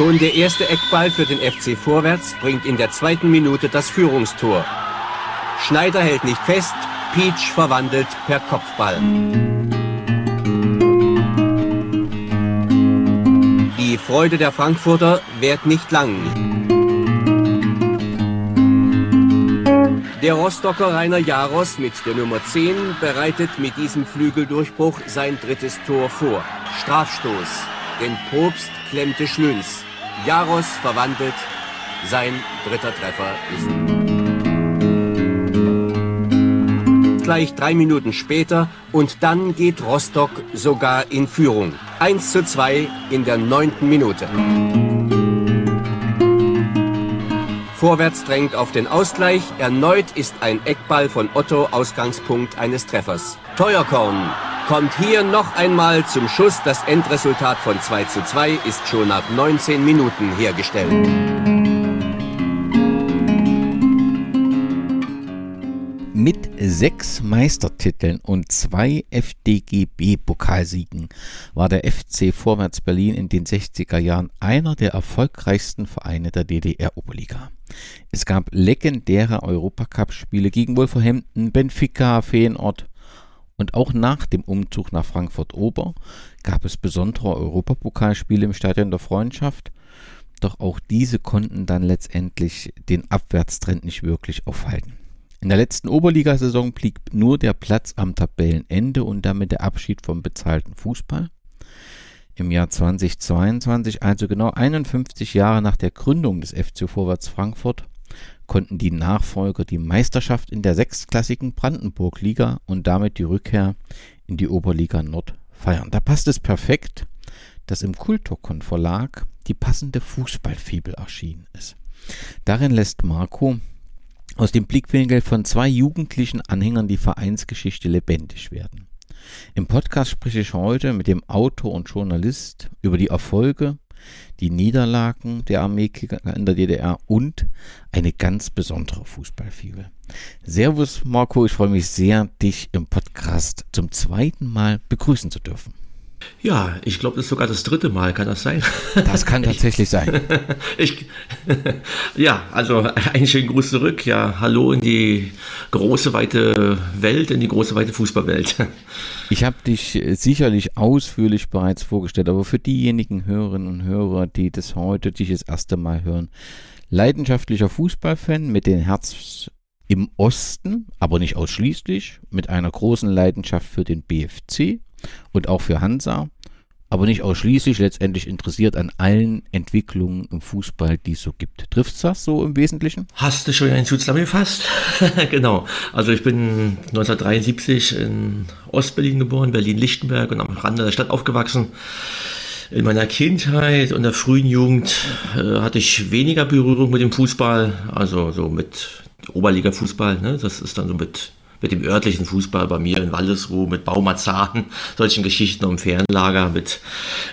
Schon der erste Eckball für den FC Vorwärts bringt in der zweiten Minute das Führungstor. Schneider hält nicht fest, Peach verwandelt per Kopfball. Die Freude der Frankfurter währt nicht lang. Der Rostocker Rainer Jaros mit der Nummer 10 bereitet mit diesem Flügeldurchbruch sein drittes Tor vor. Strafstoß. Denn Probst klemmte Schlüns. Jaros verwandelt. Sein dritter Treffer ist. gleich drei Minuten später und dann geht Rostock sogar in Führung. 1 zu 2 in der neunten Minute. Vorwärts drängt auf den Ausgleich. Erneut ist ein Eckball von Otto Ausgangspunkt eines Treffers. Teuerkorn kommt hier noch einmal zum Schuss. Das Endresultat von 2 zu 2 ist schon nach 19 Minuten hergestellt. Mit sechs Meistertiteln und zwei FDGB-Pokalsiegen war der FC Vorwärts Berlin in den 60er Jahren einer der erfolgreichsten Vereine der DDR-Oberliga. Es gab legendäre Europacup-Spiele gegen Wolverhampton, Benfica, Feyenoord und auch nach dem Umzug nach Frankfurt-Ober gab es besondere Europapokalspiele im Stadion der Freundschaft, doch auch diese konnten dann letztendlich den Abwärtstrend nicht wirklich aufhalten. In der letzten Oberligasaison blieb nur der Platz am Tabellenende und damit der Abschied vom bezahlten Fußball. Im Jahr 2022, also genau 51 Jahre nach der Gründung des FC Vorwärts Frankfurt, konnten die Nachfolger die Meisterschaft in der sechstklassigen Brandenburg-Liga und damit die Rückkehr in die Oberliga Nord feiern. Da passt es perfekt, dass im Kulturkon Verlag die passende Fußballfibel erschienen ist. Darin lässt Marco aus dem Blickwinkel von zwei jugendlichen Anhängern die Vereinsgeschichte lebendig werden. Im Podcast spreche ich heute mit dem Autor und Journalist über die Erfolge, die Niederlagen der Armeekicker in der DDR und eine ganz besondere Fußballfibel. Servus Marco, ich freue mich sehr, dich im Podcast zum zweiten Mal begrüßen zu dürfen. Ja, ich glaube, das ist sogar das dritte Mal, kann das sein? Das kann tatsächlich sein. Ich, ja, also einen schönen Gruß zurück. Ja, hallo in die große, weite Welt, in die große, weite Fußballwelt. Ich habe dich sicherlich ausführlich bereits vorgestellt, aber für diejenigen Hörerinnen und Hörer, die das heute dich das erste Mal hören, leidenschaftlicher Fußballfan mit dem Herz im Osten, aber nicht ausschließlich, mit einer großen Leidenschaft für den BFC und auch für Hansa, aber nicht ausschließlich letztendlich interessiert an allen Entwicklungen im Fußball, die es so gibt. Trifft das so im Wesentlichen? Hast du schon einen zusammengefasst? genau. Also ich bin 1973 in Ostberlin geboren, Berlin-Lichtenberg und am Rande der Stadt aufgewachsen. In meiner Kindheit und der frühen Jugend äh, hatte ich weniger Berührung mit dem Fußball, also so mit Oberliga-Fußball. Ne? Das ist dann so mit mit dem örtlichen Fußball bei mir in Wallesruhe, mit Baumazaren, solchen Geschichten um Fernlager, mit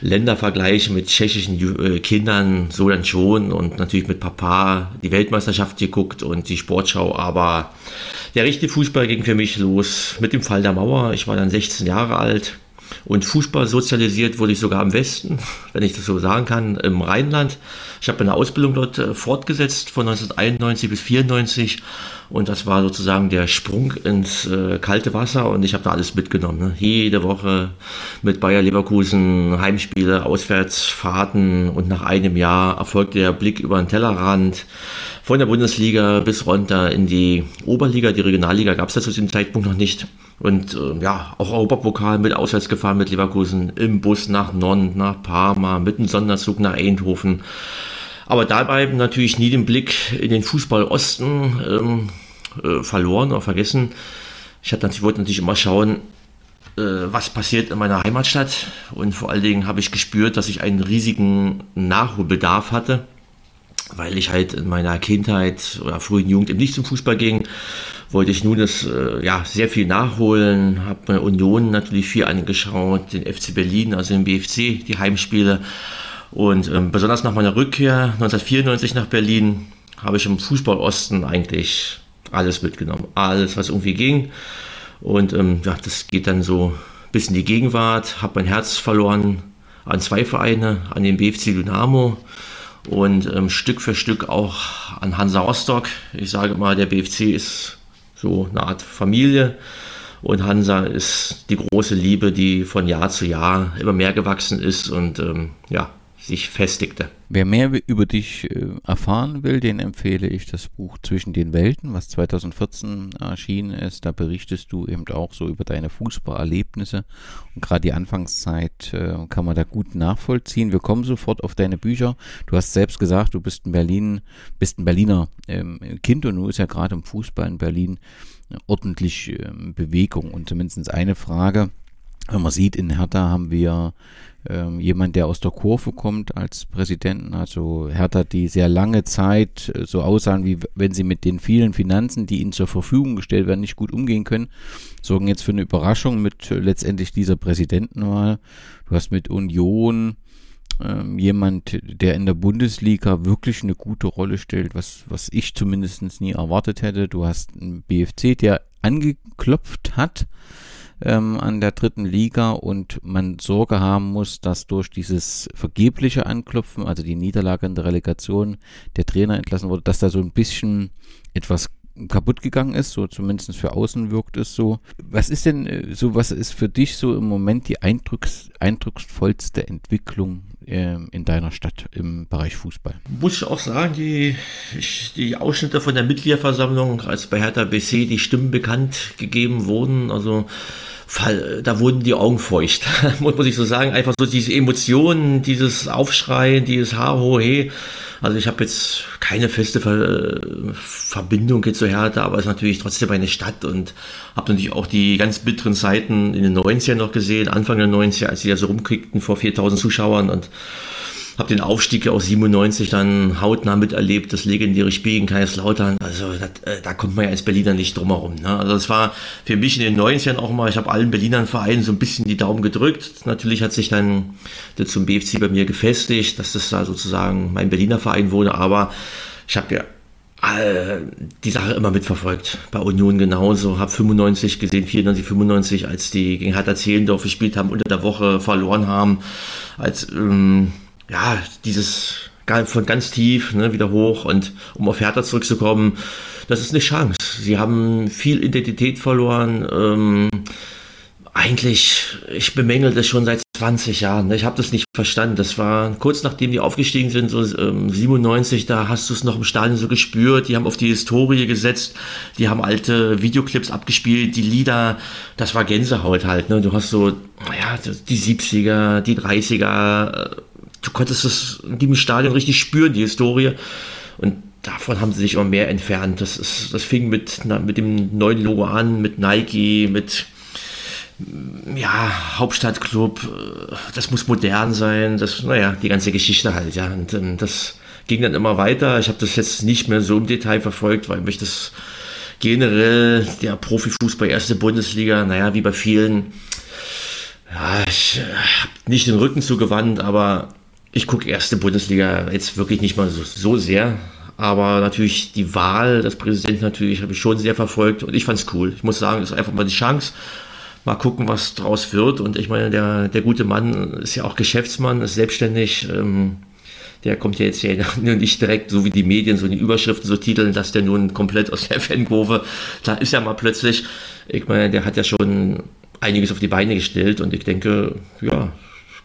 Ländervergleichen mit tschechischen äh, Kindern, so dann schon. Und natürlich mit Papa die Weltmeisterschaft geguckt und die Sportschau, aber der richtige Fußball ging für mich los mit dem Fall der Mauer. Ich war dann 16 Jahre alt und Fußball sozialisiert wurde ich sogar im Westen, wenn ich das so sagen kann, im Rheinland. Ich habe eine Ausbildung dort äh, fortgesetzt von 1991 bis 1994 und das war sozusagen der Sprung ins äh, kalte Wasser und ich habe da alles mitgenommen. Ne? Jede Woche mit Bayer Leverkusen Heimspiele, Auswärtsfahrten und nach einem Jahr erfolgte der Blick über den Tellerrand von der Bundesliga bis runter in die Oberliga. Die Regionalliga gab es ja zu diesem Zeitpunkt noch nicht. Und äh, ja, auch Europapokal mit auswärts gefahren mit Leverkusen im Bus nach Nonn, nach Parma, mit einem Sonderzug nach Eindhoven. Aber dabei natürlich nie den Blick in den Fußball Osten ähm, äh, verloren oder vergessen. Ich hatte natürlich, wollte natürlich immer schauen, äh, was passiert in meiner Heimatstadt. Und vor allen Dingen habe ich gespürt, dass ich einen riesigen Nachholbedarf hatte, weil ich halt in meiner Kindheit oder frühen Jugend eben nicht zum Fußball ging wollte ich nun das äh, ja sehr viel nachholen, habe mir Union natürlich viel angeschaut, den FC Berlin, also den BFC, die Heimspiele. Und ähm, besonders nach meiner Rückkehr 1994 nach Berlin habe ich im Fußball Osten eigentlich alles mitgenommen, alles was irgendwie ging. Und ähm, ja, das geht dann so bis in die Gegenwart, habe mein Herz verloren an zwei Vereine, an den BFC Dynamo und ähm, Stück für Stück auch an Hansa Rostock. Ich sage mal, der BFC ist so eine Art Familie und Hansa ist die große Liebe, die von Jahr zu Jahr immer mehr gewachsen ist und ähm, ja, sich festigte. Wer mehr über dich äh, erfahren will, den empfehle ich das Buch Zwischen den Welten, was 2014 erschienen ist. Da berichtest du eben auch so über deine Fußballerlebnisse. Und gerade die Anfangszeit äh, kann man da gut nachvollziehen. Wir kommen sofort auf deine Bücher. Du hast selbst gesagt, du bist in Berlin, bist ein Berliner ähm, Kind und du ist ja gerade im Fußball in Berlin ordentlich ähm, Bewegung. Und zumindest eine Frage, wenn man sieht, in Hertha haben wir ähm, jemand, der aus der Kurve kommt als Präsidenten, also Hertha, die sehr lange Zeit äh, so aussahen, wie wenn sie mit den vielen Finanzen, die ihnen zur Verfügung gestellt werden, nicht gut umgehen können, sorgen jetzt für eine Überraschung mit äh, letztendlich dieser Präsidentenwahl. Du hast mit Union ähm, jemand, der in der Bundesliga wirklich eine gute Rolle stellt, was, was ich zumindest nie erwartet hätte. Du hast einen BFC, der angeklopft hat ähm, an der dritten Liga und man Sorge haben muss, dass durch dieses vergebliche Anklopfen, also die Niederlage in der Relegation, der Trainer entlassen wurde, dass da so ein bisschen etwas kaputt gegangen ist, so zumindest für außen wirkt es so. Was ist denn äh, so, was ist für dich so im Moment die eindrucks, eindrucksvollste Entwicklung äh, in deiner Stadt im Bereich Fußball? Muss ich auch sagen, die, die Ausschnitte von der Mitgliederversammlung, als bei Hertha BC die Stimmen bekannt gegeben wurden, also da wurden die Augen feucht, muss ich so sagen. Einfach so diese Emotionen, dieses Aufschreien, dieses Ha-Ho-He. Also ich habe jetzt keine feste Ver Verbindung jetzt zu Hertha, aber es ist natürlich trotzdem eine Stadt und habe natürlich auch die ganz bitteren Zeiten in den 90ern noch gesehen, Anfang der 90er, als sie da so rumkriegten vor 4000 Zuschauern und habe den Aufstieg aus 97 dann hautnah miterlebt, das legendäre Spiel gegen Kaiserslautern. Also das, äh, da kommt man ja als Berliner nicht drum herum. Ne? Also das war für mich in den 90ern auch mal, ich habe allen Berlinern Vereinen so ein bisschen die Daumen gedrückt. Natürlich hat sich dann der zum BFC bei mir gefestigt, dass das da sozusagen mein Berliner Verein wurde, aber ich habe ja äh, die Sache immer mitverfolgt. Bei Union genauso. Habe 95 gesehen, 94, 95, als die gegen Hertha Zehlendorf gespielt haben, unter der Woche verloren haben. Als ähm, ja, dieses von ganz tief ne, wieder hoch und um auf Hertha zurückzukommen, das ist eine Chance. Sie haben viel Identität verloren. Ähm, eigentlich, ich bemängel das schon seit 20 Jahren. Ne? Ich habe das nicht verstanden. Das war kurz nachdem die aufgestiegen sind, so ähm, 97, da hast du es noch im Stadion so gespürt. Die haben auf die Historie gesetzt, die haben alte Videoclips abgespielt, die Lieder, das war Gänsehaut halt. Ne? Du hast so, ja, die 70er, die 30er, du konntest es in dem Stadion richtig spüren, die Historie. Und davon haben sie sich immer mehr entfernt. Das, ist, das fing mit, mit dem neuen Logo an, mit Nike, mit ja, Hauptstadtclub, das muss modern sein, das, naja, die ganze Geschichte halt, ja. Und ähm, das ging dann immer weiter. Ich habe das jetzt nicht mehr so im Detail verfolgt, weil mich das generell der Profifußball erste Bundesliga, naja, wie bei vielen, ja, ich äh, habe nicht den Rücken zugewandt, aber ich gucke erste Bundesliga jetzt wirklich nicht mal so, so sehr. Aber natürlich die Wahl des Präsidenten natürlich habe ich schon sehr verfolgt und ich fand es cool. Ich muss sagen, das ist einfach mal die Chance. Mal gucken, was draus wird. Und ich meine, der, der gute Mann ist ja auch Geschäftsmann, ist selbstständig. Ähm, der kommt ja jetzt ja nicht direkt, so wie die Medien, so die Überschriften so titeln, dass der nun komplett aus der Fankurve, da ist ja mal plötzlich, ich meine, der hat ja schon einiges auf die Beine gestellt und ich denke, ja,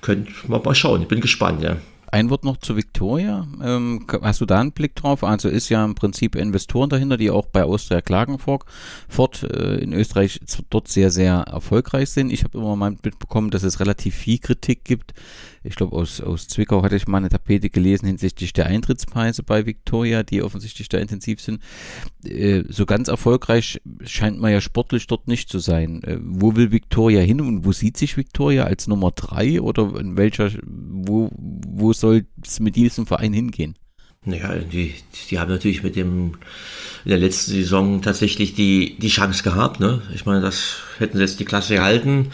könnt mal, mal schauen. Ich bin gespannt, ja. Ein Wort noch zu Victoria. Ähm, hast du da einen Blick drauf? Also ist ja im Prinzip Investoren dahinter, die auch bei Austria Klagenfurt fort, äh, in Österreich dort sehr, sehr erfolgreich sind. Ich habe immer mal mitbekommen, dass es relativ viel Kritik gibt ich glaube, aus, aus Zwickau hatte ich mal eine Tapete gelesen hinsichtlich der Eintrittspreise bei Victoria, die offensichtlich da intensiv sind. Äh, so ganz erfolgreich scheint man ja sportlich dort nicht zu sein. Äh, wo will Victoria hin und wo sieht sich Victoria als Nummer drei oder in welcher, wo, wo soll es mit diesem Verein hingehen? Naja, die, die haben natürlich mit dem in der letzten Saison tatsächlich die, die Chance gehabt. Ne? Ich meine, das hätten sie jetzt die Klasse gehalten.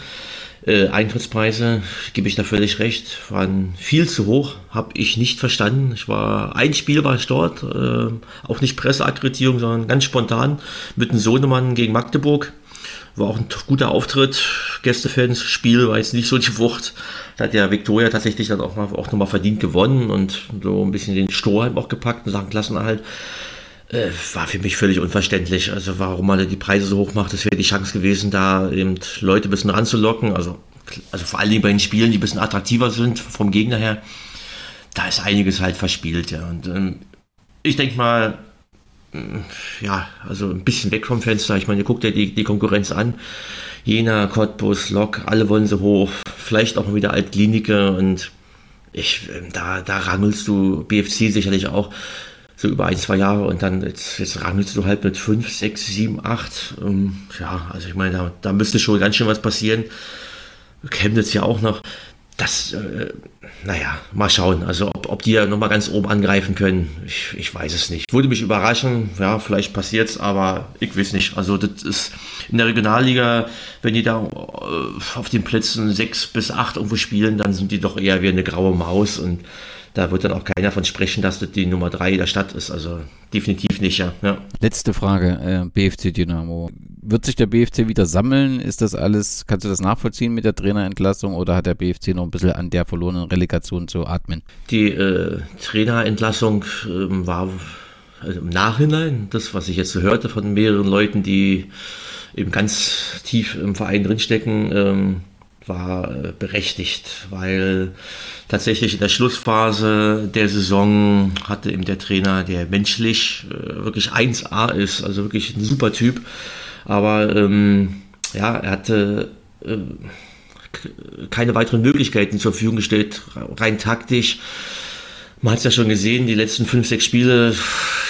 Äh, Eintrittspreise, gebe ich da völlig recht, waren viel zu hoch, habe ich nicht verstanden. Ich war, ein Spiel war ich dort, äh, auch nicht Presseakkreditierung, sondern ganz spontan mit einem Sohnemann gegen Magdeburg. War auch ein guter Auftritt. Gästefans, Spiel war jetzt nicht so die Wucht. Da hat ja Viktoria tatsächlich dann auch, mal, auch nochmal verdient gewonnen und so ein bisschen den Strohhalm auch gepackt in Sachen Klassenerhalt. Äh, war für mich völlig unverständlich. Also warum man die Preise so hoch macht, das wäre die Chance gewesen, da eben Leute ein bisschen ranzulocken. Also, also vor allen Dingen bei den Spielen, die ein bisschen attraktiver sind vom Gegner her. Da ist einiges halt verspielt, ja. Und ähm, ich denke mal, ja, also ein bisschen weg vom Fenster. Ich meine, guckt ja die, die Konkurrenz an. Jena, Cottbus, Lok, alle wollen sie hoch. Vielleicht auch mal wieder Altklinike und ich, ähm, da, da rangelst du BFC sicherlich auch so über ein, zwei Jahre und dann jetzt, jetzt rangelst du halt mit fünf, sechs, sieben, acht. Ähm, ja, also ich meine, da, da müsste schon ganz schön was passieren. Chemnitz ja auch noch. Das, äh, naja, mal schauen. Also ob, ob die ja nochmal ganz oben angreifen können, ich, ich weiß es nicht. Würde mich überraschen, ja, vielleicht passiert es, aber ich weiß nicht. Also das ist in der Regionalliga, wenn die da äh, auf den Plätzen sechs bis acht irgendwo spielen, dann sind die doch eher wie eine graue Maus und da wird dann auch keiner von sprechen, dass das die Nummer drei der Stadt ist. Also definitiv nicht, ja. ja. Letzte Frage, äh, BFC Dynamo. Wird sich der BFC wieder sammeln? Ist das alles, kannst du das nachvollziehen mit der Trainerentlassung oder hat der BFC noch ein bisschen an der verlorenen Relegation zu atmen? Die äh, Trainerentlassung äh, war also im Nachhinein, das, was ich jetzt so hörte von mehreren Leuten, die eben ganz tief im Verein drinstecken, ähm, war äh, berechtigt, weil tatsächlich in der Schlussphase der Saison hatte eben der Trainer, der menschlich äh, wirklich 1A ist, also wirklich ein super Typ, aber ähm, ja, er hatte äh, keine weiteren Möglichkeiten zur Verfügung gestellt, rein taktisch. Man hat es ja schon gesehen, die letzten fünf, sechs Spiele,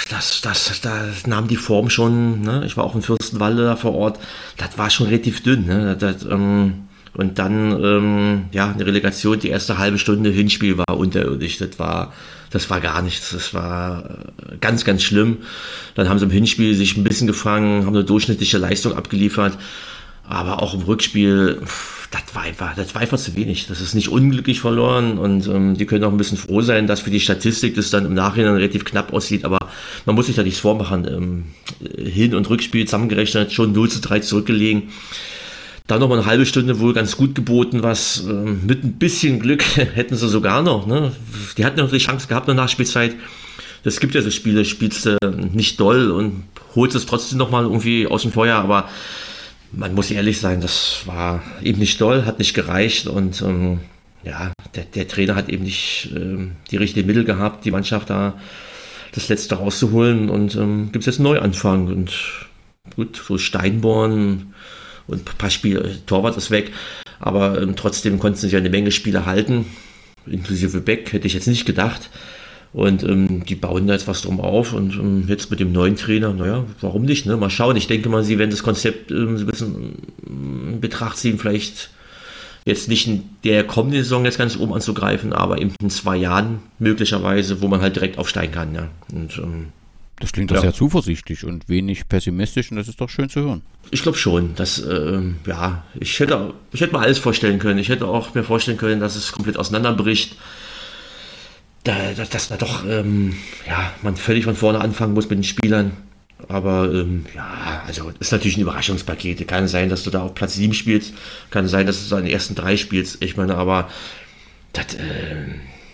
das, das, da nahm die Form schon, ne? ich war auch in Fürstenwalde da vor Ort, das war schon relativ dünn. Ne? Das, ähm, und dann, ähm, ja, eine Relegation, die erste halbe Stunde Hinspiel war unterirdisch. Das war, das war gar nichts. Das war äh, ganz, ganz schlimm. Dann haben sie im Hinspiel sich ein bisschen gefangen, haben eine durchschnittliche Leistung abgeliefert. Aber auch im Rückspiel, das war einfach, das war einfach zu wenig. Das ist nicht unglücklich verloren und ähm, die können auch ein bisschen froh sein, dass für die Statistik das dann im Nachhinein relativ knapp aussieht. Aber man muss sich da nichts vormachen. Ähm, Hin- und Rückspiel zusammengerechnet, schon 0 zu 3 zurückgelegen. Noch mal eine halbe Stunde wohl ganz gut geboten, was äh, mit ein bisschen Glück hätten sie sogar noch. Ne? Die hatten noch die Chance gehabt in der Nachspielzeit. Es gibt ja so Spiele, spielst du nicht doll und holst es trotzdem noch mal irgendwie aus dem Feuer, aber man muss ehrlich sein, das war eben nicht doll, hat nicht gereicht und ähm, ja, der, der, Trainer hat eben nicht ähm, die richtigen Mittel gehabt, die Mannschaft da das Letzte rauszuholen und ähm, gibt es jetzt einen Neuanfang und gut, so Steinborn, und ein paar Spiele, Torwart ist weg, aber ähm, trotzdem konnten sich eine Menge Spiele halten, inklusive Beck, hätte ich jetzt nicht gedacht. Und ähm, die bauen da jetzt was drum auf und ähm, jetzt mit dem neuen Trainer, naja, warum nicht, ne? Mal schauen. Ich denke mal, sie werden das Konzept ähm, so ein bisschen ähm, in Betracht ziehen, vielleicht jetzt nicht in der kommenden Saison jetzt ganz oben anzugreifen, aber eben in zwei Jahren möglicherweise, wo man halt direkt aufsteigen kann, ja. Und ähm, das klingt doch ja. sehr zuversichtlich und wenig pessimistisch und das ist doch schön zu hören. Ich glaube schon, dass, äh, ja, ich hätte, ich hätte mir alles vorstellen können. Ich hätte auch mir vorstellen können, dass es komplett auseinanderbricht. Da, dass, dass da doch, ähm, ja, man völlig von vorne anfangen muss mit den Spielern. Aber ähm, ja, also ist natürlich ein Überraschungspaket. Kann sein, dass du da auf Platz 7 spielst, kann sein, dass du da in den ersten drei spielst. Ich meine, aber das, äh,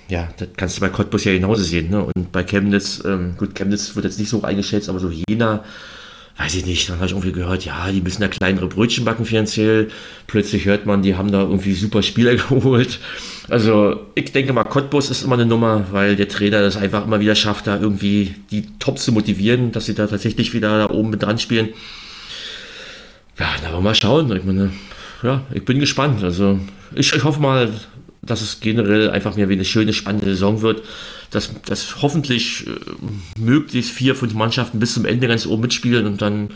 ja, das kannst du bei Cottbus ja genauso sehen. Ne? Und bei Chemnitz, ähm, gut, Chemnitz wird jetzt nicht so eingeschätzt, aber so Jena, weiß ich nicht, dann habe ich irgendwie gehört, ja, die müssen da kleinere Brötchen backen finanziell. Plötzlich hört man, die haben da irgendwie super Spieler geholt. Also ich denke mal, Cottbus ist immer eine Nummer, weil der Trainer das einfach immer wieder schafft, da irgendwie die Top zu motivieren, dass sie da tatsächlich wieder da oben mit dran spielen. Ja, da wollen wir mal schauen. Ich meine, ja, ich bin gespannt. Also ich, ich hoffe mal, dass es generell einfach mehr wie eine schöne, spannende Saison wird, dass, dass hoffentlich äh, möglichst vier, fünf Mannschaften bis zum Ende ganz oben mitspielen und dann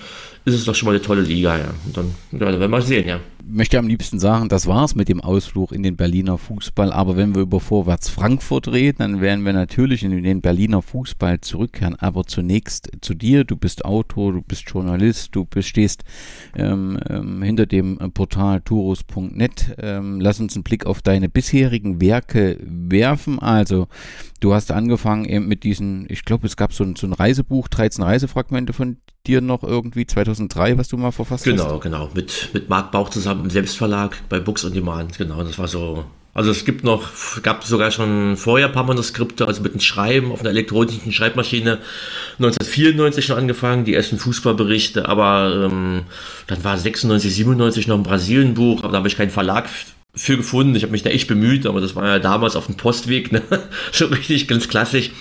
ist es doch schon mal eine tolle Liga, ja. Und dann, ja, werden wir mal sehen, ja. Möchte am liebsten sagen, das war's mit dem Ausflug in den Berliner Fußball. Aber wenn wir über Vorwärts Frankfurt reden, dann werden wir natürlich in den Berliner Fußball zurückkehren. Aber zunächst zu dir. Du bist Autor, du bist Journalist, du bist, stehst ähm, ähm, hinter dem Portal turus.net. Ähm, lass uns einen Blick auf deine bisherigen Werke werfen. Also, du hast angefangen eben mit diesen, ich glaube, es gab so ein, so ein Reisebuch, 13 Reisefragmente von dir noch irgendwie 2003, was du mal verfasst genau, hast? Genau, genau. Mit, mit Marc Bauch zusammen im Selbstverlag bei Books on Demand. Genau, das war so. Also es gibt noch, gab sogar schon vorher ein paar Manuskripte, also mit dem Schreiben auf einer elektronischen Schreibmaschine 1994 schon angefangen, die ersten Fußballberichte, aber ähm, dann war 96, 97 noch ein Brasilien-Buch, aber da habe ich keinen Verlag für gefunden. Ich habe mich da echt bemüht, aber das war ja damals auf dem Postweg, ne? so richtig ganz klassisch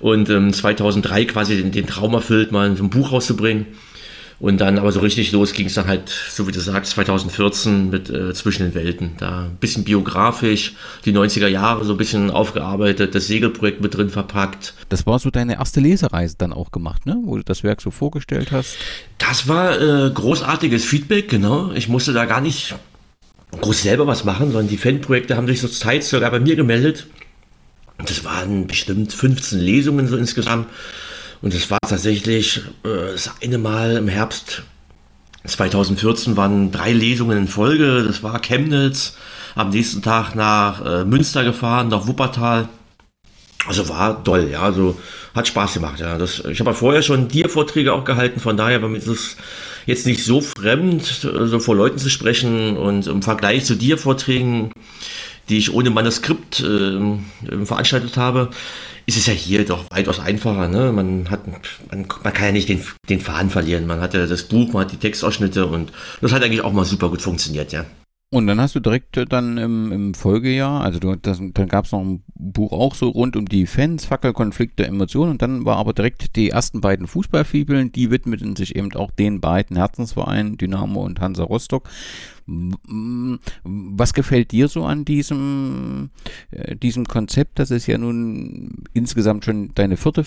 und ähm, 2003 quasi den, den, Traum erfüllt, mal so ein Buch rauszubringen. Und dann aber so richtig los ging es dann halt, so wie du sagst, 2014 mit äh, Zwischen den Welten. Da ein bisschen biografisch, die 90er Jahre so ein bisschen aufgearbeitet, das Segelprojekt mit drin verpackt. Das war so deine erste Lesereise dann auch gemacht, ne? wo du das Werk so vorgestellt hast? Das war äh, großartiges Feedback, genau. Ich musste da gar nicht groß selber was machen, sondern die Fanprojekte haben sich zur Zeit sogar bei mir gemeldet das waren bestimmt 15 Lesungen so insgesamt. Und es war tatsächlich äh, das eine Mal im Herbst 2014 waren drei Lesungen in Folge. Das war Chemnitz, am nächsten Tag nach äh, Münster gefahren, nach Wuppertal. Also war toll, ja, also hat Spaß gemacht, ja. Das, ich habe ja vorher schon Dir-Vorträge auch gehalten, von daher war mir das jetzt nicht so fremd, so vor Leuten zu sprechen und im Vergleich zu Dir-Vorträgen die ich ohne Manuskript äh, veranstaltet habe, ist es ja hier doch weitaus einfacher. Ne? Man, hat, man, man kann ja nicht den, den Faden verlieren. Man hat ja das Buch, man hat die Textausschnitte und das hat eigentlich auch mal super gut funktioniert, ja. Und dann hast du direkt äh, dann im, im Folgejahr, also du, das, dann gab es noch ein Buch auch so rund um die Fans, Fackelkonflikte, Emotionen und dann war aber direkt die ersten beiden Fußballfibeln, die widmeten sich eben auch den beiden Herzensvereinen, Dynamo und Hansa Rostock. Was gefällt dir so an diesem, äh, diesem Konzept, dass es ja nun insgesamt schon deine vierte,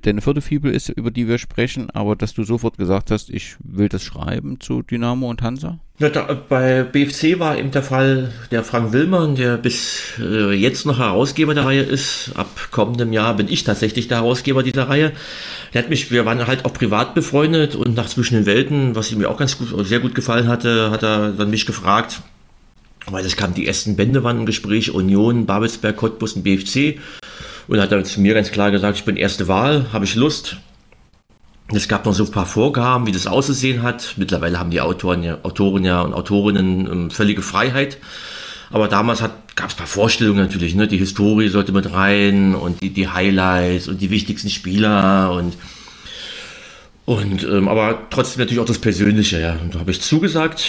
deine vierte Fibel ist, über die wir sprechen, aber dass du sofort gesagt hast, ich will das schreiben zu Dynamo und Hansa? Ja, da, bei BFC war eben der Fall der Frank Willmann, der bis äh, jetzt noch Herausgeber der Reihe ist. Ab kommendem Jahr bin ich tatsächlich der Herausgeber dieser Reihe. Der hat mich, wir waren halt auch privat befreundet und nach Zwischen den Welten, was ihm auch ganz gut, sehr gut gefallen hatte, hat er dann mich gefragt, weil es kam die ersten Bände waren im Gespräch, Union, Babelsberg, Cottbus und BFC. Und hat dann zu mir ganz klar gesagt, ich bin erste Wahl, habe ich Lust. Es gab noch so ein paar Vorgaben, wie das auszusehen hat. Mittlerweile haben die Autoren ja, Autoren ja und Autorinnen ähm, völlige Freiheit. Aber damals gab es ein paar Vorstellungen natürlich. Ne? Die Historie sollte mit rein und die, die Highlights und die wichtigsten Spieler und und ähm, aber trotzdem natürlich auch das Persönliche. Ja. Und da habe ich zugesagt.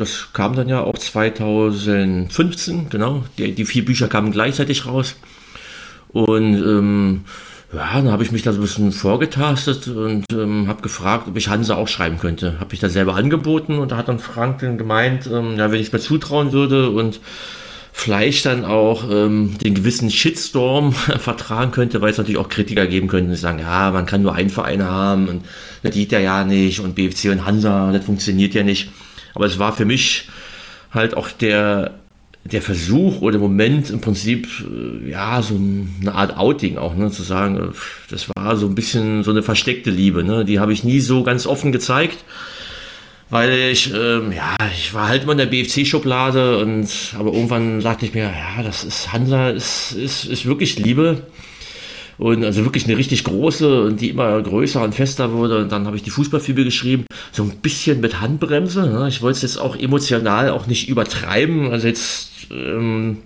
Das kam dann ja auch 2015, genau. Die, die vier Bücher kamen gleichzeitig raus. Und ähm, ja, dann habe ich mich da so ein bisschen vorgetastet und ähm, habe gefragt, ob ich Hansa auch schreiben könnte. Habe ich da selber angeboten und da hat dann Frank dann gemeint, ähm, ja, wenn ich mir zutrauen würde und vielleicht dann auch ähm, den gewissen Shitstorm vertragen könnte, weil es natürlich auch Kritiker geben könnten, die sagen, ja, man kann nur einen Verein haben und das geht ja ja nicht und BFC und Hansa, das funktioniert ja nicht. Aber es war für mich halt auch der der Versuch oder Moment im Prinzip, äh, ja, so eine Art Outing auch, ne, zu sagen, äh, das war so ein bisschen so eine versteckte Liebe, ne, die habe ich nie so ganz offen gezeigt, weil ich, ähm, ja, ich war halt immer in der BFC-Schublade und, aber irgendwann sagte ich mir, ja, das ist, Hansa ist, ist, ist wirklich Liebe und also wirklich eine richtig große und die immer größer und fester wurde. Und dann habe ich die Fußballfibel geschrieben, so ein bisschen mit Handbremse. Ne? Ich wollte es jetzt auch emotional auch nicht übertreiben. Also jetzt ähm,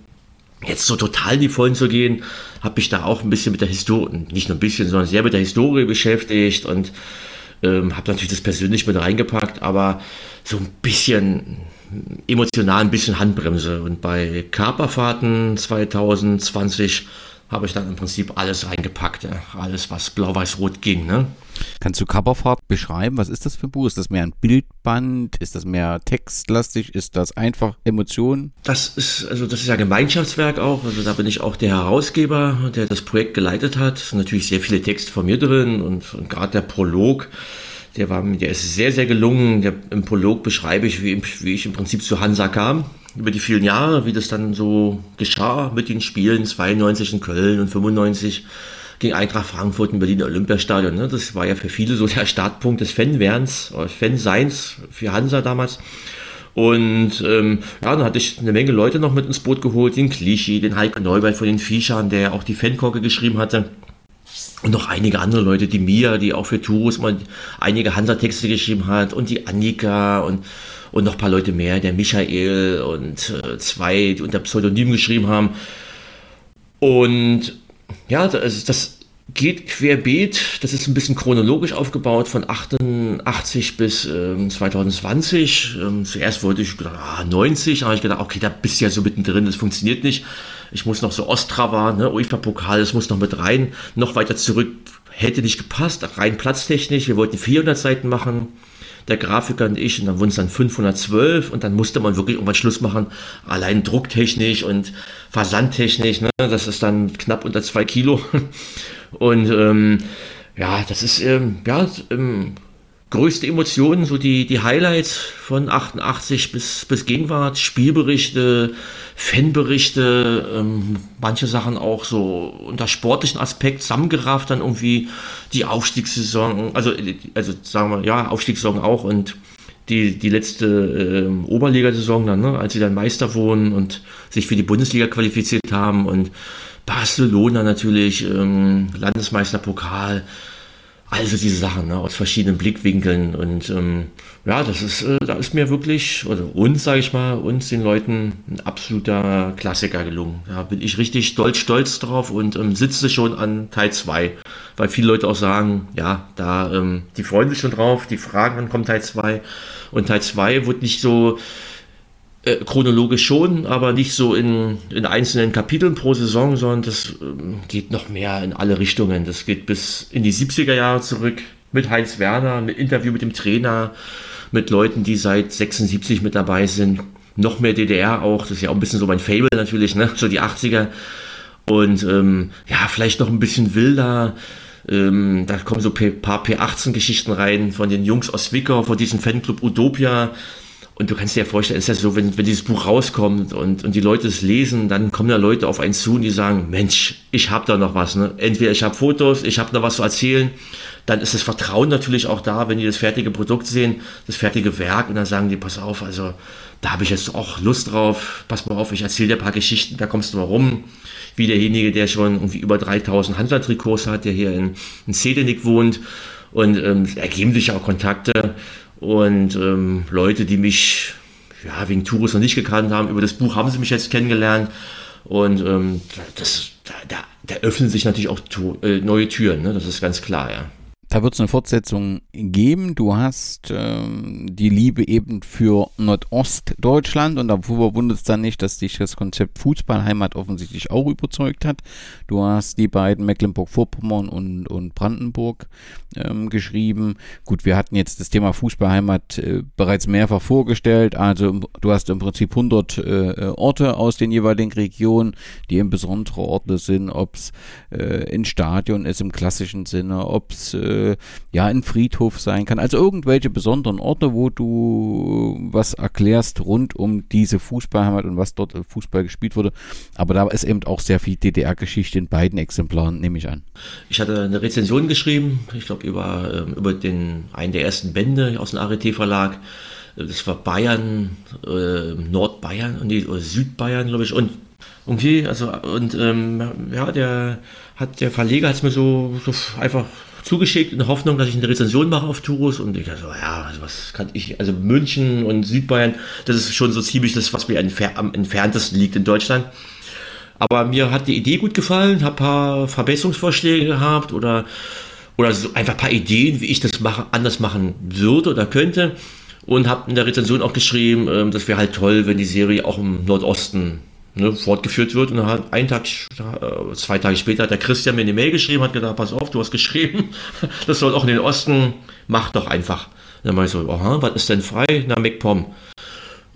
jetzt so total in die Vollen zu gehen, habe ich da auch ein bisschen mit der Historie, nicht nur ein bisschen, sondern sehr mit der Historie beschäftigt und ähm, habe natürlich das persönlich mit reingepackt, aber so ein bisschen emotional ein bisschen Handbremse. Und bei Kaperfahrten 2020 habe ich dann im Prinzip alles reingepackt, alles was blau-weiß-rot ging. Ne? Kannst du Coverfahrt beschreiben? Was ist das für ein Buch? Ist das mehr ein Bildband? Ist das mehr textlastig? Ist das einfach Emotionen? Das ist, also das ist ja Gemeinschaftswerk auch. Also da bin ich auch der Herausgeber, der das Projekt geleitet hat. Es sind natürlich sehr viele Texte von mir drin und, und gerade der Prolog Der, war, der ist sehr, sehr gelungen. Der, Im Prolog beschreibe ich, wie, wie ich im Prinzip zu Hansa kam, über die vielen Jahre, wie das dann so geschah mit den Spielen 92 in Köln und 95 gegen Eintracht Frankfurt im Berliner Olympiastadion. Ne? Das war ja für viele so der Startpunkt des Fanwerdens, Fanseins für Hansa damals. Und ähm, ja, dann hatte ich eine Menge Leute noch mit ins Boot geholt, den Clichy, den Heike Neubert von den Viechern, der auch die Fankorke geschrieben hatte. Und noch einige andere Leute, die Mia, die auch für Tours mal einige Hansa-Texte geschrieben hat und die Annika und, und noch ein paar Leute mehr, der Michael und äh, zwei, die unter Pseudonym geschrieben haben. Und ja, das, das geht querbeet. Das ist ein bisschen chronologisch aufgebaut von 88 bis ähm, 2020. Ähm, zuerst wollte ich gedacht, ah, 90, aber ich gedacht, okay, da bist du ja so mittendrin, das funktioniert nicht. Ich muss noch so Ostrava, ne, UEFA-Pokal, das muss noch mit rein. Noch weiter zurück hätte nicht gepasst, rein platztechnisch. Wir wollten 400 Seiten machen der Grafiker und ich, und dann wurden es dann 512 und dann musste man wirklich irgendwann Schluss machen, allein drucktechnisch und versandtechnisch, ne, das ist dann knapp unter zwei Kilo. Und ähm, ja, das ist ähm, ja, ähm, größte Emotionen, so die, die Highlights von 88 bis, bis Gegenwart, Spielberichte, Fanberichte, ähm, manche Sachen auch so unter sportlichen Aspekt zusammengerafft, dann irgendwie die Aufstiegssaison, also, also sagen wir, ja, Aufstiegssaison auch und die, die letzte äh, Oberligasaison dann, ne, als sie dann Meister wurden und sich für die Bundesliga qualifiziert haben und Barcelona natürlich, ähm, Landesmeisterpokal, also diese Sachen ne, aus verschiedenen Blickwinkeln und ähm, ja, das ist, äh, da ist mir wirklich, oder uns, sage ich mal, uns den Leuten ein absoluter Klassiker gelungen. Da bin ich richtig stolz, stolz drauf und ähm, sitze schon an Teil 2, weil viele Leute auch sagen, ja, da, ähm, die freuen sich schon drauf, die fragen, wann kommt Teil 2 und Teil 2 wird nicht so äh, chronologisch schon, aber nicht so in, in einzelnen Kapiteln pro Saison, sondern das ähm, geht noch mehr in alle Richtungen. Das geht bis in die 70er Jahre zurück mit Heinz Werner, mit Interview mit dem Trainer, mit Leuten, die seit 76 mit dabei sind. Noch mehr DDR auch, das ist ja auch ein bisschen so mein Fable natürlich, ne? so die 80er. Und ähm, ja, vielleicht noch ein bisschen wilder. Ähm, da kommen so ein paar P18-Geschichten rein von den Jungs aus Wicker, von diesem Fanclub Utopia und du kannst dir ja vorstellen, ist ja so, wenn, wenn dieses Buch rauskommt und, und die Leute es lesen, dann kommen da Leute auf einen zu und die sagen, Mensch, ich habe da noch was. Ne? Entweder ich habe Fotos, ich habe noch was zu erzählen. Dann ist das Vertrauen natürlich auch da, wenn die das fertige Produkt sehen, das fertige Werk und dann sagen die, pass auf, also da habe ich jetzt auch Lust drauf, pass mal auf, ich erzähle dir ein paar Geschichten, da kommst du mal rum. Wie derjenige, der schon irgendwie über 3000 Handlertrikots hat, der hier in, in Sedenik wohnt und ähm, ergeben sich ja auch Kontakte und ähm, Leute, die mich ja, wegen Tourus noch nicht gekannt haben, über das Buch haben sie mich jetzt kennengelernt. Und ähm, das, da, da, da, öffnen sich natürlich auch äh, neue Türen, ne? das ist ganz klar, ja. Da wird es eine Fortsetzung geben. Du hast ähm, die Liebe eben für Nordostdeutschland und da wundert es dann nicht, dass dich das Konzept Fußballheimat offensichtlich auch überzeugt hat. Du hast die beiden Mecklenburg-Vorpommern und, und Brandenburg ähm, geschrieben. Gut, wir hatten jetzt das Thema Fußballheimat äh, bereits mehrfach vorgestellt. Also du hast im Prinzip 100 äh, Orte aus den jeweiligen Regionen, die eben besondere Orte sind, ob es äh, ein Stadion ist im klassischen Sinne, ob es äh, ja ein Friedhof sein kann. Also irgendwelche besonderen Orte, wo du was erklärst rund um diese Fußballheimat und was dort Fußball gespielt wurde. Aber da ist eben auch sehr viel DDR-Geschichte in beiden Exemplaren, nehme ich an. Ich hatte eine Rezension geschrieben, ich glaube über, ähm, über den, einen der ersten Bände aus dem ART-Verlag. Das war Bayern, äh, Nordbayern und oder Südbayern, glaube ich. Und irgendwie, also, und ähm, ja, der hat der Verleger hat es mir so, so einfach zugeschickt in der Hoffnung, dass ich eine Rezension mache auf Tours und ich dachte so, ja, also was kann ich, also München und Südbayern, das ist schon so ziemlich das, was mir am entferntesten liegt in Deutschland. Aber mir hat die Idee gut gefallen, habe ein paar Verbesserungsvorschläge gehabt oder, oder so einfach ein paar Ideen, wie ich das mache, anders machen würde oder könnte. Und habe in der Rezension auch geschrieben, ähm, das wäre halt toll, wenn die Serie auch im Nordosten ne, fortgeführt wird. Und dann hat einen Tag, äh, zwei Tage später hat der Christian mir eine Mail geschrieben, hat gesagt, pass auf, du hast geschrieben, das soll auch in den Osten, mach doch einfach. Und dann war ich so, aha, was ist denn frei? Na, MacPom.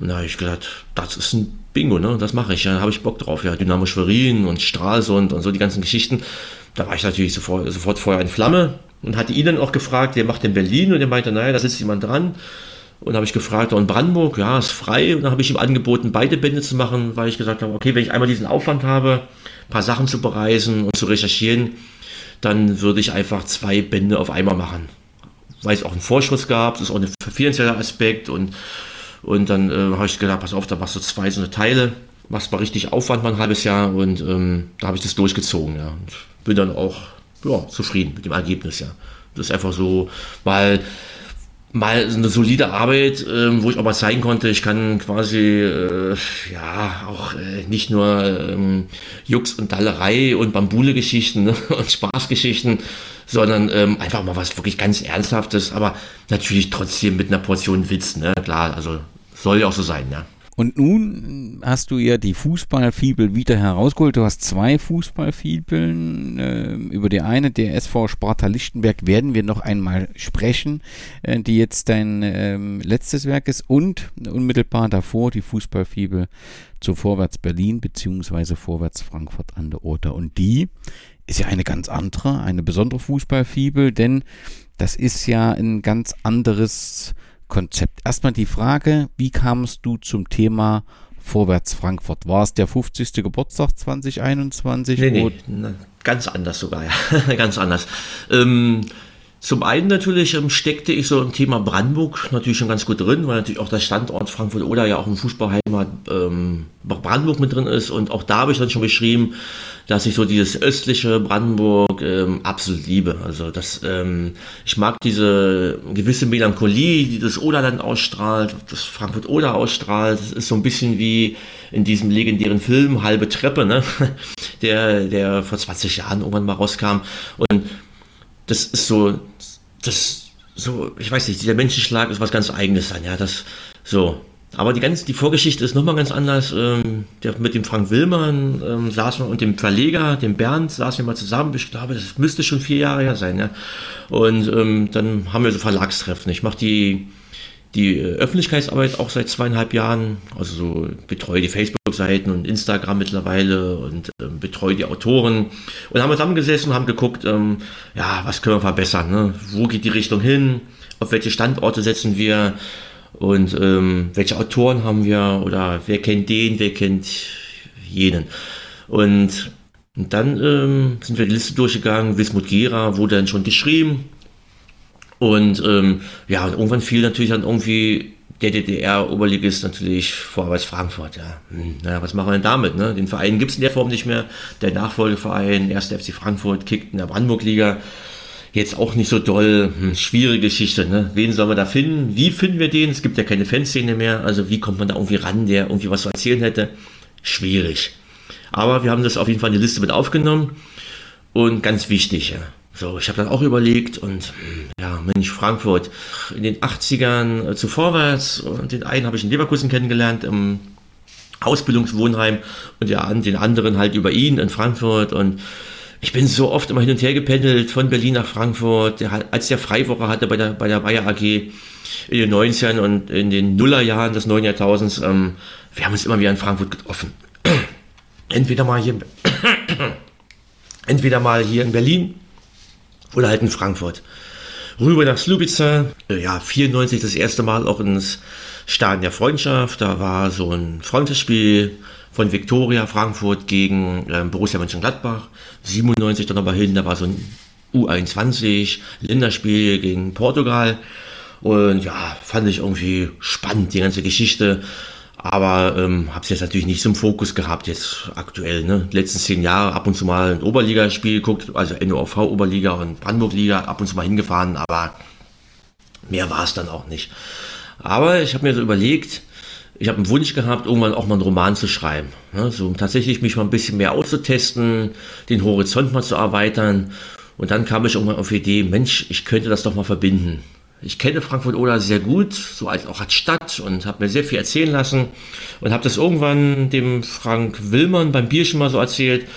Habe ich gedacht, das ist ein Bingo, ne? Das mache ich. Ja, da habe ich Bock drauf. Ja, Dynamo Schwerin und Stralsund und so die ganzen Geschichten. Da war ich natürlich sofort, sofort Feuer in Flamme. und hatte ihn dann auch gefragt, wer macht in Berlin? Und er meinte, naja, da sitzt jemand dran. Und habe ich gefragt, und Brandenburg, ja, ist frei. Und dann habe ich ihm angeboten, beide Bände zu machen, weil ich gesagt habe, okay, wenn ich einmal diesen Aufwand habe, ein paar Sachen zu bereisen und zu recherchieren, dann würde ich einfach zwei Bände auf einmal machen. Weil es auch einen Vorschuss gab, das ist auch ein finanzieller Aspekt. Und, und dann äh, habe ich gedacht, pass auf, da machst du zwei so eine Teile, machst mal richtig Aufwand mal ein halbes Jahr. Und ähm, da habe ich das durchgezogen, ja. Und bin dann auch ja, zufrieden mit dem Ergebnis, ja. Das ist einfach so, weil mal eine solide Arbeit, ähm, wo ich mal zeigen konnte, ich kann quasi äh, ja auch äh, nicht nur ähm, Jux und Dallerei und Bambule-Geschichten ne, und Spaßgeschichten, sondern ähm, einfach mal was wirklich ganz Ernsthaftes, aber natürlich trotzdem mit einer Portion Witz, ne? Klar, also soll ja auch so sein, ja. Und nun hast du ja die Fußballfibel wieder herausgeholt. Du hast zwei Fußballfibeln. Äh, über die eine, der SV Sparta Lichtenberg, werden wir noch einmal sprechen, äh, die jetzt dein äh, letztes Werk ist. Und unmittelbar davor die Fußballfibel zu Vorwärts Berlin bzw. Vorwärts Frankfurt an der Oder. Und die ist ja eine ganz andere, eine besondere Fußballfibel, denn das ist ja ein ganz anderes Konzept. Erstmal die Frage, wie kamst du zum Thema Vorwärts Frankfurt? War es der 50. Geburtstag 2021? Nee, nee, ganz anders sogar, ja. ganz anders. Ähm, zum einen natürlich ähm, steckte ich so im Thema Brandenburg natürlich schon ganz gut drin, weil natürlich auch der Standort Frankfurt oder ja auch im Fußballheimat ähm, Brandenburg mit drin ist. Und auch da habe ich dann schon beschrieben, dass ich so dieses östliche Brandenburg ähm, absolut liebe. Also das, ähm, ich mag diese gewisse Melancholie, die das Oderland ausstrahlt, das Frankfurt-Oder ausstrahlt. Das ist so ein bisschen wie in diesem legendären Film Halbe Treppe, ne? der, der vor 20 Jahren irgendwann mal rauskam. Und das ist so, das, so, ich weiß nicht, dieser Menschenschlag ist was ganz Eigenes dann, ja, das, so. Aber die ganze, die Vorgeschichte ist nochmal ganz anders. Ähm, der, mit dem Frank Willmann ähm, saßen wir und dem Verleger, dem Bernd, saßen wir mal zusammen. Ich glaube, das müsste schon vier Jahre her sein, ja. Und ähm, dann haben wir so Verlagstreffen. Ich mache die, die Öffentlichkeitsarbeit auch seit zweieinhalb Jahren, also so betreue die Facebook-Seiten und Instagram mittlerweile und ähm, betreue die Autoren und haben zusammengesessen und haben geguckt, ähm, ja, was können wir verbessern, ne? wo geht die Richtung hin, auf welche Standorte setzen wir und ähm, welche Autoren haben wir oder wer kennt den, wer kennt jenen. Und, und dann ähm, sind wir die Liste durchgegangen, Wismut Gera wurde dann schon geschrieben, und ähm, ja, und irgendwann fiel natürlich dann irgendwie der DDR-Oberligist natürlich Vorwärts Frankfurt. Ja. Hm, naja, was machen wir denn damit? Ne? Den Verein gibt es in der Form nicht mehr. Der Nachfolgeverein, 1. FC Frankfurt, kickt in der Brandenburg-Liga. Jetzt auch nicht so doll. Hm, schwierige Geschichte. Ne? Wen sollen wir da finden? Wie finden wir den? Es gibt ja keine Fanszene mehr. Also wie kommt man da irgendwie ran, der irgendwie was zu erzählen hätte? Schwierig. Aber wir haben das auf jeden Fall in die Liste mit aufgenommen. Und ganz wichtig, ja. So, ich habe dann auch überlegt und ja, Mensch, Frankfurt in den 80ern äh, zu vorwärts und den einen habe ich in Leverkusen kennengelernt im Ausbildungswohnheim und ja, den anderen halt über ihn in Frankfurt und ich bin so oft immer hin und her gependelt von Berlin nach Frankfurt, der, als der Freiwoche hatte bei der, bei der Bayer AG in den 90ern und in den Nullerjahren des neuen Jahrtausends, ähm, wir haben uns immer wieder in Frankfurt getroffen. entweder mal hier, entweder mal hier in Berlin oder halt in Frankfurt. Rüber nach Slubica, äh, ja, 94 das erste Mal auch ins Stadion der Freundschaft. Da war so ein Freundschaftsspiel von Viktoria Frankfurt gegen äh, Borussia Mönchengladbach. 97 dann aber hin, da war so ein U21 Länderspiel gegen Portugal. Und ja, fand ich irgendwie spannend, die ganze Geschichte. Aber ähm, habe es jetzt natürlich nicht zum Fokus gehabt, jetzt aktuell. Ne? Die letzten zehn Jahre ab und zu mal ein Oberligaspiel geguckt, also NOV Oberliga und Brandenburg-Liga, ab und zu mal hingefahren, aber mehr war es dann auch nicht. Aber ich habe mir so überlegt, ich habe einen Wunsch gehabt, irgendwann auch mal einen Roman zu schreiben. Ne? So, um tatsächlich mich mal ein bisschen mehr auszutesten, den Horizont mal zu erweitern. Und dann kam ich irgendwann auf die Idee, Mensch, ich könnte das doch mal verbinden. Ich kenne Frankfurt Oder sehr gut, so als auch als Stadt und habe mir sehr viel erzählen lassen und habe das irgendwann dem Frank Willmann beim Bierchen mal so erzählt.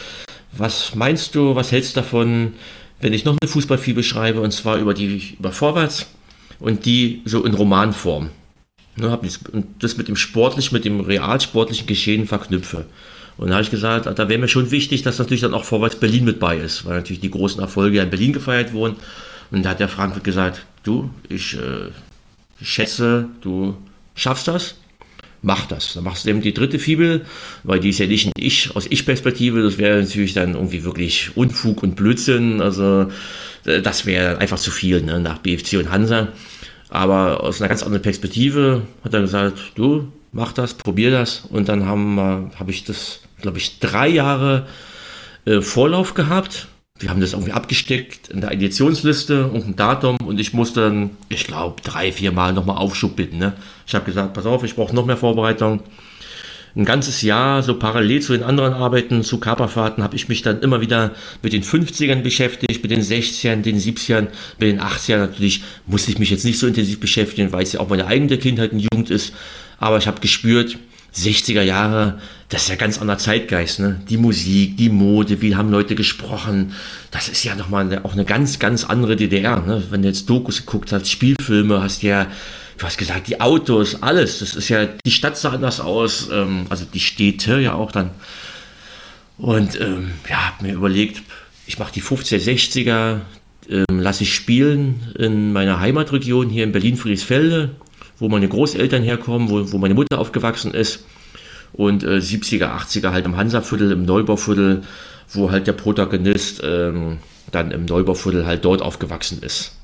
Was meinst du, was hältst du davon, wenn ich noch eine Fußballfibel beschreibe und zwar über die über Vorwärts und die so in Romanform? Ne, hab und das mit dem sportlich, mit dem realsportlichen Geschehen verknüpfe. Und da habe ich gesagt, da wäre mir schon wichtig, dass natürlich dann auch Vorwärts Berlin mit bei ist, weil natürlich die großen Erfolge ja in Berlin gefeiert wurden. Und da hat der Frankfurt gesagt, du, ich äh, schätze, du schaffst das mach das. Dann machst du eben die dritte Fibel, weil die ist ja nicht Ich, aus Ich-Perspektive, das wäre natürlich dann irgendwie wirklich Unfug und Blödsinn. Also äh, das wäre einfach zu viel ne, nach BFC und Hansa. Aber aus einer ganz anderen Perspektive hat er gesagt, du mach das, probier das. Und dann habe hab ich das, glaube ich, drei Jahre äh, Vorlauf gehabt wir haben das irgendwie abgesteckt in der Editionsliste und ein Datum und ich musste dann, ich glaube, drei, vier Mal nochmal Aufschub bitten. Ne? Ich habe gesagt, pass auf, ich brauche noch mehr Vorbereitung. Ein ganzes Jahr, so parallel zu den anderen Arbeiten, zu Kaperfahrten, habe ich mich dann immer wieder mit den 50ern beschäftigt, mit den 60ern, den 70ern, mit den 80ern natürlich musste ich mich jetzt nicht so intensiv beschäftigen, weil es ja auch meine eigene Kindheit und Jugend ist. Aber ich habe gespürt, 60er Jahre, das ist ja ganz anderer Zeitgeist, ne? Die Musik, die Mode, wie haben Leute gesprochen, das ist ja nochmal auch eine ganz, ganz andere DDR, ne? Wenn du jetzt Dokus geguckt hast, Spielfilme, hast ja, du hast gesagt, die Autos, alles, das ist ja, die Stadt sah anders aus, ähm, also die Städte ja auch dann. Und ähm, ja, hab mir überlegt, ich mache die 50er, 60er, ähm, lasse ich spielen in meiner Heimatregion hier in Berlin-Friedrichsfelde wo meine Großeltern herkommen, wo, wo meine Mutter aufgewachsen ist. Und äh, 70er, 80er halt im Hansaviertel, im Neubauviertel, wo halt der Protagonist ähm, dann im Neubauviertel halt dort aufgewachsen ist.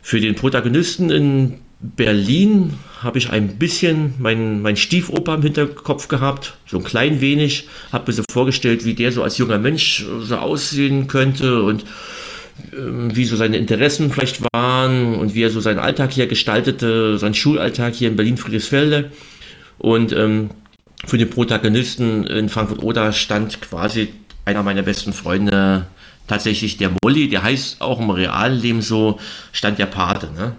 Für den Protagonisten in Berlin habe ich ein bisschen meinen mein Stiefoper im Hinterkopf gehabt, so ein klein wenig, habe mir so vorgestellt, wie der so als junger Mensch so aussehen könnte und ähm, wie so seine Interessen vielleicht waren und wie er so seinen Alltag hier gestaltete, seinen Schulalltag hier in Berlin-Friedrichsfelde. Und ähm, für den Protagonisten in Frankfurt-Oder stand quasi einer meiner besten Freunde, tatsächlich der Molly, der heißt auch im realen Leben so, stand der Pate. Ne?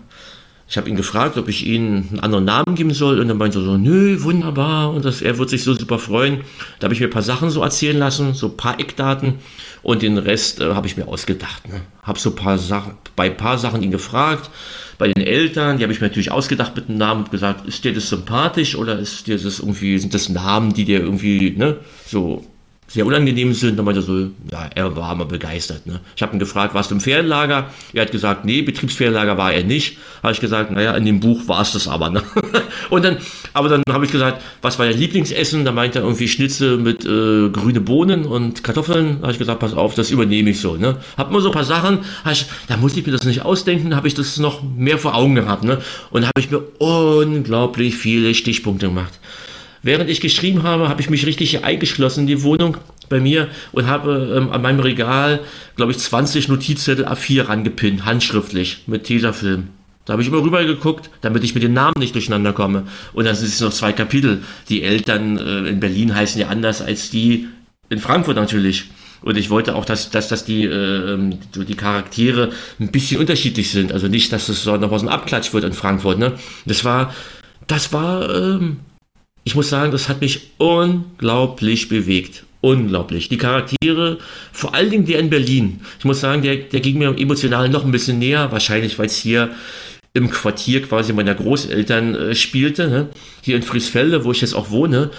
Ich habe ihn gefragt, ob ich ihm einen anderen Namen geben soll und dann meinte er so, nö, wunderbar und das, er wird sich so super freuen. Da habe ich mir ein paar Sachen so erzählen lassen, so ein paar Eckdaten und den Rest äh, habe ich mir ausgedacht. Ne? Habe so paar Sachen, bei ein paar Sachen ihn gefragt, bei den Eltern, die habe ich mir natürlich ausgedacht mit dem Namen und gesagt, ist dir das sympathisch oder ist dir das irgendwie, sind das Namen, die dir irgendwie, ne, so sehr unangenehm sind. Dann meinte er so, ja, er war mal begeistert. Ne? Ich habe ihn gefragt, warst du im Ferienlager? Er hat gesagt, nee, Betriebsferienlager war er nicht. Habe ich gesagt, naja, in dem Buch war es das aber. Ne? Und dann, aber dann habe ich gesagt, was war dein Lieblingsessen? Da meinte er irgendwie Schnitzel mit äh, grüne Bohnen und Kartoffeln. Da habe ich gesagt, pass auf, das übernehme ich so. Ne? Hab immer so ein paar Sachen, ich, da musste ich mir das nicht ausdenken, habe ich das noch mehr vor Augen gehabt. Ne? Und habe ich mir unglaublich viele Stichpunkte gemacht. Während ich geschrieben habe, habe ich mich richtig eingeschlossen in die Wohnung bei mir und habe ähm, an meinem Regal, glaube ich, 20 Notizzettel A4 rangepinnt, handschriftlich, mit Tesafilm. Da habe ich immer rüber geguckt, damit ich mit den Namen nicht durcheinander komme. Und dann sind es noch zwei Kapitel. Die Eltern äh, in Berlin heißen ja anders als die in Frankfurt natürlich. Und ich wollte auch, dass, dass, dass die, äh, die Charaktere ein bisschen unterschiedlich sind. Also nicht, dass es so noch was ein Abklatsch wird in Frankfurt. Ne? Das war, das war ähm, ich muss sagen, das hat mich unglaublich bewegt. Unglaublich. Die Charaktere, vor allen Dingen der in Berlin. Ich muss sagen, der, der ging mir emotional noch ein bisschen näher, wahrscheinlich weil es hier im Quartier quasi meiner Großeltern äh, spielte, ne? hier in Friesfelde, wo ich jetzt auch wohne,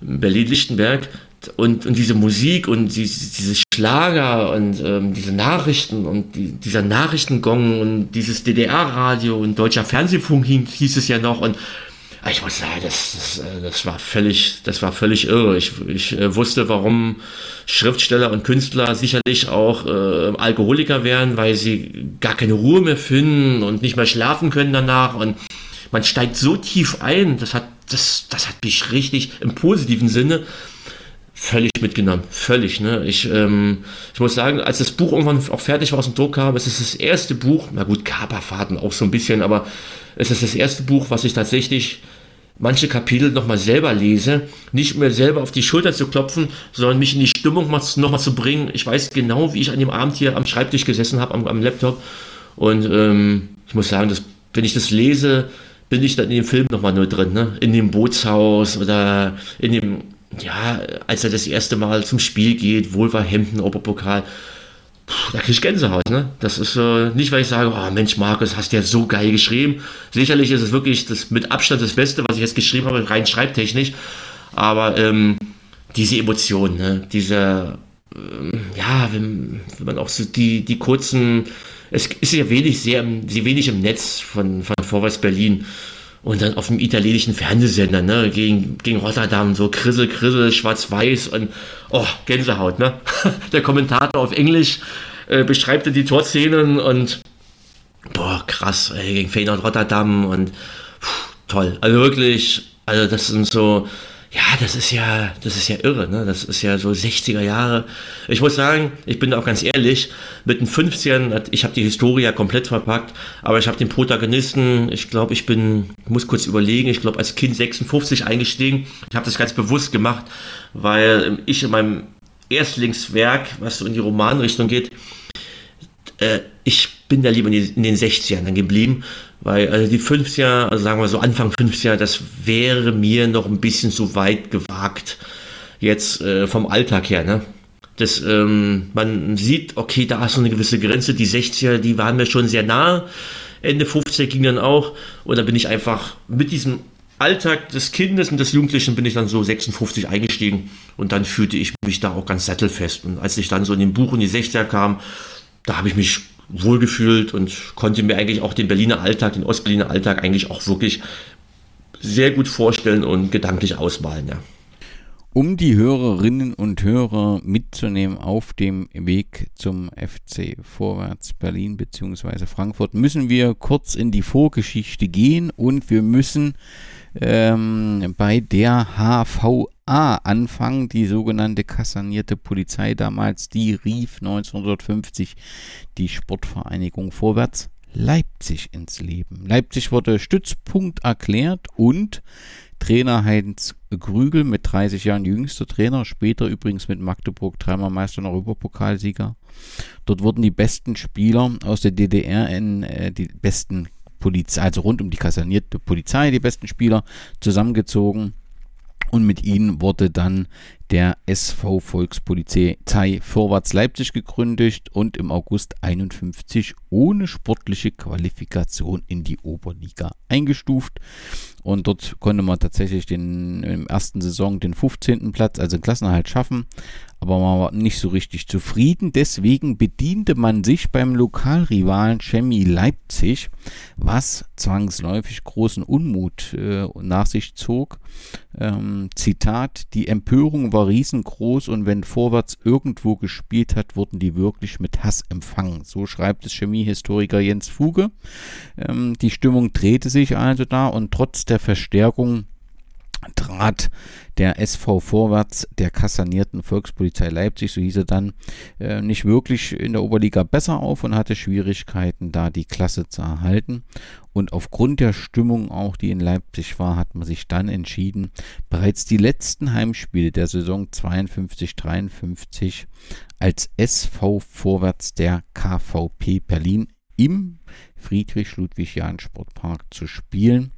Berlin-Lichtenberg. Und, und diese Musik und die, diese Schlager und ähm, diese Nachrichten und die, dieser Nachrichtengong und dieses DDR-Radio und deutscher Fernsehfunk hieß es ja noch und ich muss sagen, das, das, äh, das, war völlig, das war völlig irre. Ich, ich äh, wusste, warum Schriftsteller und Künstler sicherlich auch äh, Alkoholiker wären, weil sie gar keine Ruhe mehr finden und nicht mehr schlafen können danach. Und man steigt so tief ein, das hat, das, das hat mich richtig im positiven Sinne völlig mitgenommen. Völlig. Ne? Ich, ähm, ich muss sagen, als das Buch irgendwann auch fertig war aus dem Druck kam, es ist das erste Buch, na gut, Kaperfahrten auch so ein bisschen, aber es ist das erste Buch, was ich tatsächlich manche Kapitel nochmal selber lese, nicht mehr selber auf die Schulter zu klopfen, sondern mich in die Stimmung nochmal zu bringen. Ich weiß genau, wie ich an dem Abend hier am Schreibtisch gesessen habe, am, am, Laptop. Und ähm, ich muss sagen, dass, wenn ich das lese, bin ich dann in dem Film nochmal nur drin, ne? In dem Bootshaus oder in dem, ja, als er das erste Mal zum Spiel geht, Wolverhampton, Europapokal. pokal da kriege ich Gänsehaut. Ne? Das ist äh, nicht, weil ich sage, oh Mensch, Markus, hast ja so geil geschrieben. Sicherlich ist es wirklich das mit Abstand das Beste, was ich jetzt geschrieben habe, rein schreibtechnisch. Aber ähm, diese Emotionen, ne? diese, ähm, ja, wenn, wenn man auch so die, die kurzen es ist ja wenig, sehr, sehr wenig im Netz von, von Vorwärts Berlin. Und dann auf dem italienischen Fernsehsender, ne, gegen, gegen Rotterdam, so Krissel, Krissel, schwarz-weiß und, oh, Gänsehaut, ne. Der Kommentator auf Englisch äh, beschreibt die Torszenen und, boah, krass, ey, gegen Feyenoord Rotterdam und, pff, toll. Also wirklich, also das sind so, ja, das ist ja, das ist ja irre, ne? Das ist ja so 60er Jahre. Ich muss sagen, ich bin auch ganz ehrlich, mit den 15, ich habe die Historie ja komplett verpackt, aber ich habe den Protagonisten, ich glaube, ich bin, muss kurz überlegen, ich glaube, als Kind 56 eingestiegen. Ich habe das ganz bewusst gemacht, weil ich in meinem Erstlingswerk, was so in die Romanrichtung geht, äh, ich bin da lieber in, die, in den 60ern geblieben weil also die 50er, also sagen wir so Anfang 50er, das wäre mir noch ein bisschen zu weit gewagt. Jetzt äh, vom Alltag her, ne? Das, ähm, man sieht, okay, da ist so eine gewisse Grenze. Die 60er, die waren mir schon sehr nah. Ende 50er ging dann auch. Und da bin ich einfach mit diesem Alltag des Kindes und des Jugendlichen bin ich dann so 56 eingestiegen. Und dann fühlte ich mich da auch ganz sattelfest. Und als ich dann so in dem Buch in die 60er kam, da habe ich mich wohlgefühlt und konnte mir eigentlich auch den Berliner Alltag, den Ostberliner Alltag eigentlich auch wirklich sehr gut vorstellen und gedanklich ausmalen, ja. Um die Hörerinnen und Hörer mitzunehmen auf dem Weg zum FC Vorwärts Berlin bzw. Frankfurt, müssen wir kurz in die Vorgeschichte gehen und wir müssen ähm, bei der HVA anfangen, die sogenannte kasernierte Polizei damals, die rief 1950 die Sportvereinigung Vorwärts Leipzig ins Leben. Leipzig wurde Stützpunkt erklärt und Trainer Heinz Grügel mit 30 Jahren jüngster Trainer, später übrigens mit Magdeburg dreimal Meister und Europapokalsieger. Dort wurden die besten Spieler aus der DDR in äh, die besten Polizei, also rund um die kasernierte Polizei, die besten Spieler zusammengezogen. Und mit ihnen wurde dann der SV Volkspolizei Vorwärts Leipzig gegründet und im August 51 ohne sportliche Qualifikation in die Oberliga eingestuft. Und dort konnte man tatsächlich den, im ersten Saison den 15. Platz, also den Klassenerhalt schaffen aber man war nicht so richtig zufrieden. Deswegen bediente man sich beim Lokalrivalen Chemie Leipzig, was zwangsläufig großen Unmut äh, nach sich zog. Ähm, Zitat: Die Empörung war riesengroß und wenn Vorwärts irgendwo gespielt hat, wurden die wirklich mit Hass empfangen. So schreibt es Chemiehistoriker Jens Fuge. Ähm, die Stimmung drehte sich also da und trotz der Verstärkung trat der SV Vorwärts der kassanierten Volkspolizei Leipzig, so hieß er dann, äh, nicht wirklich in der Oberliga besser auf und hatte Schwierigkeiten, da die Klasse zu erhalten. Und aufgrund der Stimmung auch, die in Leipzig war, hat man sich dann entschieden, bereits die letzten Heimspiele der Saison 52-53 als SV Vorwärts der KVP Berlin im Friedrich-Ludwig-Jahn-Sportpark zu spielen.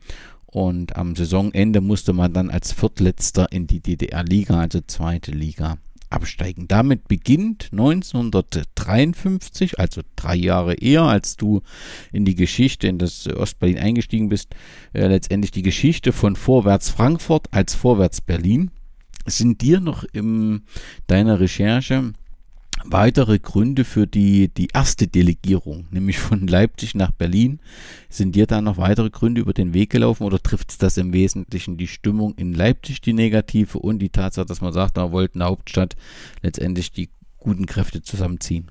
Und am Saisonende musste man dann als Viertletzter in die DDR-Liga, also zweite Liga, absteigen. Damit beginnt 1953, also drei Jahre eher, als du in die Geschichte, in das Ostberlin eingestiegen bist, äh, letztendlich die Geschichte von Vorwärts Frankfurt als Vorwärts Berlin. Sind dir noch in deiner Recherche weitere Gründe für die, die erste Delegierung, nämlich von Leipzig nach Berlin. Sind dir da noch weitere Gründe über den Weg gelaufen oder trifft das im Wesentlichen die Stimmung in Leipzig, die negative und die Tatsache, dass man sagt, da wollten Hauptstadt letztendlich die guten Kräfte zusammenziehen?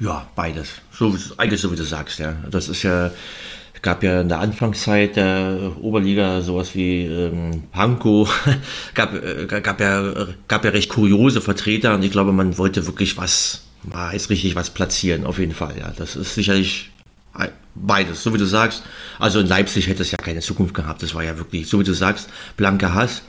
Ja, beides. So, eigentlich so wie du sagst, ja. Das ist ja gab ja in der Anfangszeit der Oberliga sowas wie ähm, Pankow, gab, äh, gab, ja, gab ja recht kuriose Vertreter und ich glaube, man wollte wirklich was, mal jetzt richtig was platzieren, auf jeden Fall. Ja, das ist sicherlich beides, so wie du sagst. Also in Leipzig hätte es ja keine Zukunft gehabt. Das war ja wirklich, so wie du sagst, blanker Hass.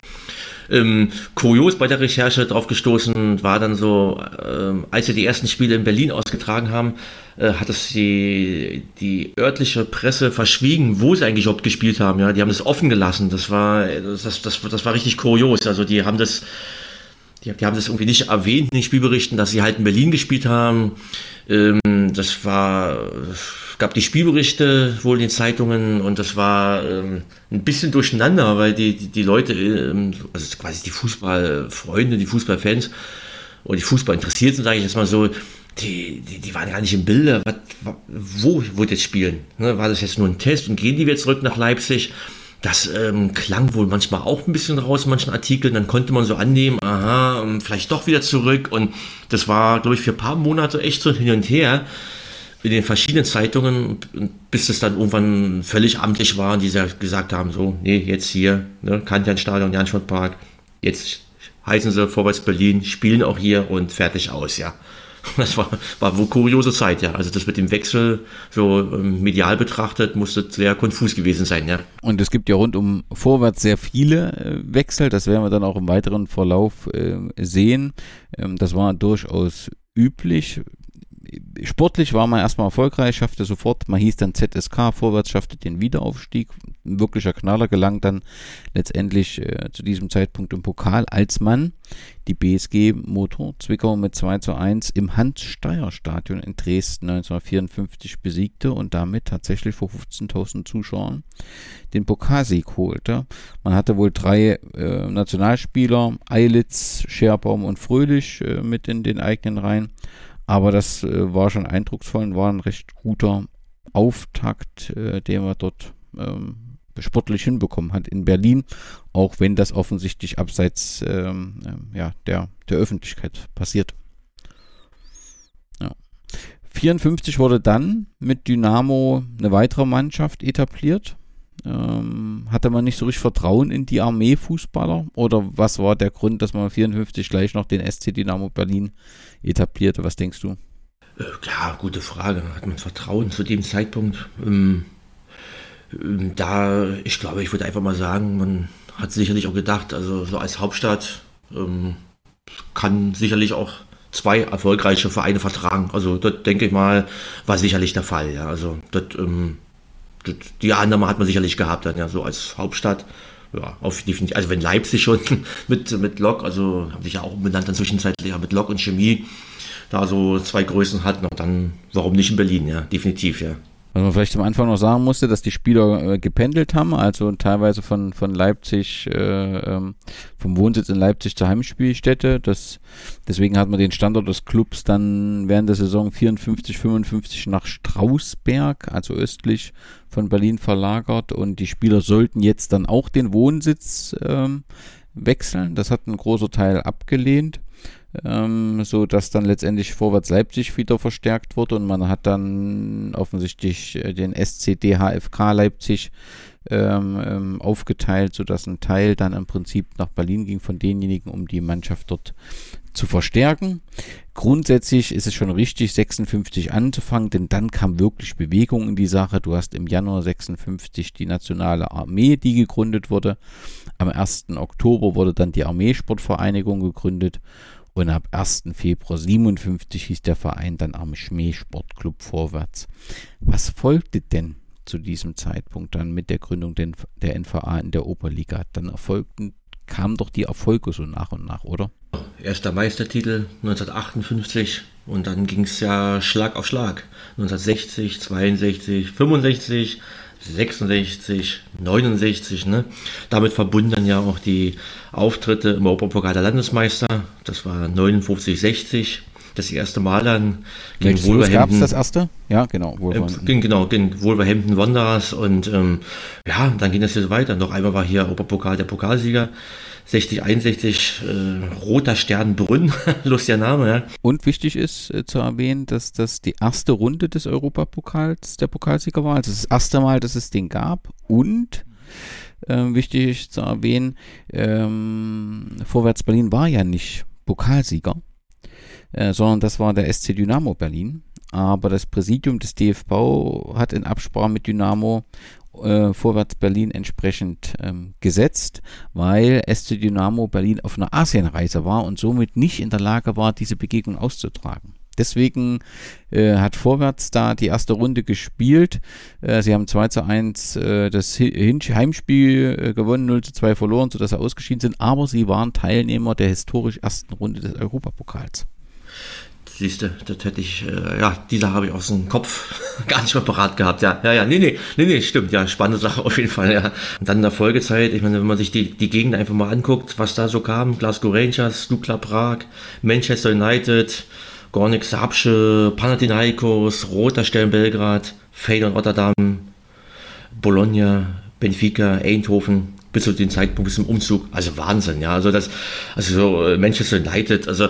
Ähm, kurios bei der Recherche drauf gestoßen war dann so, ähm, als wir die ersten Spiele in Berlin ausgetragen haben, äh, hat es die, die örtliche Presse verschwiegen, wo sie eigentlich überhaupt gespielt haben. Ja, die haben das offen gelassen. Das war, das, das, das war richtig kurios. Also die haben das, die, die haben das irgendwie nicht erwähnt in den Spielberichten, dass sie halt in Berlin gespielt haben. Ähm, das war, gab die Spielberichte wohl in den Zeitungen und das war ähm, ein bisschen durcheinander, weil die, die, die Leute, ähm, also quasi die Fußballfreunde, die Fußballfans und die Fußballinteressierten, sage ich jetzt mal so, die, die, die waren gar nicht im Bilde. Was, wo wird jetzt spielen? Ne, war das jetzt nur ein Test und gehen die wieder zurück nach Leipzig? Das ähm, klang wohl manchmal auch ein bisschen raus in manchen Artikeln. Dann konnte man so annehmen, aha, ähm, vielleicht doch wieder zurück. Und das war, glaube ich, für ein paar Monate echt so hin und her in den verschiedenen Zeitungen, bis es dann irgendwann völlig amtlich war und die gesagt haben, so, nee, jetzt hier, ne, Kantianstadion, Janschott jetzt heißen sie Vorwärts Berlin, spielen auch hier und fertig aus, ja. Das war, war wohl kuriose Zeit, ja. Also das mit dem Wechsel so ähm, medial betrachtet musste sehr konfus gewesen sein, ja. Und es gibt ja rund um Vorwärts sehr viele äh, Wechsel, das werden wir dann auch im weiteren Verlauf äh, sehen. Ähm, das war durchaus üblich sportlich war man erstmal erfolgreich, schaffte sofort, man hieß dann ZSK, vorwärts schaffte den Wiederaufstieg. Ein wirklicher Knaller gelang dann letztendlich äh, zu diesem Zeitpunkt im Pokal, als man die BSG Motor Zwickau mit 2 zu 1 im Hans-Steier-Stadion in Dresden 1954 besiegte und damit tatsächlich vor 15.000 Zuschauern den Pokalsieg holte. Man hatte wohl drei äh, Nationalspieler, Eilitz, Scherbaum und Fröhlich äh, mit in den eigenen Reihen aber das äh, war schon eindrucksvoll und war ein recht guter Auftakt, äh, den man dort ähm, sportlich hinbekommen hat in Berlin, auch wenn das offensichtlich abseits ähm, äh, ja, der, der Öffentlichkeit passiert. Ja. 54 wurde dann mit Dynamo eine weitere Mannschaft etabliert. Ähm, hatte man nicht so richtig Vertrauen in die Armeefußballer? Oder was war der Grund, dass man 54 gleich noch den SC Dynamo Berlin etablierte? Was denkst du? Äh, ja, gute Frage. Hat man Vertrauen zu dem Zeitpunkt? Ähm, ähm, da, ich glaube, ich würde einfach mal sagen, man hat sicherlich auch gedacht, also so als Hauptstadt ähm, kann sicherlich auch zwei erfolgreiche Vereine vertragen. Also dort denke ich mal, war sicherlich der Fall. Ja. Also dort ähm, die Annahme hat man sicherlich gehabt dann ja so als Hauptstadt. Ja, auf definitiv. Also wenn Leipzig schon mit, mit Lok, also haben sich ja auch umbenannt dann zwischenzeitlich ja, mit Lok und Chemie da so zwei Größen hatten, dann warum nicht in Berlin, ja, definitiv, ja. Was man vielleicht am Anfang noch sagen musste, dass die Spieler äh, gependelt haben, also teilweise von, von Leipzig, äh, ähm, vom Wohnsitz in Leipzig zur Heimspielstätte. Das, deswegen hat man den Standort des Clubs dann während der Saison 54, 55 nach Strausberg, also östlich von Berlin verlagert und die Spieler sollten jetzt dann auch den Wohnsitz ähm, wechseln. Das hat ein großer Teil abgelehnt ähm, so dass dann letztendlich Vorwärts Leipzig wieder verstärkt wurde und man hat dann offensichtlich äh, den SCD HFK Leipzig ähm, ähm, aufgeteilt, sodass ein Teil dann im Prinzip nach Berlin ging von denjenigen, um die Mannschaft dort zu verstärken. Grundsätzlich ist es schon richtig, 56 anzufangen, denn dann kam wirklich Bewegung in die Sache. Du hast im Januar 56 die nationale Armee, die gegründet wurde. Am 1. Oktober wurde dann die Armeesportvereinigung gegründet und ab 1. Februar 57 hieß der Verein dann Armee Sportclub Vorwärts. Was folgte denn zu diesem Zeitpunkt dann mit der Gründung der NVA in der Oberliga? Dann erfolgten, kamen doch die Erfolge so nach und nach, oder? Erster Meistertitel 1958 und dann ging es ja Schlag auf Schlag. 1960, 62, 65, 66, 69. Ne? Damit verbunden dann ja auch die Auftritte im Europapokal der Landesmeister. Das war 59, 60. Das erste Mal dann gegen Welches Wolverhampton. das erste? Ja, genau. Wolverhampton. Äh, genau, gegen Wolverhampton Wanderers. Und ähm, ja, dann ging das hier weiter. Noch einmal war hier Europapokal der Pokalsieger. 60, 61, äh, Roter Stern Brünn, lustiger Name, ja. Und wichtig ist äh, zu erwähnen, dass das die erste Runde des Europapokals der Pokalsieger war. Also das erste Mal, dass es den gab. Und äh, wichtig zu erwähnen, ähm, Vorwärts Berlin war ja nicht Pokalsieger, äh, sondern das war der SC Dynamo Berlin. Aber das Präsidium des DFV hat in Absprache mit Dynamo äh, Vorwärts Berlin entsprechend ähm, gesetzt, weil SC Dynamo Berlin auf einer Asienreise war und somit nicht in der Lage war, diese Begegnung auszutragen. Deswegen äh, hat Vorwärts da die erste Runde gespielt. Äh, sie haben 2 zu 1 äh, das Heimspiel äh, gewonnen, 0 zu 2 verloren, sodass sie ausgeschieden sind, aber sie waren Teilnehmer der historisch ersten Runde des Europapokals. Siehst du, das hätte ich, äh, ja, diese habe ich aus dem Kopf gar nicht mehr parat gehabt. Ja, ja, ja, nee, nee, nee, nee, stimmt, ja, spannende Sache auf jeden Fall, ja. Und dann in der Folgezeit, ich meine, wenn man sich die, die Gegend einfach mal anguckt, was da so kam, Glasgow Rangers, Dukla Prag, Manchester United, Gornik Sabsche, Panathinaikos, Roter Stern Belgrad, Feyenoord Rotterdam, Bologna, Benfica, Eindhoven, bis zu dem Zeitpunkt bis zum Umzug. Also Wahnsinn, ja. Also das, also so äh, Manchester United, also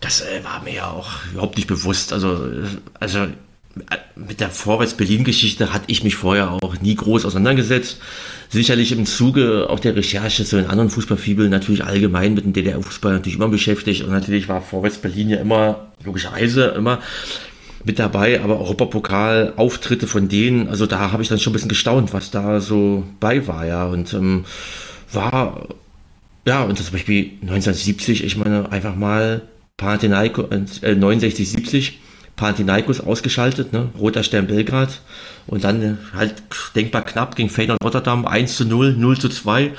das äh, war mir ja auch überhaupt nicht bewusst. Also, äh, also mit der Vorwärts-Berlin-Geschichte hatte ich mich vorher auch nie groß auseinandergesetzt. Sicherlich im Zuge auch der Recherche zu den anderen Fußballfibeln natürlich allgemein mit dem DDR-Fußball natürlich immer beschäftigt und natürlich war Vorwärts-Berlin ja immer, logischerweise immer mit dabei, aber Europapokal, Auftritte von denen, also da habe ich dann schon ein bisschen gestaunt, was da so bei war, ja, und ähm, war, ja, und zum Beispiel 1970, ich meine, einfach mal Panathinaikos, äh, 69, 70, Panathinaikos ausgeschaltet, ne? Roter Stern Belgrad und dann halt denkbar knapp gegen Feyenoord Rotterdam 1 zu 0, 0 zu 2.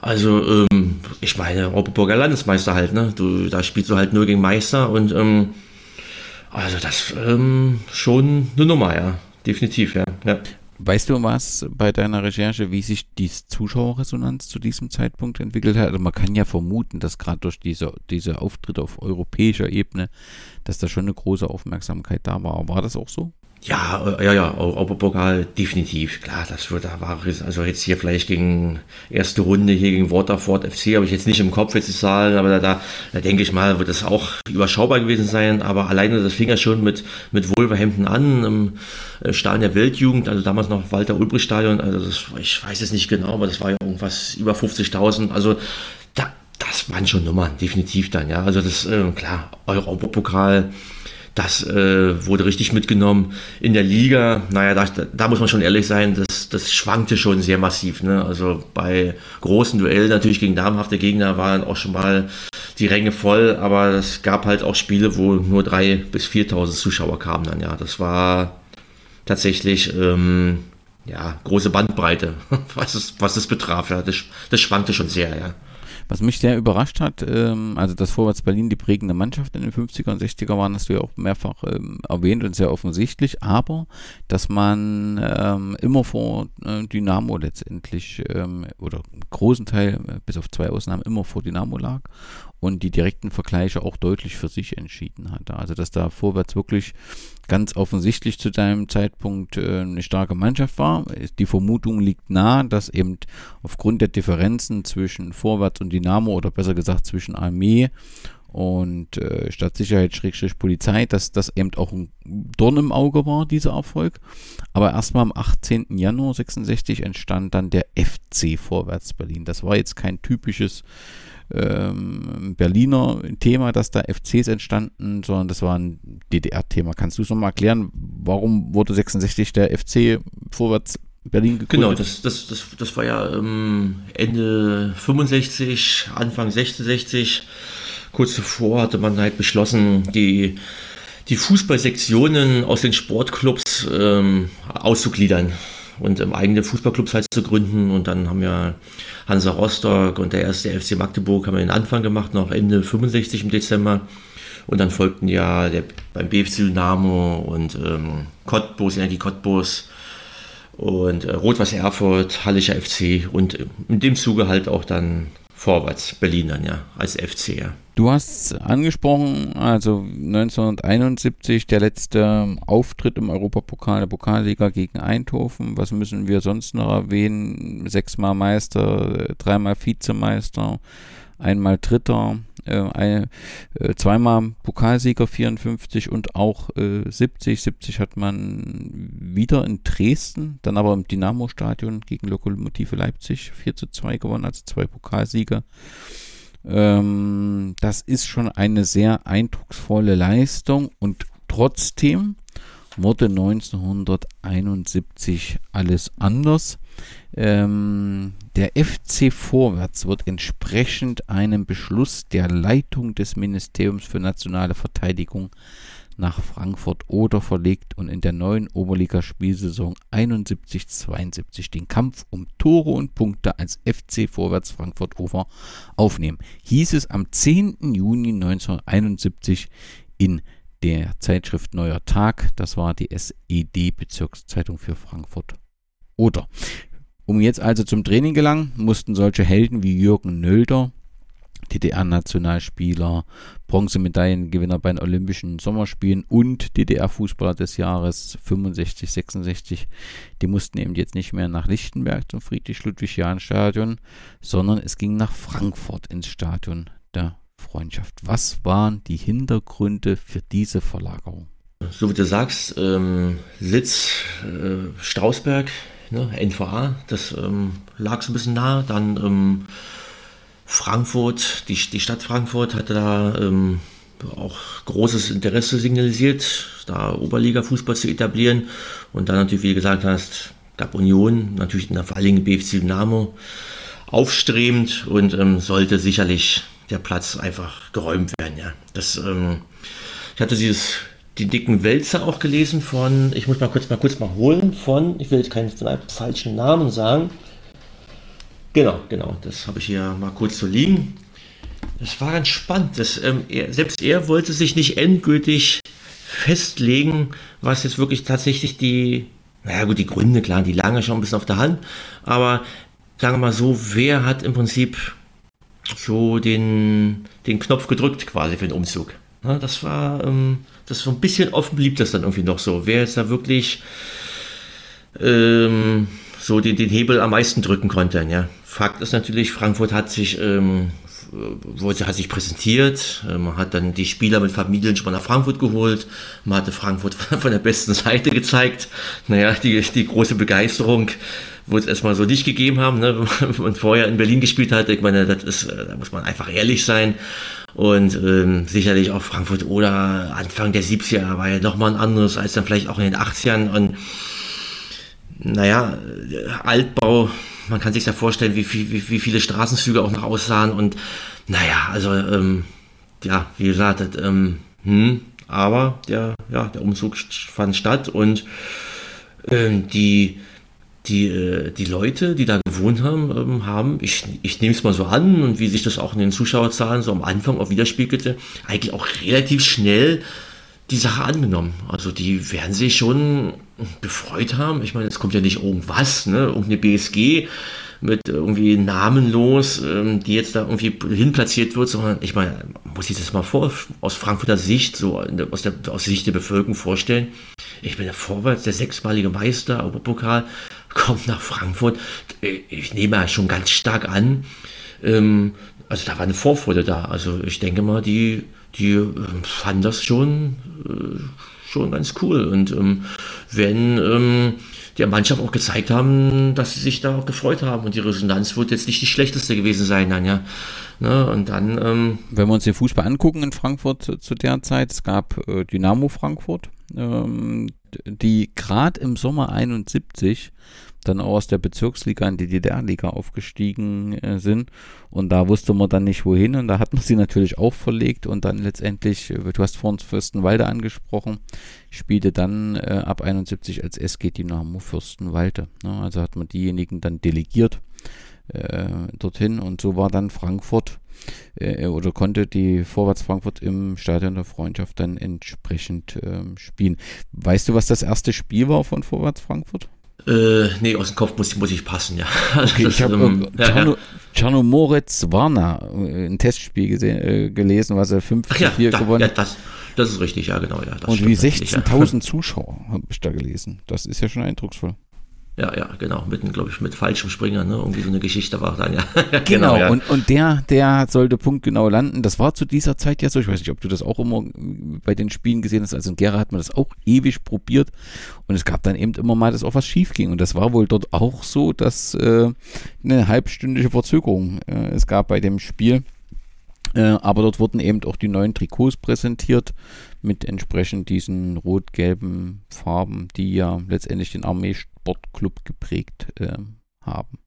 Also, ähm, ich meine, Europaburger Landesmeister halt, ne? Du, da spielst du halt nur gegen Meister und ähm, also das ähm, schon eine Nummer, ja. Definitiv, ja. ja. Weißt du was bei deiner Recherche, wie sich die Zuschauerresonanz zu diesem Zeitpunkt entwickelt hat? Also man kann ja vermuten, dass gerade durch diese, diese Auftritte auf europäischer Ebene, dass da schon eine große Aufmerksamkeit da war. War das auch so? Ja, äh, ja, ja, Europapokal definitiv. Klar, das wird, da war also jetzt hier vielleicht gegen erste Runde hier gegen Waterford FC, habe ich jetzt nicht im Kopf jetzt die Zahlen, aber da, da, da denke ich mal, wird das auch überschaubar gewesen sein. Aber alleine das fing ja schon mit, mit Wolverhampton an, im äh, Stadion der Weltjugend, also damals noch Walter Ulbricht Stadion, also das, ich weiß es nicht genau, aber das war ja irgendwas über 50.000. Also da, das waren schon Nummern, definitiv dann, ja. Also das, äh, klar, Europapokal das äh, wurde richtig mitgenommen. In der Liga, naja, da, da muss man schon ehrlich sein, das, das schwankte schon sehr massiv. Ne? Also bei großen Duellen natürlich gegen namhafte Gegner waren auch schon mal die Ränge voll, aber es gab halt auch Spiele, wo nur 3.000 bis 4.000 Zuschauer kamen dann. Ja, das war tatsächlich ähm, ja, große Bandbreite, was es, was es betraf. Ja. Das, das schwankte schon sehr, ja. Was mich sehr überrascht hat, ähm, also dass Vorwärts Berlin die prägende Mannschaft in den 50er und 60er waren, hast du ja auch mehrfach ähm, erwähnt und sehr offensichtlich, aber dass man ähm, immer vor äh, Dynamo letztendlich ähm, oder großen Teil, äh, bis auf zwei Ausnahmen, immer vor Dynamo lag und die direkten Vergleiche auch deutlich für sich entschieden hatte. Also dass da Vorwärts wirklich ganz offensichtlich zu deinem Zeitpunkt äh, eine starke Mannschaft war. Die Vermutung liegt nahe, dass eben aufgrund der Differenzen zwischen Vorwärts und Dynamo oder besser gesagt zwischen Armee und äh, Stadtsicherheit-Polizei, dass das eben auch ein Dorn im Auge war, dieser Erfolg. Aber erstmal am 18. Januar 66 entstand dann der FC Vorwärts Berlin. Das war jetzt kein typisches ähm, Berliner Thema, dass da FCs entstanden, sondern das war ein DDR-Thema. Kannst du es nochmal erklären, warum wurde 66 der FC vorwärts Berlin gegründet? Genau, das, das, das, das war ja ähm, Ende 65, Anfang 66. Kurz zuvor hatte man halt beschlossen, die, die Fußballsektionen aus den Sportclubs ähm, auszugliedern und ähm, eigene Fußballclubs halt zu gründen. Und dann haben ja Hansa Rostock und der erste FC Magdeburg haben wir den Anfang gemacht, noch Ende 65 im Dezember. Und dann folgten ja der, beim BFC Dynamo und ähm, Cottbus, Energie Cottbus und äh, Rot-Weiß Erfurt, Hallischer FC und in dem Zuge halt auch dann vorwärts Berlin dann ja als FC. Ja. Du hast angesprochen, also 1971 der letzte Auftritt im Europapokal der Pokalliga gegen Eindhoven. Was müssen wir sonst noch erwähnen? Sechsmal Meister, dreimal Vizemeister, einmal Dritter, äh, äh, zweimal Pokalsieger 54 und auch äh, 70. 70 hat man wieder in Dresden, dann aber im Dynamo-Stadion gegen Lokomotive Leipzig 4 zu 2 gewonnen, also zwei Pokalsieger. Ähm, das ist schon eine sehr eindrucksvolle Leistung und trotzdem wurde 1971 alles anders. Ähm, der FC Vorwärts wird entsprechend einem Beschluss der Leitung des Ministeriums für nationale Verteidigung nach Frankfurt oder verlegt und in der neuen Oberligaspielsaison 71-72 den Kampf um Tore und Punkte als FC Vorwärts Frankfurt Over aufnehmen. Hieß es am 10. Juni 1971 in der Zeitschrift Neuer Tag. Das war die SED-Bezirkszeitung für Frankfurt oder. Um jetzt also zum Training gelangen, mussten solche Helden wie Jürgen Nölder DDR-Nationalspieler, Bronzemedaillengewinner bei den Olympischen Sommerspielen und DDR-Fußballer des Jahres 65, 66. Die mussten eben jetzt nicht mehr nach Lichtenberg zum Friedrich-Ludwig-Jahn-Stadion, sondern es ging nach Frankfurt ins Stadion der Freundschaft. Was waren die Hintergründe für diese Verlagerung? So wie du sagst, ähm, Sitz äh, Strausberg, ne, NVA, das ähm, lag so ein bisschen nah. Dann ähm, Frankfurt, die, die Stadt Frankfurt hatte da ähm, auch großes Interesse signalisiert, da Oberliga-Fußball zu etablieren. Und dann natürlich, wie du gesagt hast, gab Union, natürlich vor allen Dingen BFC Dynamo, aufstrebend und ähm, sollte sicherlich der Platz einfach geräumt werden. Ja. Das, ähm, ich hatte dieses, die dicken Wälzer auch gelesen von, ich muss mal kurz mal kurz mal holen, von, ich will jetzt keinen falschen Namen sagen, Genau, genau. Das habe ich hier mal kurz so liegen. Das war ganz spannend. Das, ähm, er, selbst er wollte sich nicht endgültig festlegen, was jetzt wirklich tatsächlich die, naja gut, die Gründe, klar, die lagen schon ein bisschen auf der Hand, aber sagen wir mal so, wer hat im Prinzip so den, den Knopf gedrückt quasi für den Umzug? Ja, das war, ähm, das war ein bisschen offen blieb das dann irgendwie noch so. Wer jetzt da wirklich ähm, so den, den Hebel am meisten drücken konnte, ja. Fakt ist natürlich, Frankfurt hat sich, ähm, hat sich präsentiert, äh, man hat dann die Spieler mit Familien schon mal nach Frankfurt geholt, man hatte Frankfurt von der besten Seite gezeigt. Naja, die, die große Begeisterung wo es erstmal so nicht gegeben haben, ne, wenn vorher in Berlin gespielt hat. Ich meine, das ist, äh, da muss man einfach ehrlich sein. Und ähm, sicherlich auch Frankfurt oder Anfang der 70er war ja nochmal ein anderes als dann vielleicht auch in den 80ern. Und naja, Altbau man kann sich da vorstellen, wie, wie, wie viele Straßenzüge auch noch aussahen und naja, also ähm, ja, wie gesagt, ähm, hm, aber der, ja, der Umzug fand statt und ähm, die, die, äh, die Leute, die da gewohnt haben, ähm, haben, ich, ich nehme es mal so an und wie sich das auch in den Zuschauerzahlen so am Anfang auch widerspiegelte, eigentlich auch relativ schnell die Sache angenommen. Also die werden sich schon gefreut haben. Ich meine, es kommt ja nicht irgendwas, ne? irgendeine BSG mit irgendwie namenlos, ähm, die jetzt da irgendwie hinplatziert wird, sondern ich meine, muss ich das mal vor, aus Frankfurter Sicht, so aus der aus Sicht der Bevölkerung vorstellen. Ich bin der Vorwärts, der sechsmalige Meister, Europapokal, kommt nach Frankfurt. Ich nehme ja schon ganz stark an, ähm, also da war eine Vorfreude da. Also ich denke mal, die die äh, fanden das schon, äh, schon ganz cool. Und ähm, wenn ähm, der Mannschaft auch gezeigt haben, dass sie sich da auch gefreut haben und die Resonanz wird jetzt nicht die schlechteste gewesen sein dann, ja. Ne, und dann, ähm, wenn wir uns den Fußball angucken in Frankfurt zu, der Zeit, es gab äh, Dynamo Frankfurt, ähm, die gerade im Sommer 71 dann auch aus der Bezirksliga in die DDR-Liga aufgestiegen äh, sind. Und da wusste man dann nicht wohin. Und da hat man sie natürlich auch verlegt. Und dann letztendlich, äh, du hast vorhin Fürstenwalde angesprochen, spielte dann äh, ab 71 als SG Dynamo Fürstenwalde. Ne? Also hat man diejenigen dann delegiert äh, dorthin. Und so war dann Frankfurt äh, oder konnte die Vorwärts Frankfurt im Stadion der Freundschaft dann entsprechend ähm, spielen. Weißt du, was das erste Spiel war von Vorwärts Frankfurt? Äh, nee, aus dem Kopf muss, muss ich passen, ja. Okay, das, ich habe ähm, ja, ja. Moritz Warner äh, ein Testspiel gesehen, äh, gelesen, was er 5 4 ja, gewonnen hat. Ja, das, das ist richtig, ja, genau. Ja, Und wie 16.000 Zuschauer habe ich da gelesen. Das ist ja schon eindrucksvoll. Ja, ja, genau. Mit, glaube ich, mit falschem Springer, ne? Irgendwie so eine Geschichte war dann, ja. genau, genau ja. und, und der, der sollte punktgenau landen. Das war zu dieser Zeit ja so. Ich weiß nicht, ob du das auch immer bei den Spielen gesehen hast. Also in Gera hat man das auch ewig probiert. Und es gab dann eben immer mal, dass auch was schief ging. Und das war wohl dort auch so, dass äh, eine halbstündige Verzögerung äh, es gab bei dem Spiel. Äh, aber dort wurden eben auch die neuen Trikots präsentiert mit entsprechend diesen rot-gelben Farben, die ja letztendlich den Armeesportclub geprägt äh, haben.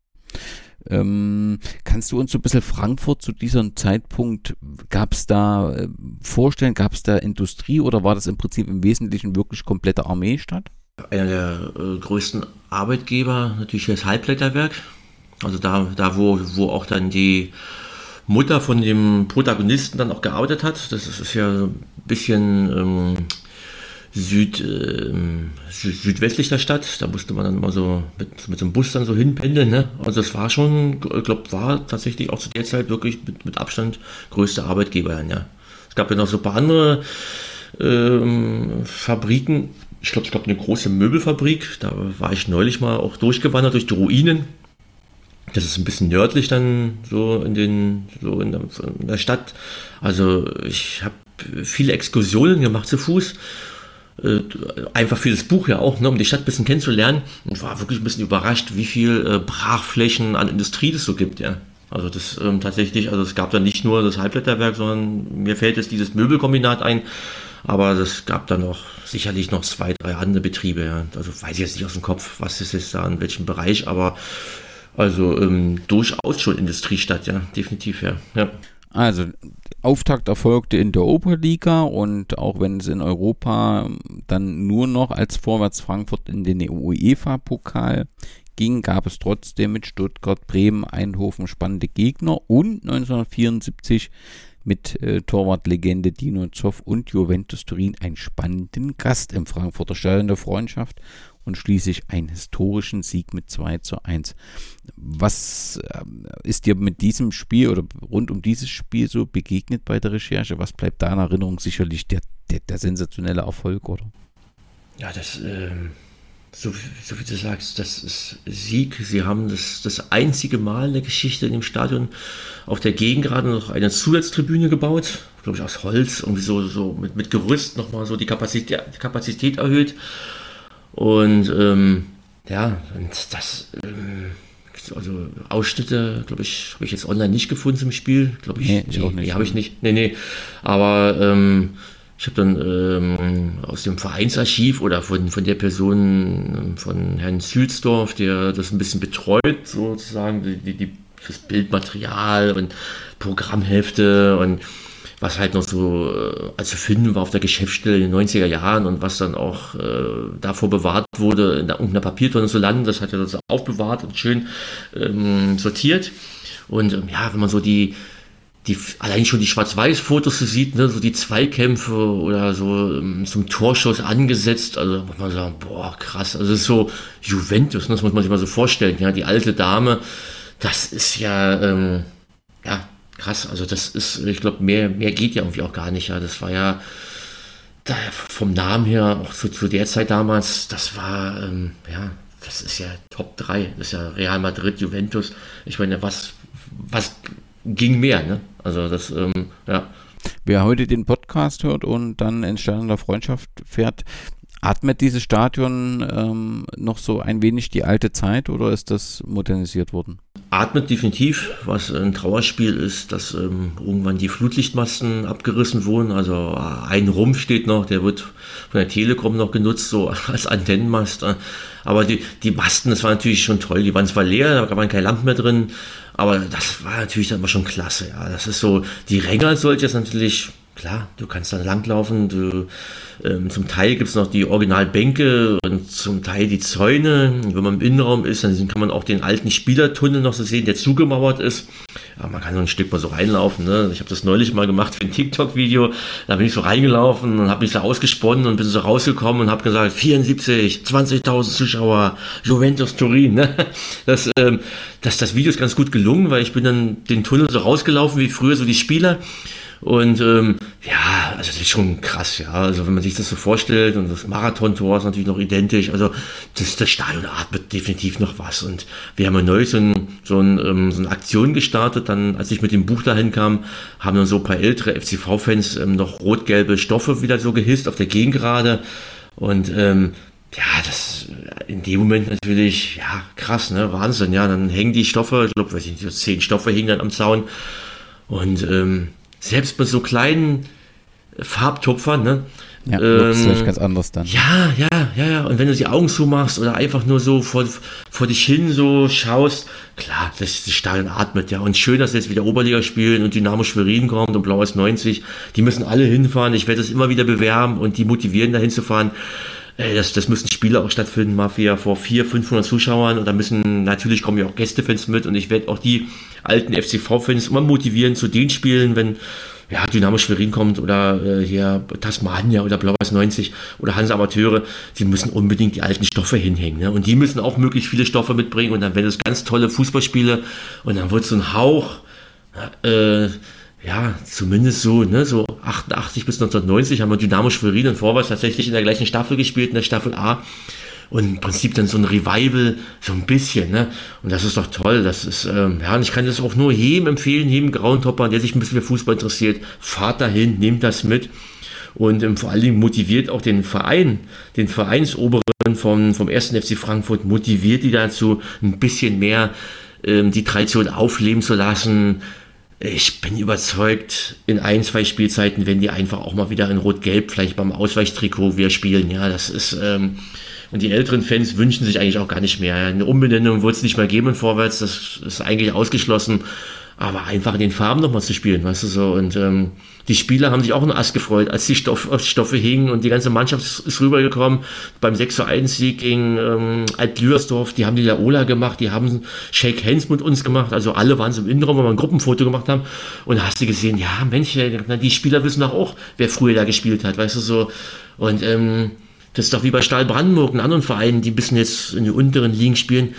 Ähm, kannst du uns so ein bisschen Frankfurt zu diesem Zeitpunkt, gab es da äh, Vorstellen, gab es da Industrie oder war das im Prinzip im Wesentlichen wirklich komplette Armeestadt? Einer der äh, größten Arbeitgeber natürlich das Halbleiterwerk. Also da, da wo, wo auch dann die Mutter von dem Protagonisten dann auch geoutet hat. Das ist ja ein bisschen, ähm, Süd, äh, Süd, südwestlich der Stadt. Da musste man dann mal so mit, mit so einem Bus dann so hinpendeln. Ne? Also es war schon, ich glaube, war tatsächlich auch zu der Zeit wirklich mit, mit Abstand größte Arbeitgeber. Ja. Es gab ja noch so ein paar andere ähm, Fabriken. Ich glaube, es gab eine große Möbelfabrik. Da war ich neulich mal auch durchgewandert durch die Ruinen. Das ist ein bisschen nördlich dann so in den so in der, in der Stadt. Also ich habe viele Exkursionen gemacht zu Fuß äh, einfach für das Buch ja auch, ne, um die Stadt ein bisschen kennenzulernen und war wirklich ein bisschen überrascht, wie viel äh, Brachflächen an Industrie das so gibt, ja. Also das ähm, tatsächlich, also es gab da nicht nur das Halbblätterwerk, sondern mir fällt jetzt dieses Möbelkombinat ein, aber es gab da noch sicherlich noch zwei, drei andere Betriebe, ja. Also weiß ich jetzt nicht aus dem Kopf, was ist jetzt da in welchem Bereich, aber also ähm, durchaus schon Industriestadt, ja, definitiv, ja. ja. Also Auftakt erfolgte in der Oberliga und auch wenn es in Europa dann nur noch als Vorwärts Frankfurt in den UEFA-Pokal ging, gab es trotzdem mit Stuttgart, Bremen, Eindhoven spannende Gegner und 1974 mit äh, Torwartlegende Dino Zoff und Juventus Turin einen spannenden Gast im Frankfurter Stadion der Freundschaft und schließlich einen historischen Sieg mit 2 zu 1. Was ähm, ist dir mit diesem Spiel oder rund um dieses Spiel so begegnet bei der Recherche? Was bleibt da in Erinnerung? Sicherlich der, der, der sensationelle Erfolg, oder? Ja, das, ähm, so, so, wie du sagst, das ist Sieg. Sie haben das, das einzige Mal in der Geschichte in dem Stadion auf der Gegend gerade noch eine Zusatztribüne gebaut, glaube ich aus Holz, irgendwie so, so mit, mit Gerüst nochmal so die Kapazität, die Kapazität erhöht. Und ähm, ja, und das, ähm, also Ausschnitte, glaube ich, habe ich jetzt online nicht gefunden zum Spiel. Glaube ich, nee, ich nee, nee habe ich nicht. Nee, nee. Aber ähm, ich habe dann ähm, aus dem Vereinsarchiv oder von, von der Person, ähm, von Herrn Südsdorf, der das ein bisschen betreut, sozusagen, die, die, das Bildmaterial und Programmhefte und was halt noch so äh, zu finden war auf der Geschäftsstelle in den 90er Jahren und was dann auch äh, davor bewahrt wurde, in der, irgendeiner Papiertonne zu landen, das hat er das aufbewahrt und schön ähm, sortiert. Und ähm, ja, wenn man so die, die allein schon die Schwarz-Weiß-Fotos sieht, ne, so die Zweikämpfe oder so ähm, zum Torschuss angesetzt, also muss man sagen, boah, krass, also das ist so Juventus, ne, das muss man sich mal so vorstellen, ja, die alte Dame, das ist ja, ähm, ja, krass. Also das ist, ich glaube, mehr, mehr geht ja irgendwie auch gar nicht. Ja, das war ja da, vom Namen her, auch zu, zu der Zeit damals, das war, ähm, ja, das ist ja Top 3. Das ist ja Real Madrid, Juventus. Ich meine, was, was ging mehr, ne? Also das, ähm, ja. Wer heute den Podcast hört und dann in Stern Freundschaft fährt, atmet dieses Stadion ähm, noch so ein wenig die alte Zeit oder ist das modernisiert worden? atmet definitiv, was ein Trauerspiel ist, dass ähm, irgendwann die Flutlichtmasten abgerissen wurden. Also ein Rumpf steht noch, der wird von der Telekom noch genutzt, so als Antennenmast. Aber die, die Masten, das war natürlich schon toll. Die waren zwar leer, da waren keine Lampen mehr drin, aber das war natürlich dann mal schon klasse. Ja, das ist so, die Ränge als solches natürlich klar, du kannst da langlaufen. Du, ähm, zum Teil gibt es noch die Originalbänke und zum Teil die Zäune. Wenn man im Innenraum ist, dann kann man auch den alten Spielertunnel noch so sehen, der zugemauert ist. Ja, man kann so ein Stück mal so reinlaufen. Ne? Ich habe das neulich mal gemacht für ein TikTok-Video. Da bin ich so reingelaufen und habe mich so ausgesponnen und bin so rausgekommen und habe gesagt, 74, 20.000 Zuschauer, Juventus Turin. Ne? Das, ähm, das, das Video ist ganz gut gelungen, weil ich bin dann den Tunnel so rausgelaufen wie früher so die Spieler. Und ähm, ja, also das ist schon krass, ja. Also wenn man sich das so vorstellt und das Marathontor ist natürlich noch identisch. Also das, das Stadion atmet definitiv noch was. Und wir haben ja neu so, ein, so, ein, ähm, so eine Aktion gestartet. Dann, als ich mit dem Buch dahin kam, haben dann so ein paar ältere FCV-Fans ähm, noch rot-gelbe Stoffe wieder so gehisst auf der Gegengrade. Und ähm, ja, das in dem Moment natürlich, ja, krass, ne? Wahnsinn, ja. Dann hängen die Stoffe, ich glaube, weiß ich nicht, zehn Stoffe hingen dann am Zaun. Und ähm, selbst bei so kleinen Farbtupfern, ne? Ja, ähm, ganz anders dann. Ja, ja, ja, ja. Und wenn du die Augen zumachst oder einfach nur so vor, vor dich hin so schaust, klar, das, das Stadion atmet ja. Und schön, dass jetzt wieder Oberliga spielen und Dynamo Schwerin kommt und Blaues 90. Die müssen alle hinfahren. Ich werde das immer wieder bewerben und die motivieren, da hinzufahren. Das, das müssen Spiele auch stattfinden, Mafia vor 400, 500 Zuschauern. Und da müssen, natürlich kommen ja auch Gästefans mit und ich werde auch die alten FCV-Fans immer motivieren zu den Spielen, wenn ja, Dynamo Schwerin kommt oder äh, hier Tasmania oder Blau-Weiß 90 oder Hansa Amateure, die müssen unbedingt die alten Stoffe hinhängen. Ne? Und die müssen auch möglichst viele Stoffe mitbringen und dann werden es ganz tolle Fußballspiele und dann wird so ein Hauch, äh, ja, zumindest so, ne, so 88 bis 1990 haben wir Dynamo Schwerin und Vorwärts tatsächlich in der gleichen Staffel gespielt, in der Staffel A. Und im Prinzip dann so ein Revival, so ein bisschen, ne? Und das ist doch toll. Das ist, ähm, ja, und ich kann das auch nur jedem empfehlen, jedem Grauentopper, der sich ein bisschen für Fußball interessiert. Fahrt dahin, nehmt das mit. Und ähm, vor allen Dingen motiviert auch den Verein, den Vereinsoberen vom, vom 1. FC Frankfurt, motiviert die dazu, ein bisschen mehr ähm, die Tradition aufleben zu lassen, ich bin überzeugt, in ein, zwei Spielzeiten, wenn die einfach auch mal wieder in Rot-Gelb, vielleicht beim Ausweichtrikot wir spielen. Ja, das ist, ähm, und die älteren Fans wünschen sich eigentlich auch gar nicht mehr. Eine Umbenennung wird es nicht mehr geben vorwärts, das ist eigentlich ausgeschlossen. Aber einfach in den Farben nochmal zu spielen, weißt du so. Und ähm, die Spieler haben sich auch einen Ass gefreut, als die Stoff, Stoffe hingen und die ganze Mannschaft ist rübergekommen. Beim 6 zu 1 Sieg gegen ähm, Alt-Lüersdorf, die haben die Laola gemacht, die haben Shake Hands mit uns gemacht. Also alle waren so im Innenraum, wo wir ein Gruppenfoto gemacht haben. Und da hast du gesehen, ja, Mensch, die Spieler wissen doch auch, wer früher da gespielt hat, weißt du so. Und ähm, das ist doch wie bei Stahl Brandenburg und anderen Vereinen, die bisschen jetzt in den unteren Ligen spielen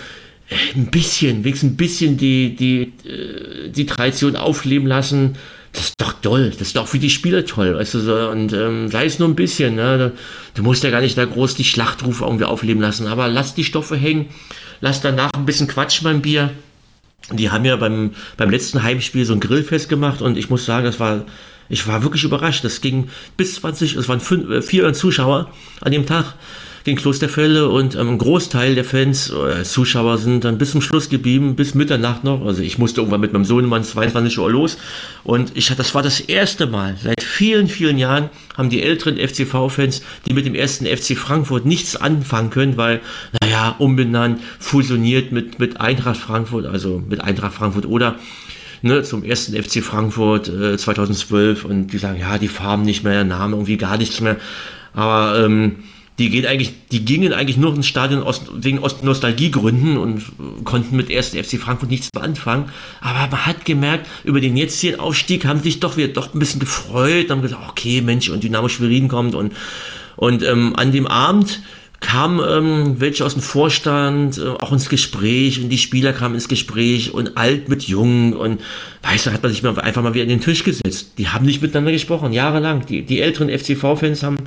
ein bisschen, wenigstens ein bisschen die, die, äh, die Tradition aufleben lassen, das ist doch toll, das ist doch für die Spieler toll, weißt du, so, und ähm, sei es nur ein bisschen, ne? du musst ja gar nicht da groß die Schlachtrufe irgendwie aufleben lassen, aber lass die Stoffe hängen, lass danach ein bisschen quatschen beim Bier. Die haben ja beim, beim letzten Heimspiel so ein Grillfest gemacht und ich muss sagen, das war, ich war wirklich überrascht. Das ging bis 20, es waren fünf, äh, vier Zuschauer an dem Tag gegen Klosterfelde und ähm, ein Großteil der Fans, äh, Zuschauer sind dann bis zum Schluss geblieben, bis Mitternacht noch. Also ich musste irgendwann mit meinem Sohnemann 22 Uhr los und ich das war das erste Mal seit vielen, vielen Jahren haben die älteren FCV-Fans, die mit dem ersten FC Frankfurt nichts anfangen können, weil, naja, umbenannt, fusioniert mit, mit Eintracht Frankfurt, also mit Eintracht Frankfurt oder Ne, zum ersten FC Frankfurt äh, 2012 und die sagen, ja, die Farben nicht mehr, der Name irgendwie gar nichts mehr. Aber ähm, die gehen eigentlich, die gingen eigentlich nur ins Stadion aus, wegen Nostalgiegründen und konnten mit 1. FC Frankfurt nichts mehr anfangen. Aber man hat gemerkt, über den jetzigen Aufstieg haben sich doch wieder doch ein bisschen gefreut, haben gesagt, okay, Mensch, und Dynamo Schwerin kommt und, und ähm, an dem Abend kamen ähm, welche aus dem Vorstand äh, auch ins Gespräch und die Spieler kamen ins Gespräch und alt mit jung und weißt du, hat man sich mal einfach mal wieder an den Tisch gesetzt. Die haben nicht miteinander gesprochen, jahrelang. Die, die älteren FCV-Fans haben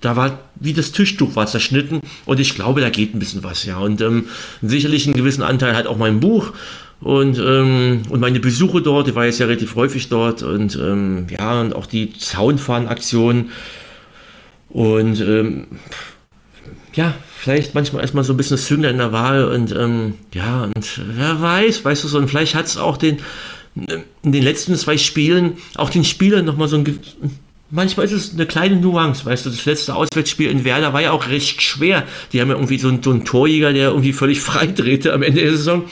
da war wie das Tischtuch war zerschnitten und ich glaube, da geht ein bisschen was, ja. Und ähm, sicherlich einen gewissen Anteil hat auch mein Buch und, ähm, und meine Besuche dort, ich war jetzt ja relativ häufig dort und ähm, ja, und auch die Zaunfahren-Aktion und ähm, ja, vielleicht manchmal erstmal so ein bisschen das Zünglein in der Wahl und ähm, ja, und wer weiß, weißt du so, und vielleicht hat es auch den in den letzten zwei Spielen auch den Spielern nochmal so ein Manchmal ist es eine kleine Nuance, weißt du, das letzte Auswärtsspiel in Werder war ja auch recht schwer. Die haben ja irgendwie so einen, so einen Torjäger, der irgendwie völlig frei drehte am Ende der Saison.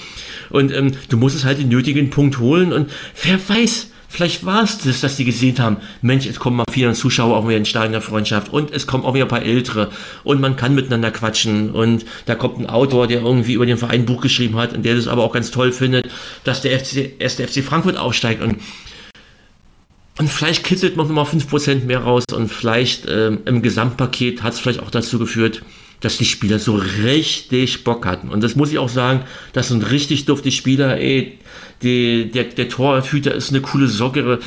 Und ähm, du musstest halt den nötigen Punkt holen und wer weiß, vielleicht war es das, dass die gesehen haben, Mensch, es kommen mal viele Zuschauer auch wieder in Stadion der Freundschaft und es kommen auch wieder ein paar Ältere und man kann miteinander quatschen und da kommt ein Autor, der irgendwie über den Verein ein Buch geschrieben hat und der das aber auch ganz toll findet, dass der FC, erst der FC Frankfurt aufsteigt und und vielleicht kitzelt man nochmal 5% mehr raus und vielleicht ähm, im Gesamtpaket hat es vielleicht auch dazu geführt, dass die Spieler so richtig Bock hatten. Und das muss ich auch sagen, das sind richtig dufte Spieler. Ey, die, der, der Torhüter ist eine coole Socke,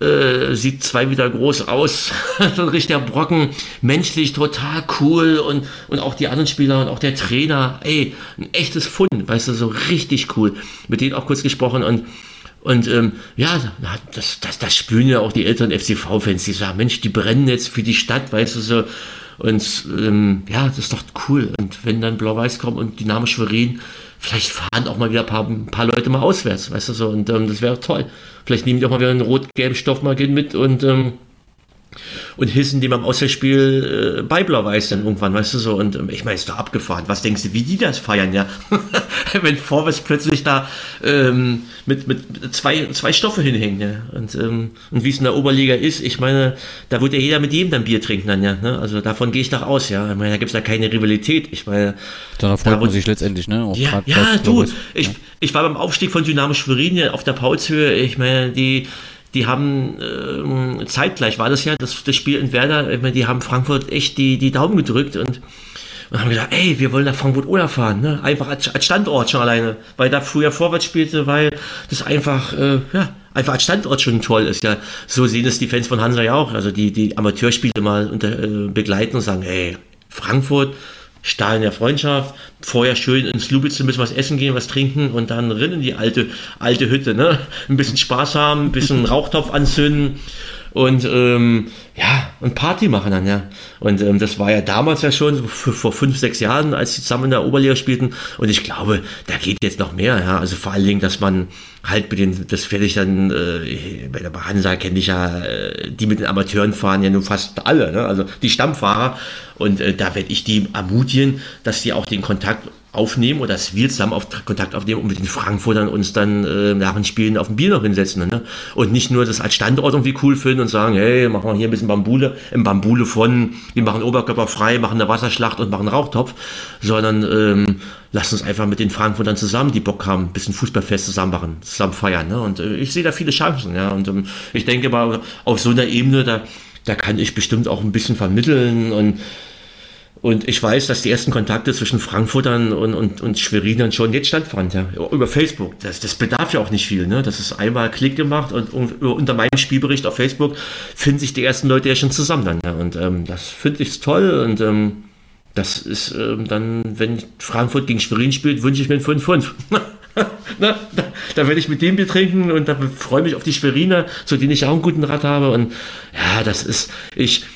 äh, sieht zwei wieder groß aus, so ein richtiger Brocken, menschlich total cool und, und auch die anderen Spieler und auch der Trainer, ey, ein echtes Fund, weißt du, so richtig cool. Mit denen auch kurz gesprochen und und ähm, ja, das, das, das spüren ja auch die älteren FCV-Fans, die sagen, Mensch, die brennen jetzt für die Stadt, weißt du so. Und ähm, ja, das ist doch cool. Und wenn dann Blau-Weiß kommt und Dynamo Schwerin, vielleicht fahren auch mal wieder ein paar, ein paar Leute mal auswärts, weißt du so. Und ähm, das wäre toll. Vielleicht nehmen die auch mal wieder einen rot-gelben Stoff mal mit und ähm, und hissen dem am Auswärtsspiel äh, bei Blau-Weiß dann irgendwann, weißt du so. Und ähm, ich meine, ist da abgefahren. Was denkst du, wie die das feiern, ja? Wenn Vorwärts plötzlich da ähm, mit, mit zwei, zwei Stoffe hinhängen, ja. Und, ähm, und wie es in der Oberliga ist, ich meine, da wird ja jeder mit jedem dann Bier trinken dann, ja. Ne? Also davon gehe ich doch aus, ja. Ich meine, da gibt es ja keine Rivalität. Ich meine. Da freut da man sich letztendlich, ne? Auch ja, ja du, ich, ich war beim Aufstieg von Dynamo Schwerin auf der Paulshöhe. Ich meine, die die haben äh, zeitgleich war das ja, das, das Spiel in Werder, die haben Frankfurt echt die, die Daumen gedrückt und und haben gesagt, ey, wir wollen nach Frankfurt-Oder fahren, ne? einfach als, als, Standort schon alleine, weil da früher vorwärts spielte, weil das einfach, äh, ja, einfach als Standort schon toll ist. Ja, so sehen es die Fans von Hansa ja auch. Also die, die Amateurspiele mal unter, äh, begleiten und sagen, ey, Frankfurt, Stahl der Freundschaft, vorher schön ins Lubitz ein bisschen was essen gehen, was trinken und dann rein in die alte, alte Hütte, ne? Ein bisschen Spaß haben, ein bisschen Rauchtopf anzünden und ähm, ja, und Party machen dann, ja. Und ähm, das war ja damals ja schon, vor fünf, sechs Jahren, als sie zusammen in der Oberliga spielten. Und ich glaube, da geht jetzt noch mehr, ja. Also vor allen Dingen, dass man halt mit den, das werde ich dann, äh, bei der Hansa kenne ich ja, äh, die mit den Amateuren fahren ja nun fast alle, ne? also die Stammfahrer. Und äh, da werde ich die ermutigen, dass die auch den Kontakt aufnehmen oder dass wir zusammen auf Kontakt aufnehmen und mit den Frankfurtern uns dann äh, nach den Spielen auf dem Bier noch hinsetzen. Ne? Und nicht nur das als Standort irgendwie cool finden und sagen, hey, machen wir hier ein bisschen Bambule, im Bambule von, wir machen Oberkörper frei, machen eine Wasserschlacht und machen einen Rauchtopf, sondern ähm, lasst uns einfach mit den Frankfurtern zusammen, die Bock haben, ein bisschen Fußballfest zusammen machen, zusammen feiern. Ne? Und äh, ich sehe da viele Chancen. Ja? Und ähm, ich denke mal, auf so einer Ebene, da, da kann ich bestimmt auch ein bisschen vermitteln und und ich weiß, dass die ersten Kontakte zwischen Frankfurtern und, und, und Schwerinern schon jetzt stattfanden, ja, über Facebook. Das, das bedarf ja auch nicht viel. Ne? Das ist einmal Klick gemacht und, und unter meinem Spielbericht auf Facebook finden sich die ersten Leute ja schon zusammen dann. Ja? Und ähm, das finde ich toll und ähm, das ist ähm, dann, wenn Frankfurt gegen Schwerin spielt, wünsche ich mir ein 5-5. Na, da, da, werde ich mit dem Bier trinken und da freue mich auf die Schweriner, zu denen ich auch einen guten Rat habe. Und ja, das ist, ich,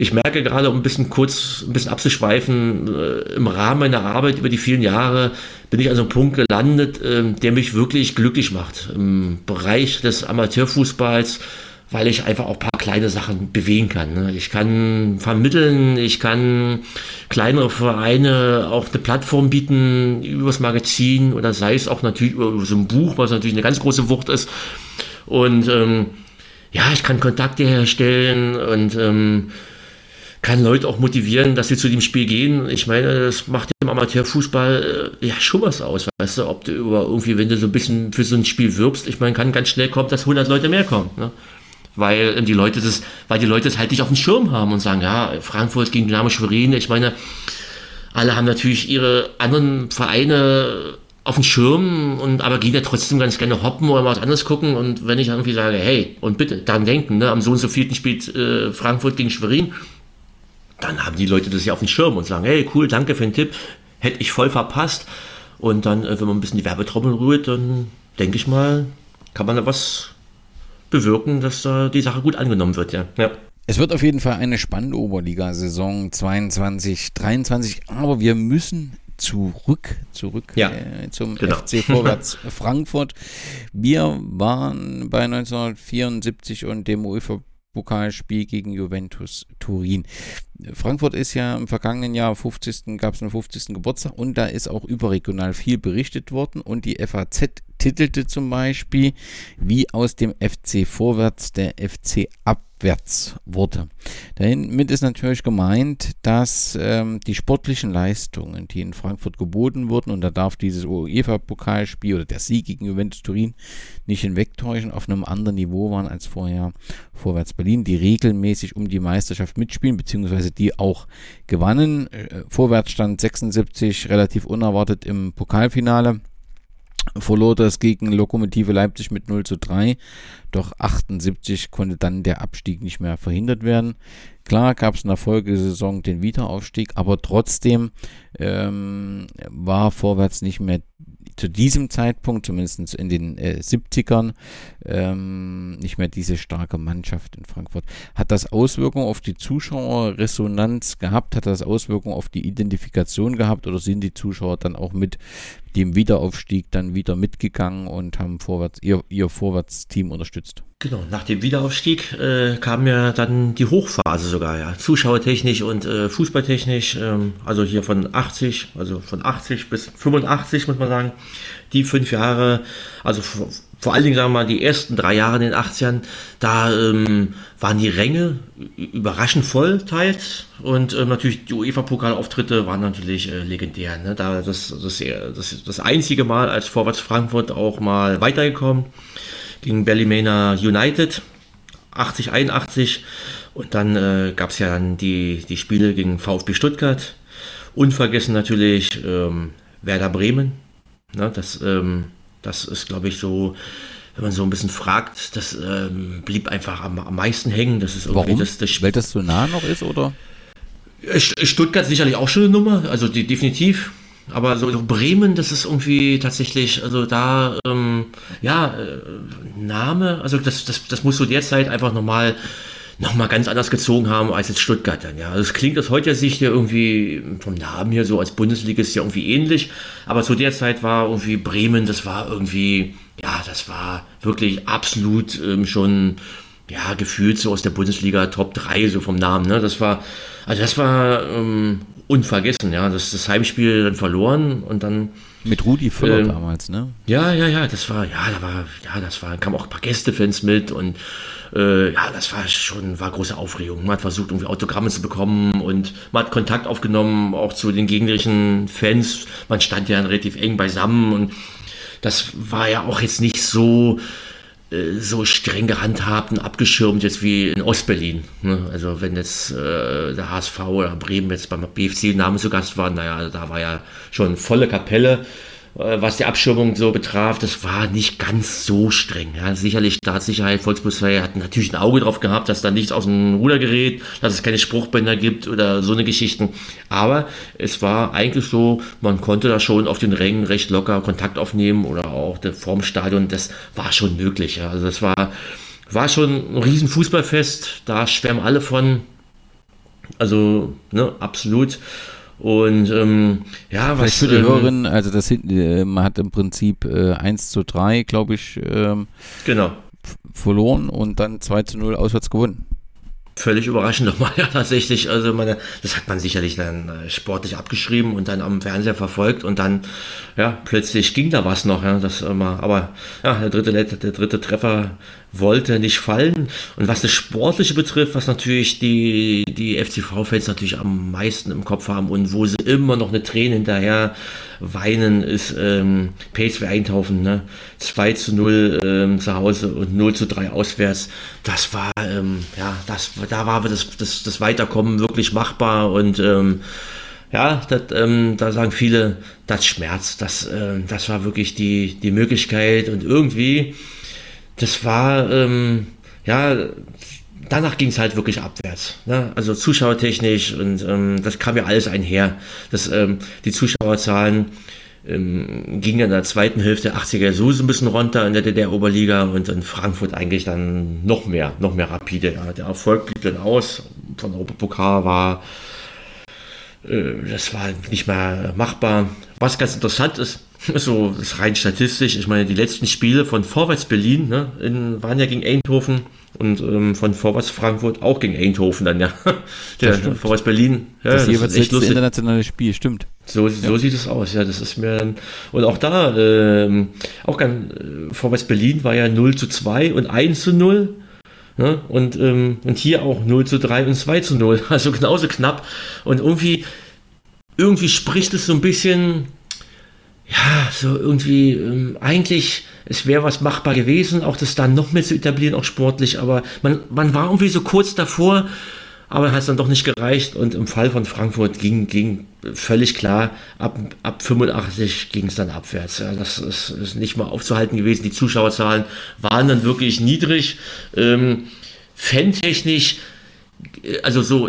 ich merke gerade, um ein bisschen kurz, ein bisschen abzuschweifen, äh, im Rahmen meiner Arbeit über die vielen Jahre bin ich an so einem Punkt gelandet, äh, der mich wirklich glücklich macht. Im Bereich des Amateurfußballs, weil ich einfach auch ein paar kleine Sachen bewegen kann. Ne? Ich kann vermitteln, ich kann kleinere Vereine auch eine Plattform bieten übers Magazin oder sei es auch natürlich über so ein Buch, was natürlich eine ganz große Wucht ist. Und ähm, ja, ich kann Kontakte herstellen und ähm, kann Leute auch motivieren, dass sie zu dem Spiel gehen. Ich meine, das macht im Amateurfußball äh, ja schon was aus, weißt du, ob du über irgendwie, wenn du so ein bisschen für so ein Spiel wirbst, ich meine, kann ganz schnell kommen, dass 100 Leute mehr kommen. Ne? weil die Leute das, weil die Leute es halt nicht auf dem Schirm haben und sagen, ja, Frankfurt gegen Dynamo Schwerin, ich meine, alle haben natürlich ihre anderen Vereine auf dem Schirm und aber gehen ja trotzdem ganz gerne hoppen oder mal was anderes gucken und wenn ich irgendwie sage, hey, und bitte daran denken, ne, am so und so vierten spielt äh, Frankfurt gegen Schwerin, dann haben die Leute das ja auf dem Schirm und sagen, hey, cool, danke für den Tipp, hätte ich voll verpasst. Und dann, äh, wenn man ein bisschen die Werbetrommel rührt, dann denke ich mal, kann man da was bewirken, dass äh, die Sache gut angenommen wird. Ja. ja. Es wird auf jeden Fall eine spannende Oberliga-Saison 22, 23, aber wir müssen zurück, zurück ja, äh, zum genau. FC Vorwärts Frankfurt. Wir waren bei 1974 und dem UEFA Pokalspiel gegen Juventus Turin. Frankfurt ist ja im vergangenen Jahr 50. gab es einen 50. Geburtstag und da ist auch überregional viel berichtet worden und die FAZ titelte zum Beispiel, wie aus dem FC vorwärts der FC ab abwärts wurde. Damit ist natürlich gemeint, dass ähm, die sportlichen Leistungen, die in Frankfurt geboten wurden, und da darf dieses UEFA-Pokalspiel oder der Sieg gegen Juventus Turin nicht hinwegtäuschen, auf einem anderen Niveau waren als vorher Vorwärts Berlin, die regelmäßig um die Meisterschaft mitspielen, beziehungsweise die auch gewannen. Äh, Vorwärts stand 76 relativ unerwartet im Pokalfinale verlor das gegen Lokomotive Leipzig mit 0 zu 3. Doch 78 konnte dann der Abstieg nicht mehr verhindert werden. Klar gab es in der Folgesaison den Wiederaufstieg, aber trotzdem ähm, war Vorwärts nicht mehr zu diesem Zeitpunkt, zumindest in den äh, 70ern, ähm, nicht mehr diese starke Mannschaft in Frankfurt. Hat das Auswirkungen auf die Zuschauerresonanz gehabt? Hat das Auswirkungen auf die Identifikation gehabt? Oder sind die Zuschauer dann auch mit dem Wiederaufstieg dann wieder mitgegangen und haben vorwärts, ihr, ihr Vorwärtsteam unterstützt. Genau, nach dem Wiederaufstieg äh, kam ja dann die Hochphase sogar, ja, zuschauertechnisch und äh, fußballtechnisch, ähm, also hier von 80, also von 80 bis 85 muss man sagen, die fünf Jahre, also vor allen Dingen, sagen wir mal, die ersten drei Jahre in den 80ern, da ähm, waren die Ränge überraschend voll teils und ähm, natürlich die UEFA-Pokalauftritte waren natürlich äh, legendär. Ne? Da das, das, das, das einzige Mal als Vorwärts Frankfurt auch mal weitergekommen gegen Ballymena United 80, 81. Und dann äh, gab es ja dann die, die Spiele gegen VfB Stuttgart. Unvergessen natürlich ähm, Werder Bremen. Ne, das, ähm, das ist, glaube ich, so, wenn man so ein bisschen fragt, das ähm, blieb einfach am, am meisten hängen. Das ist irgendwie Warum? Das, das Weil das so nah noch ist, oder? Stuttgart sicherlich auch schon eine Nummer, also die, definitiv. Aber so, so, Bremen, das ist irgendwie tatsächlich, also da, ähm, ja, äh, Name, also das, das, das muss so derzeit einfach nochmal noch mal ganz anders gezogen haben als jetzt Stuttgart dann, ja. Also es klingt aus heutiger Sicht ja irgendwie vom Namen hier so als Bundesliga ist ja irgendwie ähnlich, aber zu der Zeit war irgendwie Bremen, das war irgendwie, ja, das war wirklich absolut ähm, schon, ja, gefühlt so aus der Bundesliga Top 3, so vom Namen, ne. Das war, also das war ähm, unvergessen, ja. Das, das Heimspiel dann verloren und dann. Mit Rudi Völler ähm, damals, ne? Ja, ja, ja, das war, ja, da war, ja, das war, kam auch ein paar Gästefans mit und äh, ja, das war schon, war große Aufregung. Man hat versucht, irgendwie Autogramme zu bekommen und man hat Kontakt aufgenommen, auch zu den gegnerischen Fans. Man stand ja relativ eng beisammen und das war ja auch jetzt nicht so, so streng gehandhabt und abgeschirmt jetzt wie in Ostberlin. Ne? Also wenn jetzt äh, der HSV oder Bremen jetzt beim BFC Name zu Gast waren, naja, da war ja schon volle Kapelle. Äh, was die Abschirmung so betraf, das war nicht ganz so streng. Ja, sicherlich Staatssicherheit, Volksbundeswehr hat natürlich ein Auge drauf gehabt, dass da nichts aus dem Ruder gerät, dass es keine Spruchbänder gibt oder so eine Geschichten. Aber es war eigentlich so, man konnte da schon auf den Rängen recht locker Kontakt aufnehmen oder auch vorm Stadion, das war schon möglich. Ja. Also das war, war schon ein riesen Fußballfest, da schwärmen alle von. Also, ne, absolut. Und ähm, ja, was. für die ähm, Hörerinnen, also das äh, man hat im Prinzip äh, 1 zu 3, glaube ich, ähm, genau. verloren und dann 2 zu 0 auswärts gewonnen völlig überraschend nochmal, ja, tatsächlich. Also, meine, das hat man sicherlich dann äh, sportlich abgeschrieben und dann am Fernseher verfolgt und dann, ja, plötzlich ging da was noch, ja, das immer, aber, ja, der dritte, der dritte Treffer wollte nicht fallen. Und was das Sportliche betrifft, was natürlich die, die FCV-Fans natürlich am meisten im Kopf haben und wo sie immer noch eine Träne hinterher weinen, ist ähm, PSV Eindhoven, ne? 2 zu 0 ähm, zu Hause und 0 zu 3 auswärts. Das war, ähm, ja, das, da war das, das, das Weiterkommen wirklich machbar und ähm, ja, das, ähm, da sagen viele, das schmerzt. Das, äh, das war wirklich die, die Möglichkeit und irgendwie, das war, ähm, ja, danach ging es halt wirklich abwärts. Ne? Also zuschauertechnisch und ähm, das kam ja alles einher. Das, ähm, die Zuschauerzahlen ähm, gingen in der zweiten Hälfte der 80er so ein bisschen runter in der DDR-Oberliga und in Frankfurt eigentlich dann noch mehr, noch mehr rapide. Ja. Der Erfolg blieb dann aus. Von Europapokal war äh, das war nicht mehr machbar. Was ganz interessant ist, so ist rein statistisch, ich meine, die letzten Spiele von Vorwärts Berlin ne, in, waren ja gegen Eindhoven und ähm, von Vorwärts Frankfurt auch gegen Eindhoven dann, ja. Der Vorwärts Berlin. Ja, das, das jeweils letzte lustig. internationale Spiel, stimmt. So, so ja. sieht es aus, ja, das ist mir dann, und auch da, ähm, auch ganz, äh, Vorwärts Berlin war ja 0 zu 2 und 1 zu 0. Ne? Und, ähm, und hier auch 0 zu 3 und 2 zu 0. Also genauso knapp. Und irgendwie, irgendwie spricht es so ein bisschen, ja, so irgendwie, ähm, eigentlich, es wäre was machbar gewesen, auch das dann noch mehr zu etablieren, auch sportlich, aber man, man war irgendwie so kurz davor, aber hat es dann doch nicht gereicht und im Fall von Frankfurt ging, ging völlig klar, ab, ab 85 ging es dann abwärts. Ja, das ist, ist, nicht mal aufzuhalten gewesen. Die Zuschauerzahlen waren dann wirklich niedrig. Ähm, fantechnisch, äh, also so,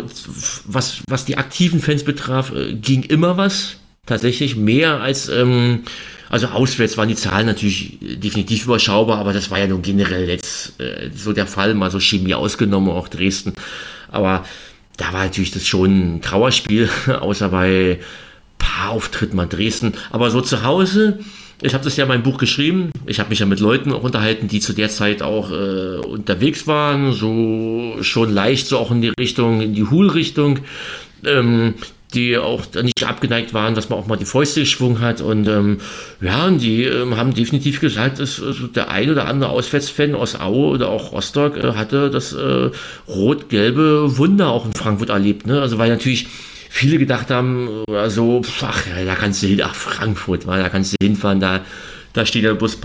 was, was die aktiven Fans betraf, äh, ging immer was. Tatsächlich mehr als, ähm, also auswärts waren die Zahlen natürlich definitiv überschaubar, aber das war ja nun generell jetzt äh, so der Fall, mal so Chemie ausgenommen, auch Dresden. Aber da war natürlich das schon ein Trauerspiel, außer bei paar Auftritten mal Dresden. Aber so zu Hause, ich habe das ja in meinem Buch geschrieben. Ich habe mich ja mit Leuten auch unterhalten, die zu der Zeit auch äh, unterwegs waren, so schon leicht so auch in die Richtung, in die Hul-Richtung. Ähm, die auch nicht abgeneigt waren, dass man auch mal die Fäuste geschwungen hat. Und ähm, ja, und die ähm, haben definitiv gesagt, dass also der ein oder andere Auswärtsfan aus Aue oder auch Rostock äh, hatte das äh, rot-gelbe Wunder auch in Frankfurt erlebt. Ne? Also weil natürlich viele gedacht haben, also, ach, ja, da kannst du hin, ach, Frankfurt, da kannst du hinfahren, da, da steht ja bloß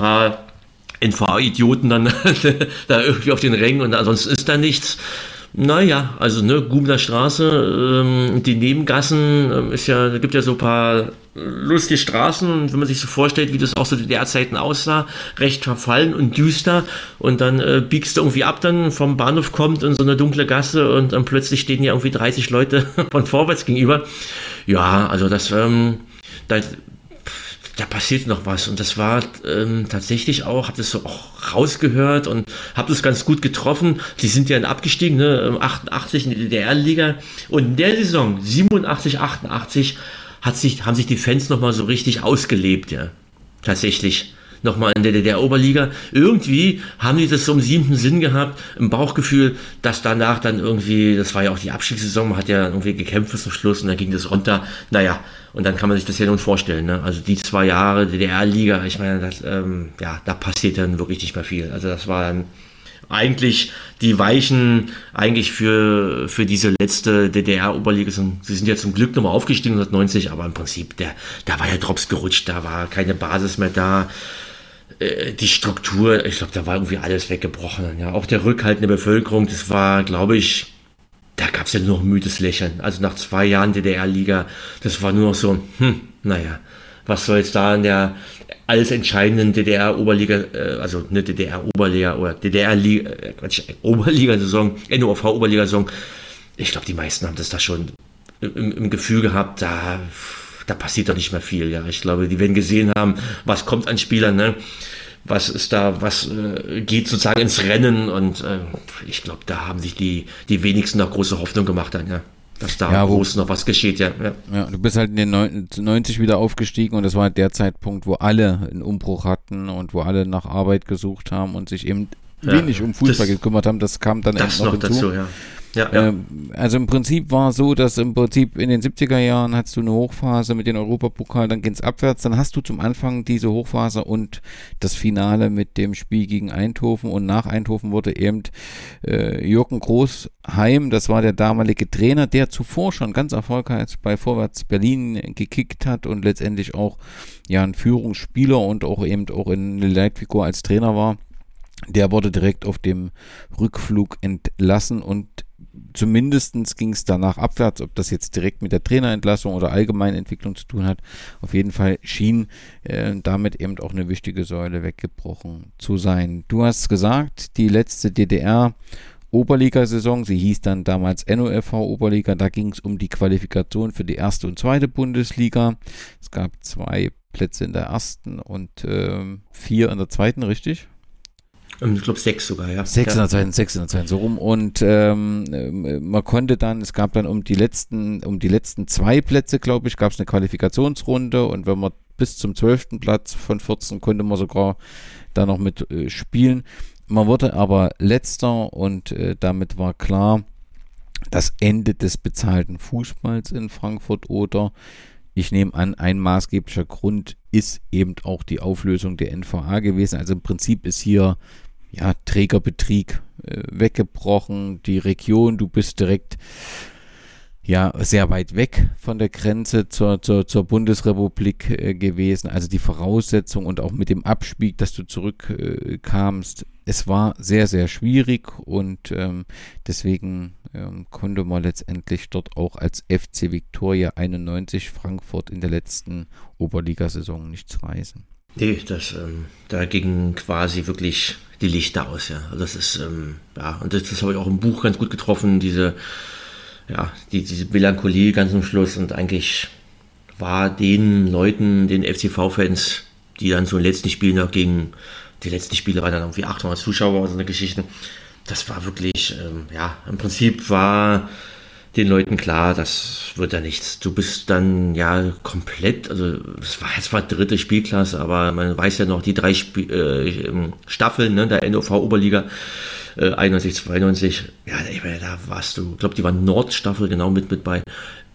NVA-Idioten dann da irgendwie auf den Rängen und ansonsten ist da nichts. Naja, also ne, Gubner Straße, ähm, die Nebengassen, ähm, ist ja, da gibt ja so ein paar lustige Straßen, wenn man sich so vorstellt, wie das auch so DDR-Zeiten aussah, recht verfallen und düster und dann äh, biegst du irgendwie ab, dann vom Bahnhof kommt in so eine dunkle Gasse und dann plötzlich stehen ja irgendwie 30 Leute von vorwärts gegenüber. Ja, also das, ähm, da, da passiert noch was. Und das war ähm, tatsächlich auch, habe das so auch rausgehört und habe das ganz gut getroffen. Sie sind ja abgestiegen, ne? 88 in die DDR-Liga. Und in der Saison 87, 88 hat sich, haben sich die Fans nochmal so richtig ausgelebt, ja. Tatsächlich nochmal in der DDR-Oberliga. Irgendwie haben die das so im siebten Sinn gehabt, im Bauchgefühl, dass danach dann irgendwie, das war ja auch die Abstiegssaison, man hat ja irgendwie gekämpft bis zum Schluss und dann ging das runter. Naja, und dann kann man sich das ja nun vorstellen. Ne? Also die zwei Jahre DDR-Liga, ich meine, das, ähm, ja, da passiert dann wirklich nicht mehr viel. Also das war dann eigentlich die Weichen eigentlich für, für diese letzte DDR-Oberliga. Sie sind ja zum Glück nochmal aufgestiegen 1990, aber im Prinzip, der, da war ja Drops gerutscht, da war keine Basis mehr da. Äh, die Struktur, ich glaube, da war irgendwie alles weggebrochen. Ja, auch der Rückhalt in der Bevölkerung, das war, glaube ich, da gab es ja nur noch müdes Lächeln. Also nach zwei Jahren DDR-Liga, das war nur noch so, hm, naja, was soll jetzt da in der alles entscheidenden DDR-Oberliga, äh, also eine DDR-Oberliga oder DDR-Oberliga-Saison, äh, NOV-Oberliga-Saison, ich glaube, die meisten haben das da schon im, im Gefühl gehabt, da da passiert doch nicht mehr viel. Ja, ich glaube, die werden gesehen haben, was kommt an Spielern, ne? was ist da, was äh, geht sozusagen ins Rennen und äh, ich glaube, da haben sich die, die wenigsten noch große Hoffnung gemacht dann, ja. Dass da ja, groß noch was geschieht, ja, ja. Ja, du bist halt in den 90 wieder aufgestiegen und das war der Zeitpunkt, wo alle einen Umbruch hatten und wo alle nach Arbeit gesucht haben und sich eben wenig um Fußball das, gekümmert haben. Das kam dann das noch, noch dazu, ja. Ja, ja. Ähm, also im Prinzip war es so, dass im Prinzip in den 70er Jahren hast du eine Hochphase mit dem Europapokal, dann geht es abwärts, dann hast du zum Anfang diese Hochphase und das Finale mit dem Spiel gegen Eindhoven und nach Eindhoven wurde eben äh, Jürgen Großheim, das war der damalige Trainer, der zuvor schon ganz erfolgreich bei Vorwärts Berlin gekickt hat und letztendlich auch ja ein Führungsspieler und auch eben auch in Leitfigur als Trainer war. Der wurde direkt auf dem Rückflug entlassen und zumindest ging es danach abwärts, ob das jetzt direkt mit der Trainerentlassung oder allgemeinen Entwicklung zu tun hat. Auf jeden Fall schien äh, damit eben auch eine wichtige Säule weggebrochen zu sein. Du hast gesagt, die letzte DDR Oberligasaison, sie hieß dann damals NOFV Oberliga, da ging es um die Qualifikation für die erste und zweite Bundesliga. Es gab zwei Plätze in der ersten und äh, vier in der zweiten, richtig? Ähm, ich glaube sechs sogar, ja. Sechs in der Zeit, sechs in der Zeit, so rum. Und ähm, äh, man konnte dann, es gab dann um die letzten, um die letzten zwei Plätze, glaube ich, gab es eine Qualifikationsrunde und wenn man bis zum zwölften Platz von 14 konnte man sogar da noch mit äh, spielen. Man wurde aber letzter und äh, damit war klar, das Ende des bezahlten Fußballs in Frankfurt oder ich nehme an, ein maßgeblicher Grund ist eben auch die Auflösung der NVA gewesen. Also im Prinzip ist hier ja, Trägerbetrieb äh, weggebrochen, die Region, du bist direkt ja sehr weit weg von der Grenze zur, zur, zur Bundesrepublik äh, gewesen. Also die Voraussetzung und auch mit dem Abspieg, dass du zurückkamst, äh, es war sehr, sehr schwierig und ähm, deswegen ähm, konnte man letztendlich dort auch als FC Victoria 91 Frankfurt in der letzten Oberligasaison nichts reisen. Nee, das, ähm, da ging quasi wirklich die Lichter aus, ja. Also das ist, ähm, ja, und das, das habe ich auch im Buch ganz gut getroffen, diese, ja, die, diese Melancholie ganz am Schluss und eigentlich war den Leuten, den FCV-Fans, die dann so im letzten Spiel noch gegen, die letzten Spiele waren dann irgendwie 800 Zuschauer, so eine Geschichte. Das war wirklich, ähm, ja, im Prinzip war den Leuten klar, das wird ja nichts. Du bist dann ja komplett, also es war jetzt zwar dritte Spielklasse, aber man weiß ja noch die drei Spiel, äh, Staffeln ne, der NOV Oberliga äh, 91, 92. Ja, ich meine, da warst du, ich glaube, die war Nordstaffel genau mit mit bei.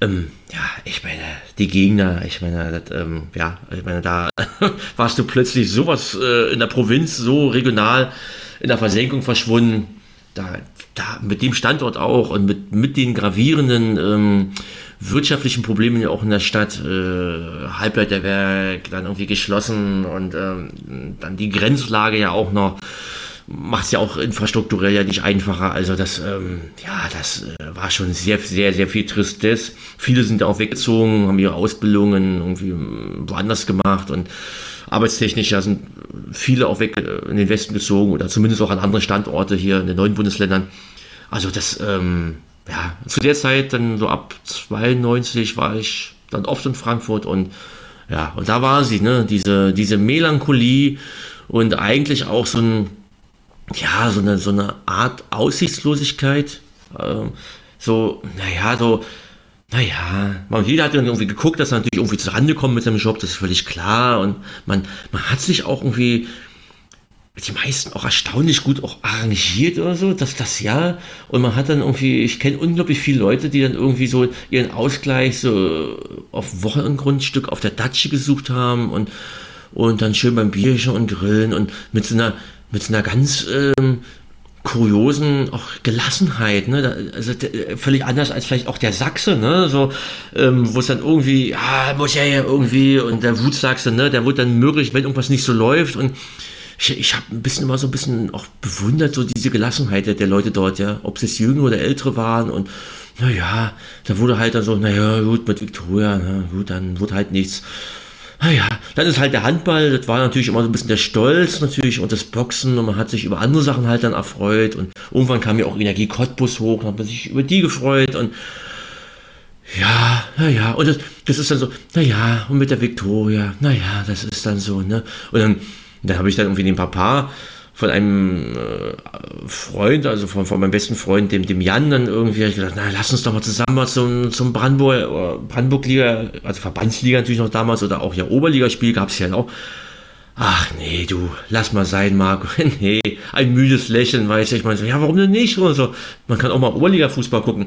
Ähm, ja, ich meine, die Gegner, ich meine, das, ähm, ja, ich meine, da warst du plötzlich sowas äh, in der Provinz, so regional in der Versenkung verschwunden da, da mit dem Standort auch und mit, mit den gravierenden ähm, wirtschaftlichen Problemen ja auch in der Stadt, äh, Halbleiterwerk, dann irgendwie geschlossen und ähm, dann die Grenzlage ja auch noch macht es ja auch infrastrukturell ja nicht einfacher. Also das, ähm, ja, das äh, war schon sehr, sehr, sehr viel Tristes. Viele sind auch weggezogen, haben ihre Ausbildungen irgendwie woanders gemacht und arbeitstechnisch ja sind viele auch weg äh, in den Westen gezogen oder zumindest auch an andere Standorte hier in den neuen Bundesländern. Also das, ähm, ja, zu der Zeit dann so ab 92 war ich dann oft in Frankfurt und ja, und da war sie, ne, diese, diese Melancholie und eigentlich auch so ein, ja, so eine, so eine Art Aussichtslosigkeit. Ähm, so, naja, so, naja, man, jeder hat dann irgendwie geguckt, dass er natürlich irgendwie zurande kommt mit seinem Job, das ist völlig klar. Und man, man hat sich auch irgendwie, die meisten auch erstaunlich gut auch arrangiert oder so, dass das ja. Und man hat dann irgendwie, ich kenne unglaublich viele Leute, die dann irgendwie so ihren Ausgleich so auf Wochengrundstück auf der Datsche gesucht haben und, und dann schön beim Bierchen und Grillen und mit so einer mit einer ganz ähm, kuriosen auch Gelassenheit, ne? also völlig anders als vielleicht auch der Sachse, ne? So, ähm, wo es dann irgendwie, ja, muss ja irgendwie und der Wutsachse, ne? Der wird dann mürrisch, wenn irgendwas nicht so läuft und ich, ich habe ein bisschen immer so ein bisschen auch bewundert, so diese Gelassenheit der, der Leute dort, ja, ob es jüngere oder ältere waren und naja, da wurde halt dann so, naja, gut, mit Victoria, na, gut, dann wird halt nichts naja, ah dann ist halt der Handball, das war natürlich immer so ein bisschen der Stolz natürlich und das Boxen und man hat sich über andere Sachen halt dann erfreut und irgendwann kam ja auch Energie Cottbus hoch und hat man sich über die gefreut und ja, naja, und das, das ist dann so, naja, und mit der Victoria, naja, das ist dann so, ne? Und dann, dann habe ich dann irgendwie den Papa von einem äh, Freund, also von, von meinem besten Freund, dem, dem Jan, dann irgendwie ich gedacht, na, lass uns doch mal zusammen mal zum, zum Brandenburg, äh, Brandenburg-Liga, also Verbandsliga natürlich noch damals oder auch ja Oberligaspiel gab es ja auch. Ach nee, du, lass mal sein, Marco. nee, ein müdes Lächeln, weiß ich. Ich meine so, ja, warum denn nicht? Oder so. Man kann auch mal Oberliga-Fußball gucken.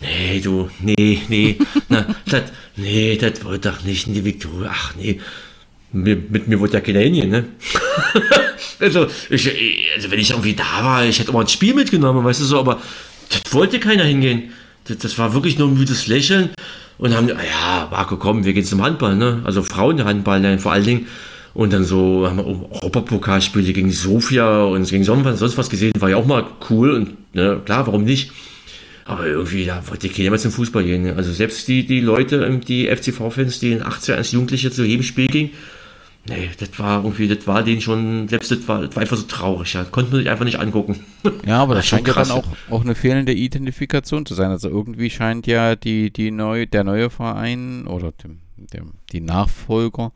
Nee, du, nee, nee, na, das, nee, das wird doch nicht in die Viktoria. Ach nee, mit, mit mir wurde ja keiner hingehen, ne? also, ich, also, wenn ich irgendwie da war, ich hätte mal ein Spiel mitgenommen, weißt du so, aber das wollte keiner hingehen. Das, das war wirklich nur ein müdes Lächeln und haben, ah ja, Marco, komm, wir gehen zum Handball, ne? Also Frauenhandball, ne? vor allen Dingen. Und dann so haben wir Europapokalspiele gegen Sofia und gegen sonst was gesehen, war ja auch mal cool und ne, klar, warum nicht? Aber irgendwie, da wollte keiner mehr zum Fußball gehen. Ne? Also selbst die, die Leute, die FCV-Fans, die in 18 als Jugendliche zu jedem Spiel gingen, Nee, das war irgendwie, das war den schon, selbst das war, das war einfach so traurig, ja. Konnte man sich einfach nicht angucken. Ja, aber das, das scheint ja dann auch, auch eine fehlende Identifikation zu sein. Also irgendwie scheint ja die, die neu, der neue Verein oder dem, die Nachfolger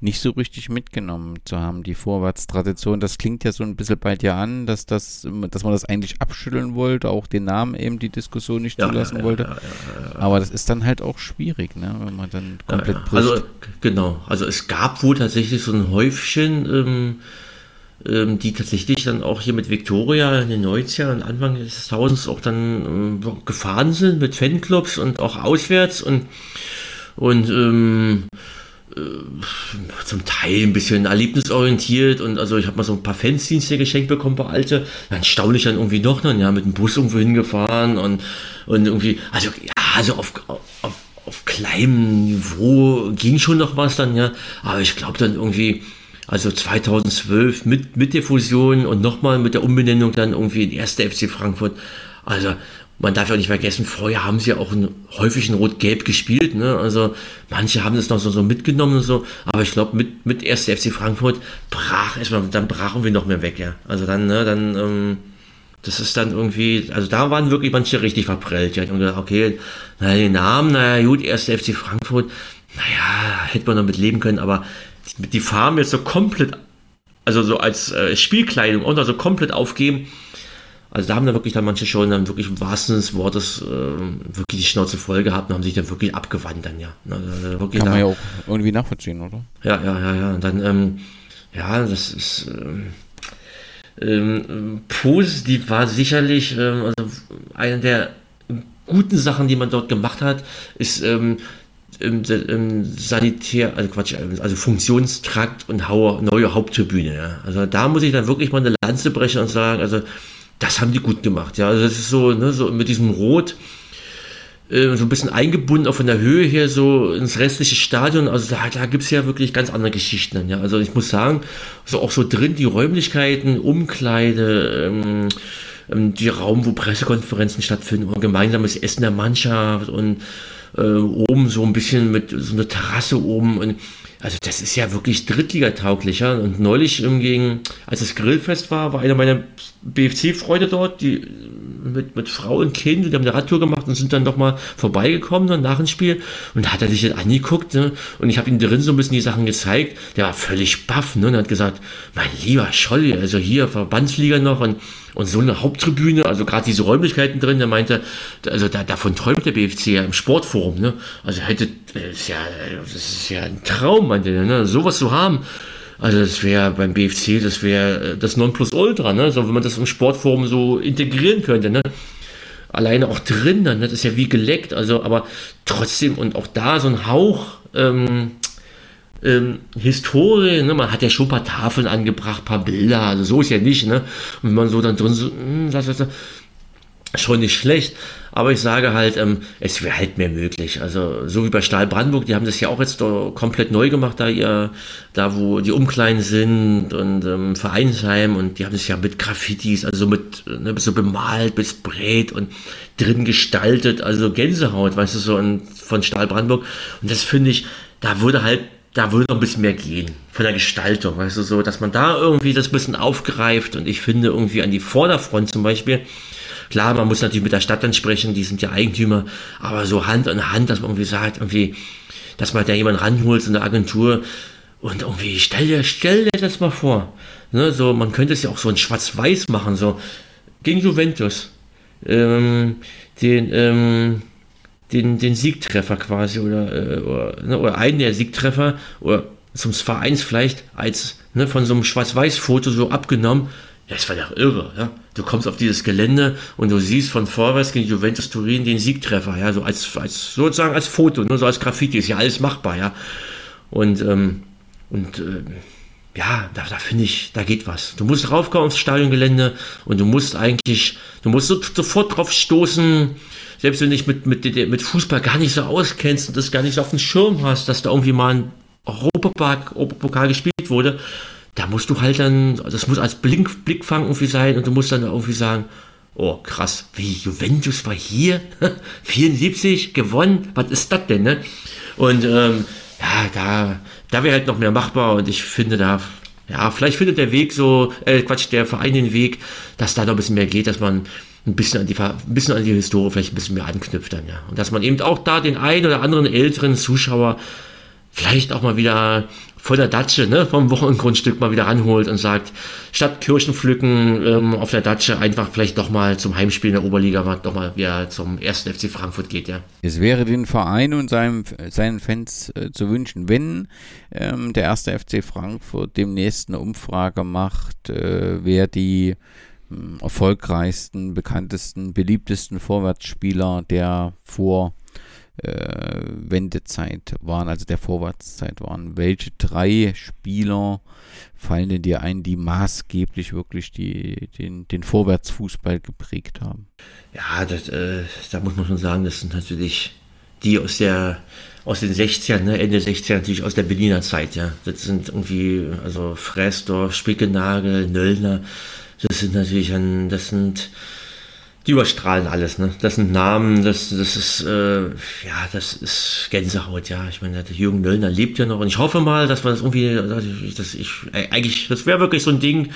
nicht so richtig mitgenommen zu haben, die Vorwärtstradition. Das klingt ja so ein bisschen bei dir an, dass, das, dass man das eigentlich abschütteln wollte, auch den Namen eben die Diskussion nicht ja, zulassen ja, wollte. Ja, Aber das ist dann halt auch schwierig, ne, wenn man dann komplett bricht. Also genau, also es gab wohl tatsächlich so ein Häufchen, ähm, ähm, die tatsächlich dann auch hier mit Victoria in den 90er und Anfang des Tausends auch dann ähm, gefahren sind mit Fanclubs und auch auswärts und und ähm, äh, zum Teil ein bisschen erlebnisorientiert und also ich habe mal so ein paar Fanzines geschenkt bekommen, paar alte, dann staune ich dann irgendwie noch, dann ja mit dem Bus irgendwo hingefahren und, und irgendwie, also ja, also auf, auf, auf kleinem Niveau ging schon noch was dann, ja, aber ich glaube dann irgendwie, also 2012 mit, mit der Fusion und nochmal mit der Umbenennung dann irgendwie in 1. FC Frankfurt, also man darf ja nicht vergessen, vorher haben sie ja auch häufig in Rot-Gelb gespielt. Ne? Also manche haben das noch so, so mitgenommen und so, aber ich glaube, mit, mit 1. FC Frankfurt brach erstmal, dann brachen wir noch mehr weg, ja. Also dann, ne, dann, ähm, das ist dann irgendwie, also da waren wirklich manche richtig verprellt. Ja. Habe gedacht, okay, naja, den Namen, naja, gut, 1. FC Frankfurt, naja, hätte man damit leben können, aber die, die Farben jetzt so komplett, also so als äh, Spielkleidung und also komplett aufgeben, also da haben dann wirklich dann manche schon dann wirklich im wahrsten des Wortes äh, wirklich die Schnauze voll gehabt und haben sich dann wirklich abgewandt dann, ja. Also Kann man da, ja auch irgendwie nachvollziehen, oder? Ja, ja, ja, ja. Und dann, ähm, ja, das ist ähm, ähm, positiv war sicherlich, ähm, also eine der guten Sachen, die man dort gemacht hat, ist ähm, im, im, Sanitär, also Quatsch, also Funktionstrakt und neue Haupttribüne. Ja. Also da muss ich dann wirklich mal eine Lanze brechen und sagen, also das haben die gut gemacht. Ja, also das ist so, ne, so mit diesem Rot. äh, so ein bisschen eingebunden, auch von der Höhe her, so ins restliche Stadion. Also da, da gibt es ja wirklich ganz andere Geschichten. Ja. Also ich muss sagen, so auch so drin die Räumlichkeiten, Umkleide, ähm, ähm, die Raum, wo Pressekonferenzen stattfinden, gemeinsames Essen der Mannschaft und oben so ein bisschen mit so einer Terrasse oben und also das ist ja wirklich Drittligatauglicher. Und neulich hingegen, als das Grillfest war, war einer meiner BFC-Freunde dort, die mit, mit Frau und Kind, die haben eine Radtour gemacht und sind dann doch mal vorbeigekommen dann nach dem Spiel. Und da hat er sich das angeguckt ne? und ich habe ihm drin so ein bisschen die Sachen gezeigt. Der war völlig baff ne? und hat gesagt, mein lieber Scholli, also hier Verbandsliga noch und und so eine Haupttribüne, also gerade diese Räumlichkeiten drin, der meinte, also da, davon träumt der BFC ja im Sportforum, ne? Also hätte, ist ja, das ist ja ein Traum, meinte der, ne? Sowas zu haben. Also das wäre beim BFC, das wäre das Nonplusultra, ne? So, wenn man das im Sportforum so integrieren könnte, ne? Alleine auch drin, dann, ne? das ist ja wie geleckt, also aber trotzdem und auch da so ein Hauch, ähm, ähm, Historie, ne? man hat ja schon ein paar Tafeln angebracht, ein paar Bilder, also so ist ja nicht, ne? Und wenn man so dann drin so, mh, das, das, das, schon nicht schlecht, aber ich sage halt, ähm, es wäre halt mehr möglich. Also so wie bei Stahl Brandenburg, die haben das ja auch jetzt komplett neu gemacht, da ihr, da wo die Umkleiden sind und ähm, Vereinsheim und die haben das ja mit Graffitis, also mit ne, so bemalt, bis breit und drin gestaltet, also Gänsehaut, weißt du so, und von Stahl Brandenburg. Und das finde ich, da wurde halt da würde noch ein bisschen mehr gehen von der Gestaltung, weißt du, so, dass man da irgendwie das bisschen aufgreift und ich finde irgendwie an die Vorderfront zum Beispiel, klar, man muss natürlich mit der Stadt dann sprechen, die sind ja Eigentümer, aber so Hand an Hand, dass man irgendwie sagt, irgendwie, dass man da jemanden ranholt in der Agentur und irgendwie, stell dir, stell dir das mal vor, ne, so, man könnte es ja auch so in schwarz-weiß machen, so, gegen Juventus, ähm, den, ähm, den, den Siegtreffer quasi oder, äh, oder, ne, oder einen der Siegtreffer oder zum Vereins vielleicht als ne, von so einem Schwarz-Weiß-Foto so abgenommen. Ja, das war ja irre. Ja? Du kommst auf dieses Gelände und du siehst von vorwärts gegen Juventus Turin den Siegtreffer, ja, so als, als sozusagen als Foto, nur ne, so als Graffiti, ist ja alles machbar, ja. Und, ähm, und äh, ja, da, da finde ich, da geht was. Du musst raufkommen aufs Stadiongelände und du musst eigentlich, du musst so, sofort drauf stoßen, selbst wenn du dich mit, mit, mit Fußball gar nicht so auskennst und das gar nicht so auf dem Schirm hast, dass da irgendwie mal ein Europapokal gespielt wurde, da musst du halt dann, das muss als Blink, Blickfang irgendwie sein und du musst dann irgendwie sagen, oh krass, wie Juventus war hier, 74 gewonnen, was ist das denn, ne? Und ähm, ja, da, da wäre halt noch mehr machbar und ich finde da, ja, vielleicht findet der Weg so, äh, Quatsch, der Verein den Weg, dass da noch ein bisschen mehr geht, dass man ein bisschen an die, ein bisschen an die Historie vielleicht ein bisschen mehr anknüpft dann, ja. Und dass man eben auch da den einen oder anderen älteren Zuschauer vielleicht auch mal wieder von der Datsche, ne, vom Wochengrundstück mal wieder ranholt und sagt, statt Kirchen pflücken ähm, auf der Datsche einfach vielleicht doch mal zum Heimspiel in der Oberliga mal doch mal wieder zum ersten FC Frankfurt geht, ja. Es wäre den Verein und seinem, seinen Fans äh, zu wünschen, wenn ähm, der erste FC Frankfurt demnächst eine Umfrage macht, äh, wer die hm, erfolgreichsten, bekanntesten, beliebtesten Vorwärtsspieler der vor äh, Wendezeit waren, also der Vorwärtszeit waren. Welche drei Spieler fallen denn dir ein, die maßgeblich wirklich die, den, den Vorwärtsfußball geprägt haben? Ja, das, äh, da muss man schon sagen, das sind natürlich die aus der aus den 60ern, ne, Ende 60er natürlich aus der Berliner Zeit, ja. Das sind irgendwie, also Fressdorf, Spickenagel, Nöllner, das sind natürlich ein, das sind, die überstrahlen alles, ne? Das sind Namen, das, das ist, äh, ja, das ist Gänsehaut, ja. Ich meine, der Jürgen Nöllner lebt ja noch und ich hoffe mal, dass man das irgendwie, dass ich, eigentlich, das wäre wirklich so ein Ding.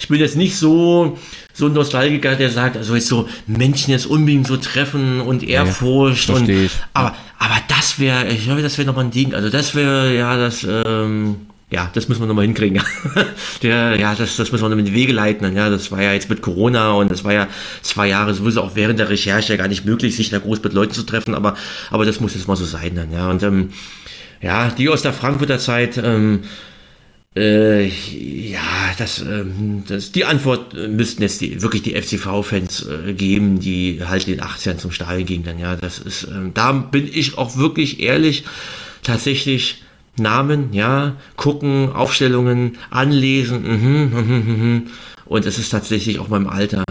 Ich bin jetzt nicht so, so ein Nostalgiker, der sagt, also jetzt so Menschen jetzt unbedingt so treffen und Ehrfurcht ja, und, aber, aber das wäre, ich glaube, das wäre nochmal ein Ding. Also das wäre, ja, das, ähm, ja, das müssen wir nochmal hinkriegen. Der, ja, das, das müssen wir noch in die Wege leiten. Ja, das war ja jetzt mit Corona und das war ja zwei Jahre sowieso auch während der Recherche gar nicht möglich, sich da groß mit Leuten zu treffen, aber, aber das muss jetzt mal so sein dann, ja. Und ähm, ja, die aus der Frankfurter Zeit, ähm, äh, ja, das, ähm, das, die Antwort müssten jetzt die, wirklich die FCV-Fans äh, geben, die halt in den 80ern zum Stadion gingen dann, ja. Das ist, ähm, da bin ich auch wirklich ehrlich, tatsächlich, Namen, ja, gucken, Aufstellungen, anlesen, mhm, mhm, mhm, und es ist tatsächlich auch meinem Alter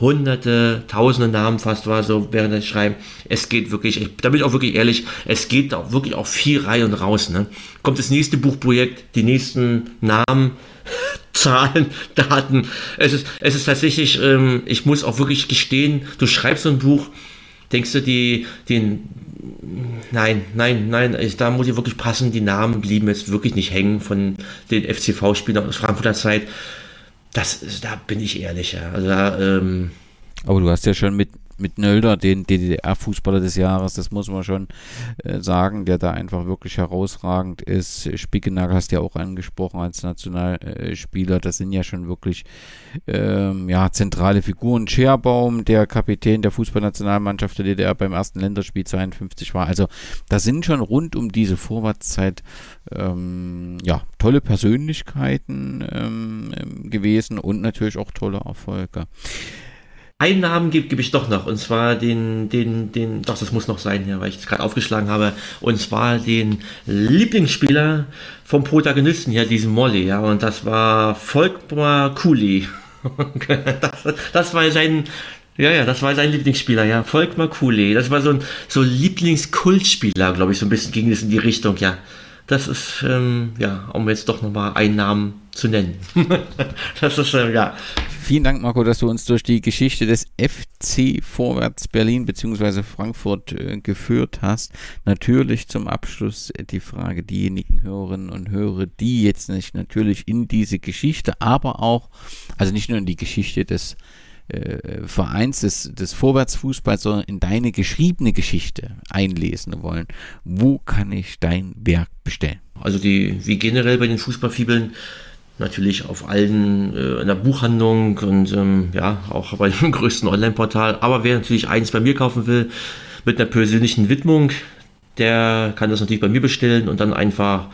hunderte, tausende Namen fast war so während des Schreiben. Es geht wirklich, ich, da bin ich auch wirklich ehrlich, es geht auch wirklich auch viel rein und raus. Ne? Kommt das nächste Buchprojekt, die nächsten Namen, Zahlen, Daten. Es ist, es ist tatsächlich, ähm, ich muss auch wirklich gestehen, du schreibst so ein Buch, denkst du, die, den, nein, nein, nein, ich, da muss ich wirklich passen, die Namen blieben jetzt wirklich nicht hängen von den FCV-Spielern aus Frankfurter Zeit. Das, da bin ich ehrlich, ja. Also da, ähm, aber du hast ja schon mit mit Nölder, den DDR-Fußballer des Jahres, das muss man schon äh, sagen, der da einfach wirklich herausragend ist. Spickenagel hast du ja auch angesprochen als Nationalspieler, das sind ja schon wirklich ähm, ja, zentrale Figuren. Scherbaum, der Kapitän der Fußballnationalmannschaft der DDR beim ersten Länderspiel 52 war. Also da sind schon rund um diese Vorwärtszeit ähm, ja, tolle Persönlichkeiten ähm, gewesen und natürlich auch tolle Erfolge. Einen Namen gebe geb ich doch noch, und zwar den, den, den, doch, das muss noch sein hier, weil ich es gerade aufgeschlagen habe, und zwar den Lieblingsspieler vom Protagonisten hier, diesen Molly, ja, und das war Volkmar Kuli. das, das war sein, ja, ja, das war sein Lieblingsspieler, ja, Volkmar Kuli. Das war so ein so Lieblingskultspieler, glaube ich, so ein bisschen ging es in die Richtung, ja. Das ist, ähm, ja, um jetzt doch nochmal einen Namen zu nennen. das ist, ähm, ja, Vielen Dank, Marco, dass du uns durch die Geschichte des FC Vorwärts Berlin bzw. Frankfurt äh, geführt hast. Natürlich zum Abschluss die Frage, diejenigen Hörerinnen und Hörer, die jetzt nicht natürlich in diese Geschichte, aber auch, also nicht nur in die Geschichte des Vereins des, des Vorwärtsfußballs, sondern in deine geschriebene Geschichte einlesen wollen. Wo kann ich dein Werk bestellen? Also die, wie generell bei den Fußballfibeln, natürlich auf allen äh, in der Buchhandlung und ähm, ja, auch bei dem größten Online-Portal. Aber wer natürlich eins bei mir kaufen will, mit einer persönlichen Widmung, der kann das natürlich bei mir bestellen und dann einfach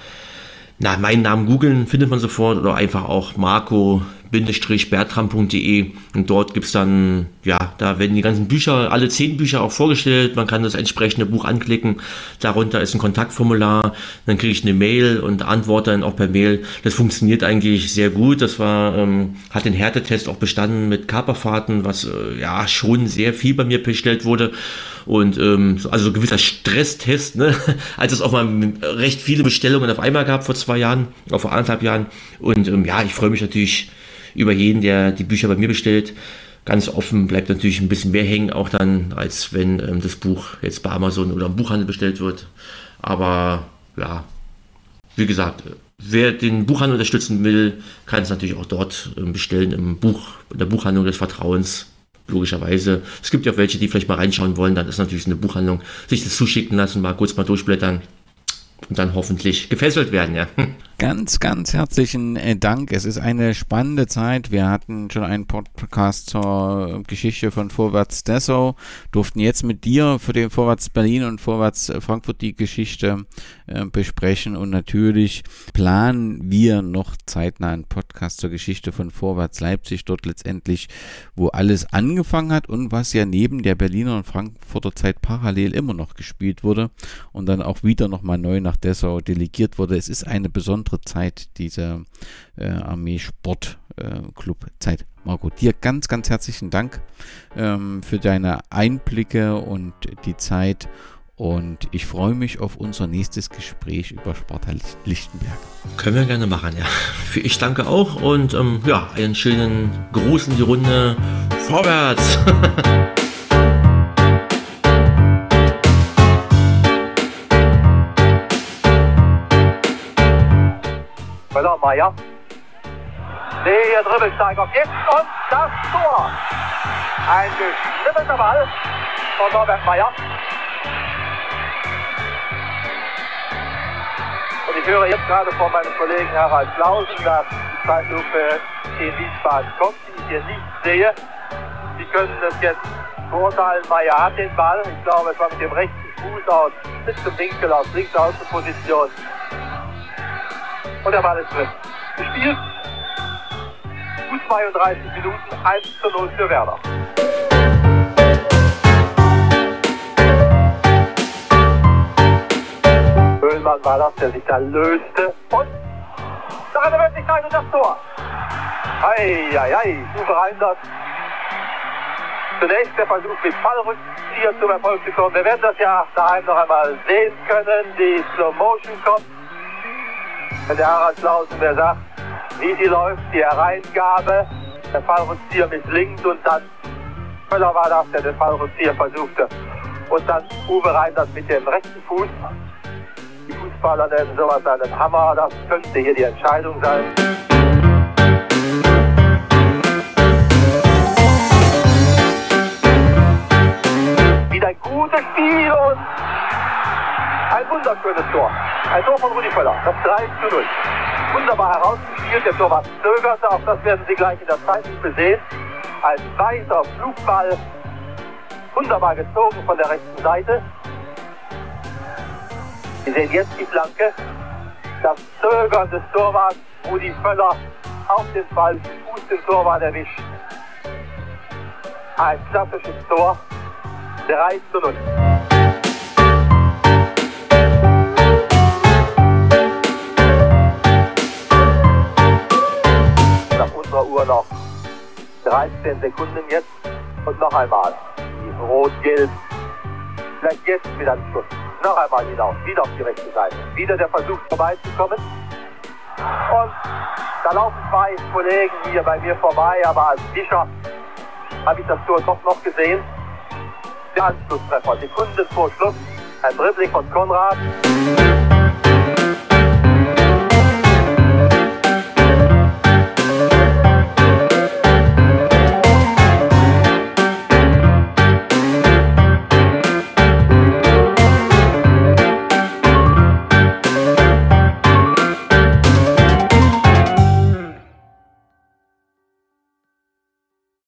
na, meinen Namen googeln, findet man sofort oder einfach auch Marco bertram.de und dort gibt es dann, ja, da werden die ganzen Bücher, alle zehn Bücher auch vorgestellt. Man kann das entsprechende Buch anklicken. Darunter ist ein Kontaktformular. Dann kriege ich eine Mail und antworte dann auch per Mail. Das funktioniert eigentlich sehr gut. Das war, ähm, hat den Härtetest auch bestanden mit Kaperfahrten, was äh, ja schon sehr viel bei mir bestellt wurde. Und ähm, also gewisser Stresstest, ne? als es auch mal recht viele Bestellungen auf einmal gab vor zwei Jahren, auch vor anderthalb Jahren. Und ähm, ja, ich freue mich natürlich über jeden, der die Bücher bei mir bestellt. Ganz offen bleibt natürlich ein bisschen mehr hängen, auch dann, als wenn ähm, das Buch jetzt bei Amazon oder im Buchhandel bestellt wird. Aber ja, wie gesagt, wer den Buchhandel unterstützen will, kann es natürlich auch dort ähm, bestellen, im Buch, in der Buchhandlung des Vertrauens. Logischerweise. Es gibt ja auch welche, die vielleicht mal reinschauen wollen, dann ist natürlich eine Buchhandlung, sich das zuschicken lassen, mal kurz mal durchblättern und dann hoffentlich gefesselt werden, ja. Ganz, ganz herzlichen äh, Dank. Es ist eine spannende Zeit. Wir hatten schon einen Podcast zur Geschichte von Vorwärts Dessau, durften jetzt mit dir für den Vorwärts Berlin und Vorwärts Frankfurt die Geschichte äh, besprechen und natürlich planen wir noch zeitnah einen Podcast zur Geschichte von Vorwärts Leipzig, dort letztendlich, wo alles angefangen hat und was ja neben der Berliner und Frankfurter Zeit parallel immer noch gespielt wurde und dann auch wieder nochmal neu nach Dessau delegiert wurde. Es ist eine besondere Zeit, diese äh, Armee-Sport-Club-Zeit. Äh, Marco, dir ganz, ganz herzlichen Dank ähm, für deine Einblicke und die Zeit. Und ich freue mich auf unser nächstes Gespräch über Sparta Lichtenberg. Können wir gerne machen, ja. Ich danke auch und ähm, ja, einen schönen Gruß in die Runde. Vorwärts! Müller-Meyer. Der Dribbelsteiger gibt und das Tor. Ein geschnippelter Ball von Norbert Meyer. Und ich höre jetzt gerade von meinem Kollegen Harald Klausen, dass die Zeitlupe in Wiesbaden kommt, die ich hier nicht sehe. Sie können das jetzt beurteilen. Meyer hat den Ball. Ich glaube, es war mit dem rechten Fuß aus bis zum Winkel aus links Außenposition und der Ball ist drin. Gespielt. Gut 32 Minuten, 1 zu 0 für Werder. Höhlmann war das, der sich da löste. Und da hat er wirklich und das Tor. Ei, ei, ei, Uwe Reinders Zunächst der Versuch mit Fallrückzieher zum Erfolg zu kommen. Wir werden das ja daheim noch einmal sehen können. Die Slow Motion kommt. Der Harald Klausen, der sagt, wie sie läuft, die Hereingabe, der Fallrückzieher misslingt und dann Möller war das, der den Fallrückzieher versuchte. Und dann Uwe Reinders mit dem rechten Fuß. Die Fußballer nennen sowas einen Hammer. Das könnte hier die Entscheidung sein. Wieder ein gutes Spiel und ein wunderschönes Tor. Ein Tor von Rudi Völler. Das 3 zu 0. Wunderbar herausgespielt. Der Torwart zögerte. Auch das werden Sie gleich in der Zeitlupe sehen. Ein weißer Flugball. Wunderbar gezogen von der rechten Seite. Sie sehen jetzt die Flanke. Das Zögern des Torwarts Rudi Völler auf den Ball, Fuß den Torwart erwischt. Ein klassisches Tor. 3 zu 0. Uhr noch 13 Sekunden jetzt. Und noch einmal. Rot-Gelb. Vielleicht jetzt mit einem Schuss. Noch einmal hinaus. Wieder auf die rechte Seite. Wieder der Versuch vorbeizukommen. Und da laufen zwei Kollegen hier bei mir vorbei, aber als Fischer habe ich das Tor doch noch gesehen. Der Anschlusstreffer, Sekunden vor Schluss, ein Dribbling von Konrad.